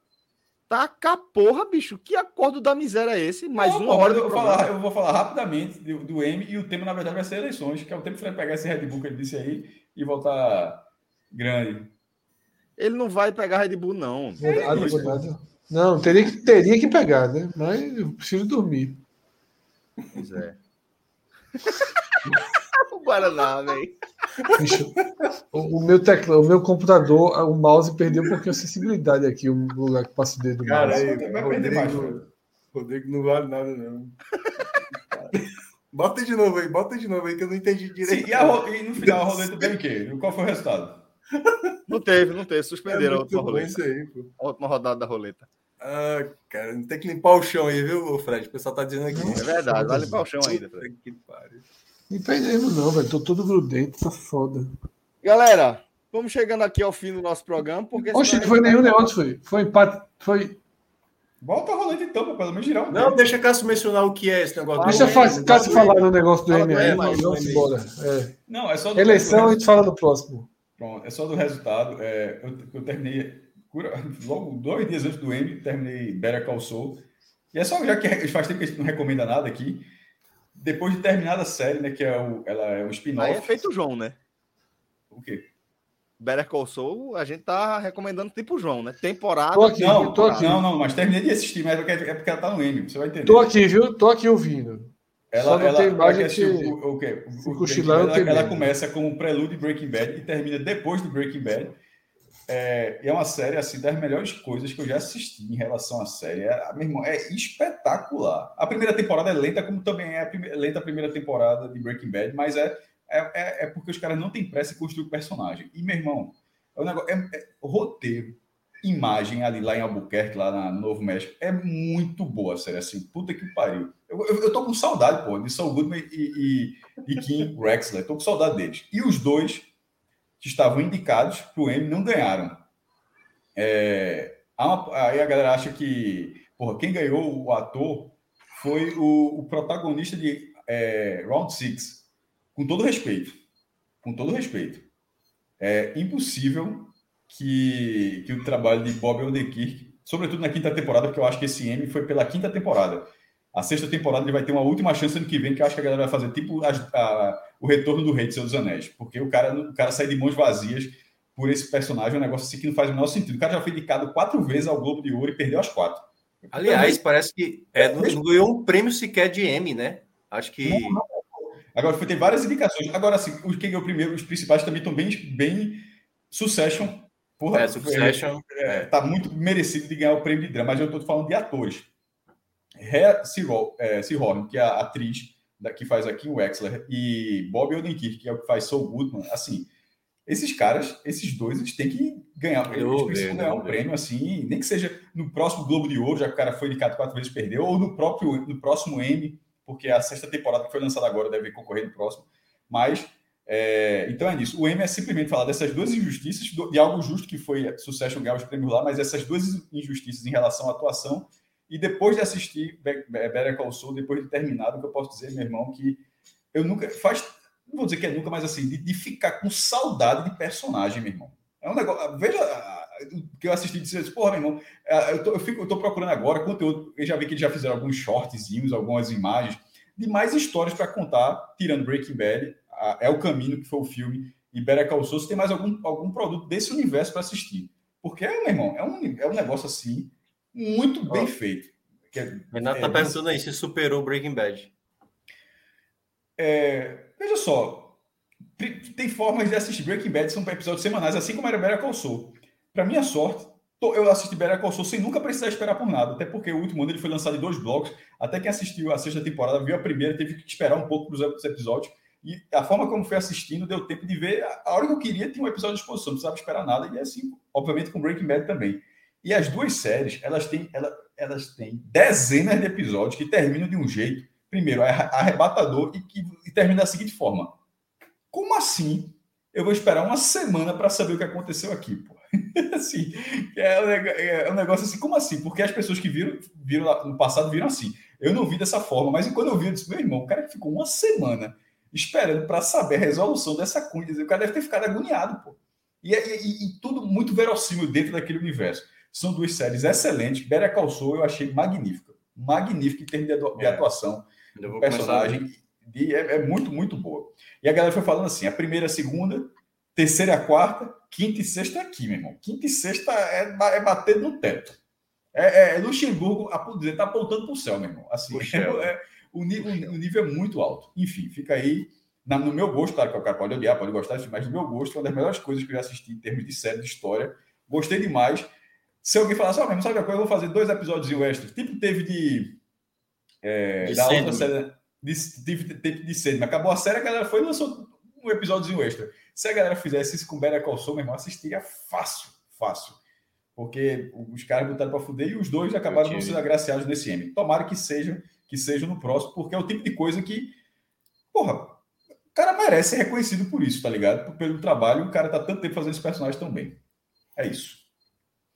Taca porra, bicho. Que acordo da miséria é esse? Mais Não, uma hora eu, vou falar, eu vou falar rapidamente do, do M e o tema, na verdade, vai ser eleições, que é o tempo de Fred pegar esse Red Bull que ele disse aí e voltar grande. Ele não vai pegar Red Bull, não. Nada. Não, teria que, teria que pegar, né? Mas eu preciso dormir. Pois é. [laughs] o Guaraná, velho. O, o meu teclado, o meu computador, o mouse perdeu um pouquinho a sensibilidade aqui, o lugar que passa o dedo do Cara, mouse. aí, vai perder mais, Rodrigo, Rodrigo não vale nada, não. Bota de novo aí, bota de novo aí, que eu não entendi Sim, direito. e, a e no final a roleta deu o quê? Qual foi o resultado? Não teve, não teve. é Suspenderam a muito última roleta. isso aí, pô. A última rodada da roleta. Ah, cara, não tem que limpar o chão aí, viu, Fred? O pessoal tá dizendo aqui. É verdade, vai limpar o chão ainda. Fred. Que pariu. Não perdemos, não, velho. Tô todo grudento, tá foda. Galera, vamos chegando aqui ao fim do nosso programa. Porque Oxe, não foi nenhum negócio, foi. Foi empate. Foi. Volta a roleta então, pelo menos girar Não, tempo. deixa Cássio mencionar o que é esse negócio. Deixa do- Cássio falar no negócio do Fala M do aí, M, mas do vamos embora. É. Não, é só do Eleição do a gente fala no próximo. Pronto, é só do resultado. É, eu, eu terminei, [laughs] logo dois dias antes do M, terminei Better Call Saul. E é só, já que faz tempo que a gente não recomenda nada aqui, depois de terminar a série, né, que é o, ela é um Aí é spin-off. feito o João, né? O quê? Better Call Saul, a gente tá recomendando tipo João, né? Temporada. Tô aqui, Não, tô aqui. não, não, mas terminei de assistir, mas é porque, é porque ela tá no M, você vai entender. Tô aqui, viu? Tô aqui ouvindo. Só Ela, não ela, tem imagem que- o, o, quê? O- o eu Bad, tenho ela, ela começa como um prelúdio de Breaking Bad e termina depois do Breaking Bad. É, é uma série assim das melhores coisas que eu já assisti em relação à série. É, meu irmão, é espetacular. A primeira temporada é lenta, como também é a prime- lenta a primeira temporada de Breaking Bad, mas é, é, é, é porque os caras não têm pressa em construir o personagem. E, meu irmão, é um negócio, é- é- roteiro, imagem ali lá em Albuquerque, lá na- no Novo México, é muito boa a série, assim, puta que pariu. Eu, eu, eu tô com saudade, pô, de Saul Goodman e, e, e Kim Wexler, tô com saudade deles. E os dois que estavam indicados pro M não ganharam. É, aí a galera acha que, porra, quem ganhou o ator foi o, o protagonista de é, Round Six. Com todo respeito, com todo respeito, é impossível que, que o trabalho de Bob Odenkirk, sobretudo na quinta temporada, porque eu acho que esse M foi pela quinta temporada. A sexta temporada ele vai ter uma última chance ano que vem, que eu acho que a galera vai fazer tipo as- a- o retorno do Rei de Senhor dos Anéis, porque o cara, o cara sai de mãos vazias por esse personagem, é um negócio assim que não faz o menor sentido. O cara já foi indicado quatro vezes ao Globo de Ouro e perdeu as quatro. Aliás, parece que é, não não ganhou um prêmio sequer de M, né? Acho que. Agora, foi, tem várias indicações. Agora, assim, os que ganhou primeiro, os principais também estão bem, bem. Succession. Porra, É, Succession. é, tá muito merecido de ganhar o prêmio de drama, mas eu estou falando de atores. Rhea Seehorn, é, que é a atriz da, que faz aqui o Wexler, e Bob Odenkirk, que é o que faz Saul Goodman, assim, esses caras, esses dois, eles têm que ganhar, Eu eles vou precisam ver, ganhar eu um ver. prêmio, assim, nem que seja no próximo Globo de Ouro, já que o cara foi indicado quatro vezes e perdeu, ou no próprio, no próximo Emmy, porque a sexta temporada que foi lançada agora deve concorrer no próximo, mas é, então é nisso. O M é simplesmente falar dessas duas injustiças, de algo justo que foi Succession ganhar os prêmios lá, mas essas duas injustiças em relação à atuação. E depois de assistir Be- Be- Better Call Saul, depois de terminado, o que eu posso dizer, meu irmão, que eu nunca. Faz, não vou dizer que é nunca, mas assim, de, de ficar com saudade de personagem, meu irmão. É um negócio. Veja que eu assisti e disse, porra, meu irmão, eu tô, eu, fico, eu tô procurando agora conteúdo. Eu já vi que eles já fizeram alguns shortzinhos, algumas imagens, de mais histórias para contar, tirando Breaking Bad, a- é o caminho que foi o filme, e Better Call Saul, se tem mais algum, algum produto desse universo para assistir. Porque, meu irmão, é um, é um negócio assim, muito bem feito. Que é- Renato é, tá perguntando aí se superou o Breaking Bad. É, veja só, tem formas de assistir Breaking Bad, são episódios semanais, assim como era Better Call Saul. Para minha sorte, eu assisti Better Call Saul sem nunca precisar esperar por nada, até porque o último ano ele foi lançado em dois blocos, até quem assistiu a sexta temporada, viu a primeira, teve que esperar um pouco para os outros episódios, e a forma como fui assistindo deu tempo de ver, a a hora que eu queria tinha um episódio de exposição, não precisava esperar nada, e é assim, obviamente com Breaking Bad também. E as duas séries, elas têm, ela- elas têm dezenas de episódios que terminam de um jeito, primeiro, arre- arrebatador e que e termina da seguinte forma. Como assim? Eu vou esperar uma semana para saber o que aconteceu aqui, pô. [laughs] assim, é é um negócio assim, como assim? Porque as pessoas que viram, viram lá no passado viram assim. Eu não vi dessa forma, mas quando eu vi, eu disse, meu irmão, o cara ficou uma semana esperando para saber a resolução dessa cunha, o cara deve ter ficado agoniado, pô. E, e, e, tudo muito verossímil dentro daquele universo. São duas séries excelentes. Better Call Saul eu achei magnífica. Magnífica em termos de, é. atuação. O personagem de, é, é, muito, muito boa. E a galera foi falando assim: a primeira, a segunda, terceira e a quarta, quinta e sexta é aqui, meu irmão. Quinta e sexta é, é bater no teto. É, é Luxemburgo está apontando para o céu, meu irmão. Assim, [laughs] é, o, nível, o nível é muito alto. Enfim, fica aí. No meu gosto, claro que o cara pode odiar, pode gostar, mas no meu gosto, uma das melhores coisas que eu já assisti em termos de série de história. Gostei demais. Se alguém falasse, ó, oh, mesmo, sabe a coisa? Eu vou fazer dois episódios extras. Tipo, teve de. É, de da outra série. De, de, de, de Sandman. Acabou a série, a galera foi e lançou um episódio extra. Se a galera fizesse isso com Better Call Saul, meu irmão, assistiria fácil, fácil. Porque os caras botaram para fuder e os dois acabaram não sendo agraciados nesse M. Tomara que seja, que seja no próximo, porque é o tipo de coisa que, porra, o cara merece ser reconhecido por isso, tá ligado? Pelo trabalho, o cara tá tanto tempo fazendo esse personagem tão bem. É isso.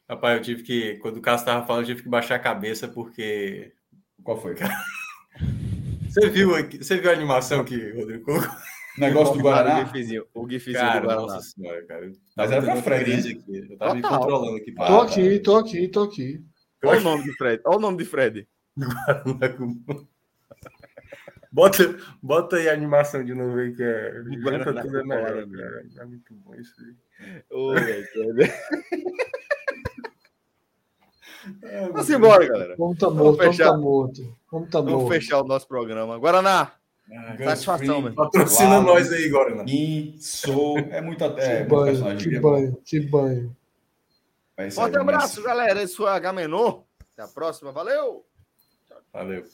Rapaz, eu tive que, quando o Cássio tava falando, eu tive que baixar a cabeça, porque. Qual foi? Você viu, você viu a animação que Rodrigo colocou? Negócio do Guaraná. O gifzinho, o gifzinho cara, do Guaraná. Nossa senhora, cara. Mas era pra Fred, né? aqui. Eu tava Total. me controlando aqui. Tô aqui, tô aqui, tô aqui. Olha o nome de Fred. Olha o nome de Fred. [laughs] bota, bota aí a animação de novo aí, que é. Guaraná tudo é melhor, cara. É muito bom isso aí. Ô, [laughs] É, Vamos embora, galera. Vamos tá morto, vamos fechar. Vamos tá morto. Vamos, tá vamos fechar o nosso programa. Guaraná, ah, Satisfação, velho. Patrocina nós aí, Guaraná. Sou. É muito até. Que banho, que banho, que banho. Forte abraço, galera. Esse foi a Gamenon. Até a próxima. Valeu. Valeu.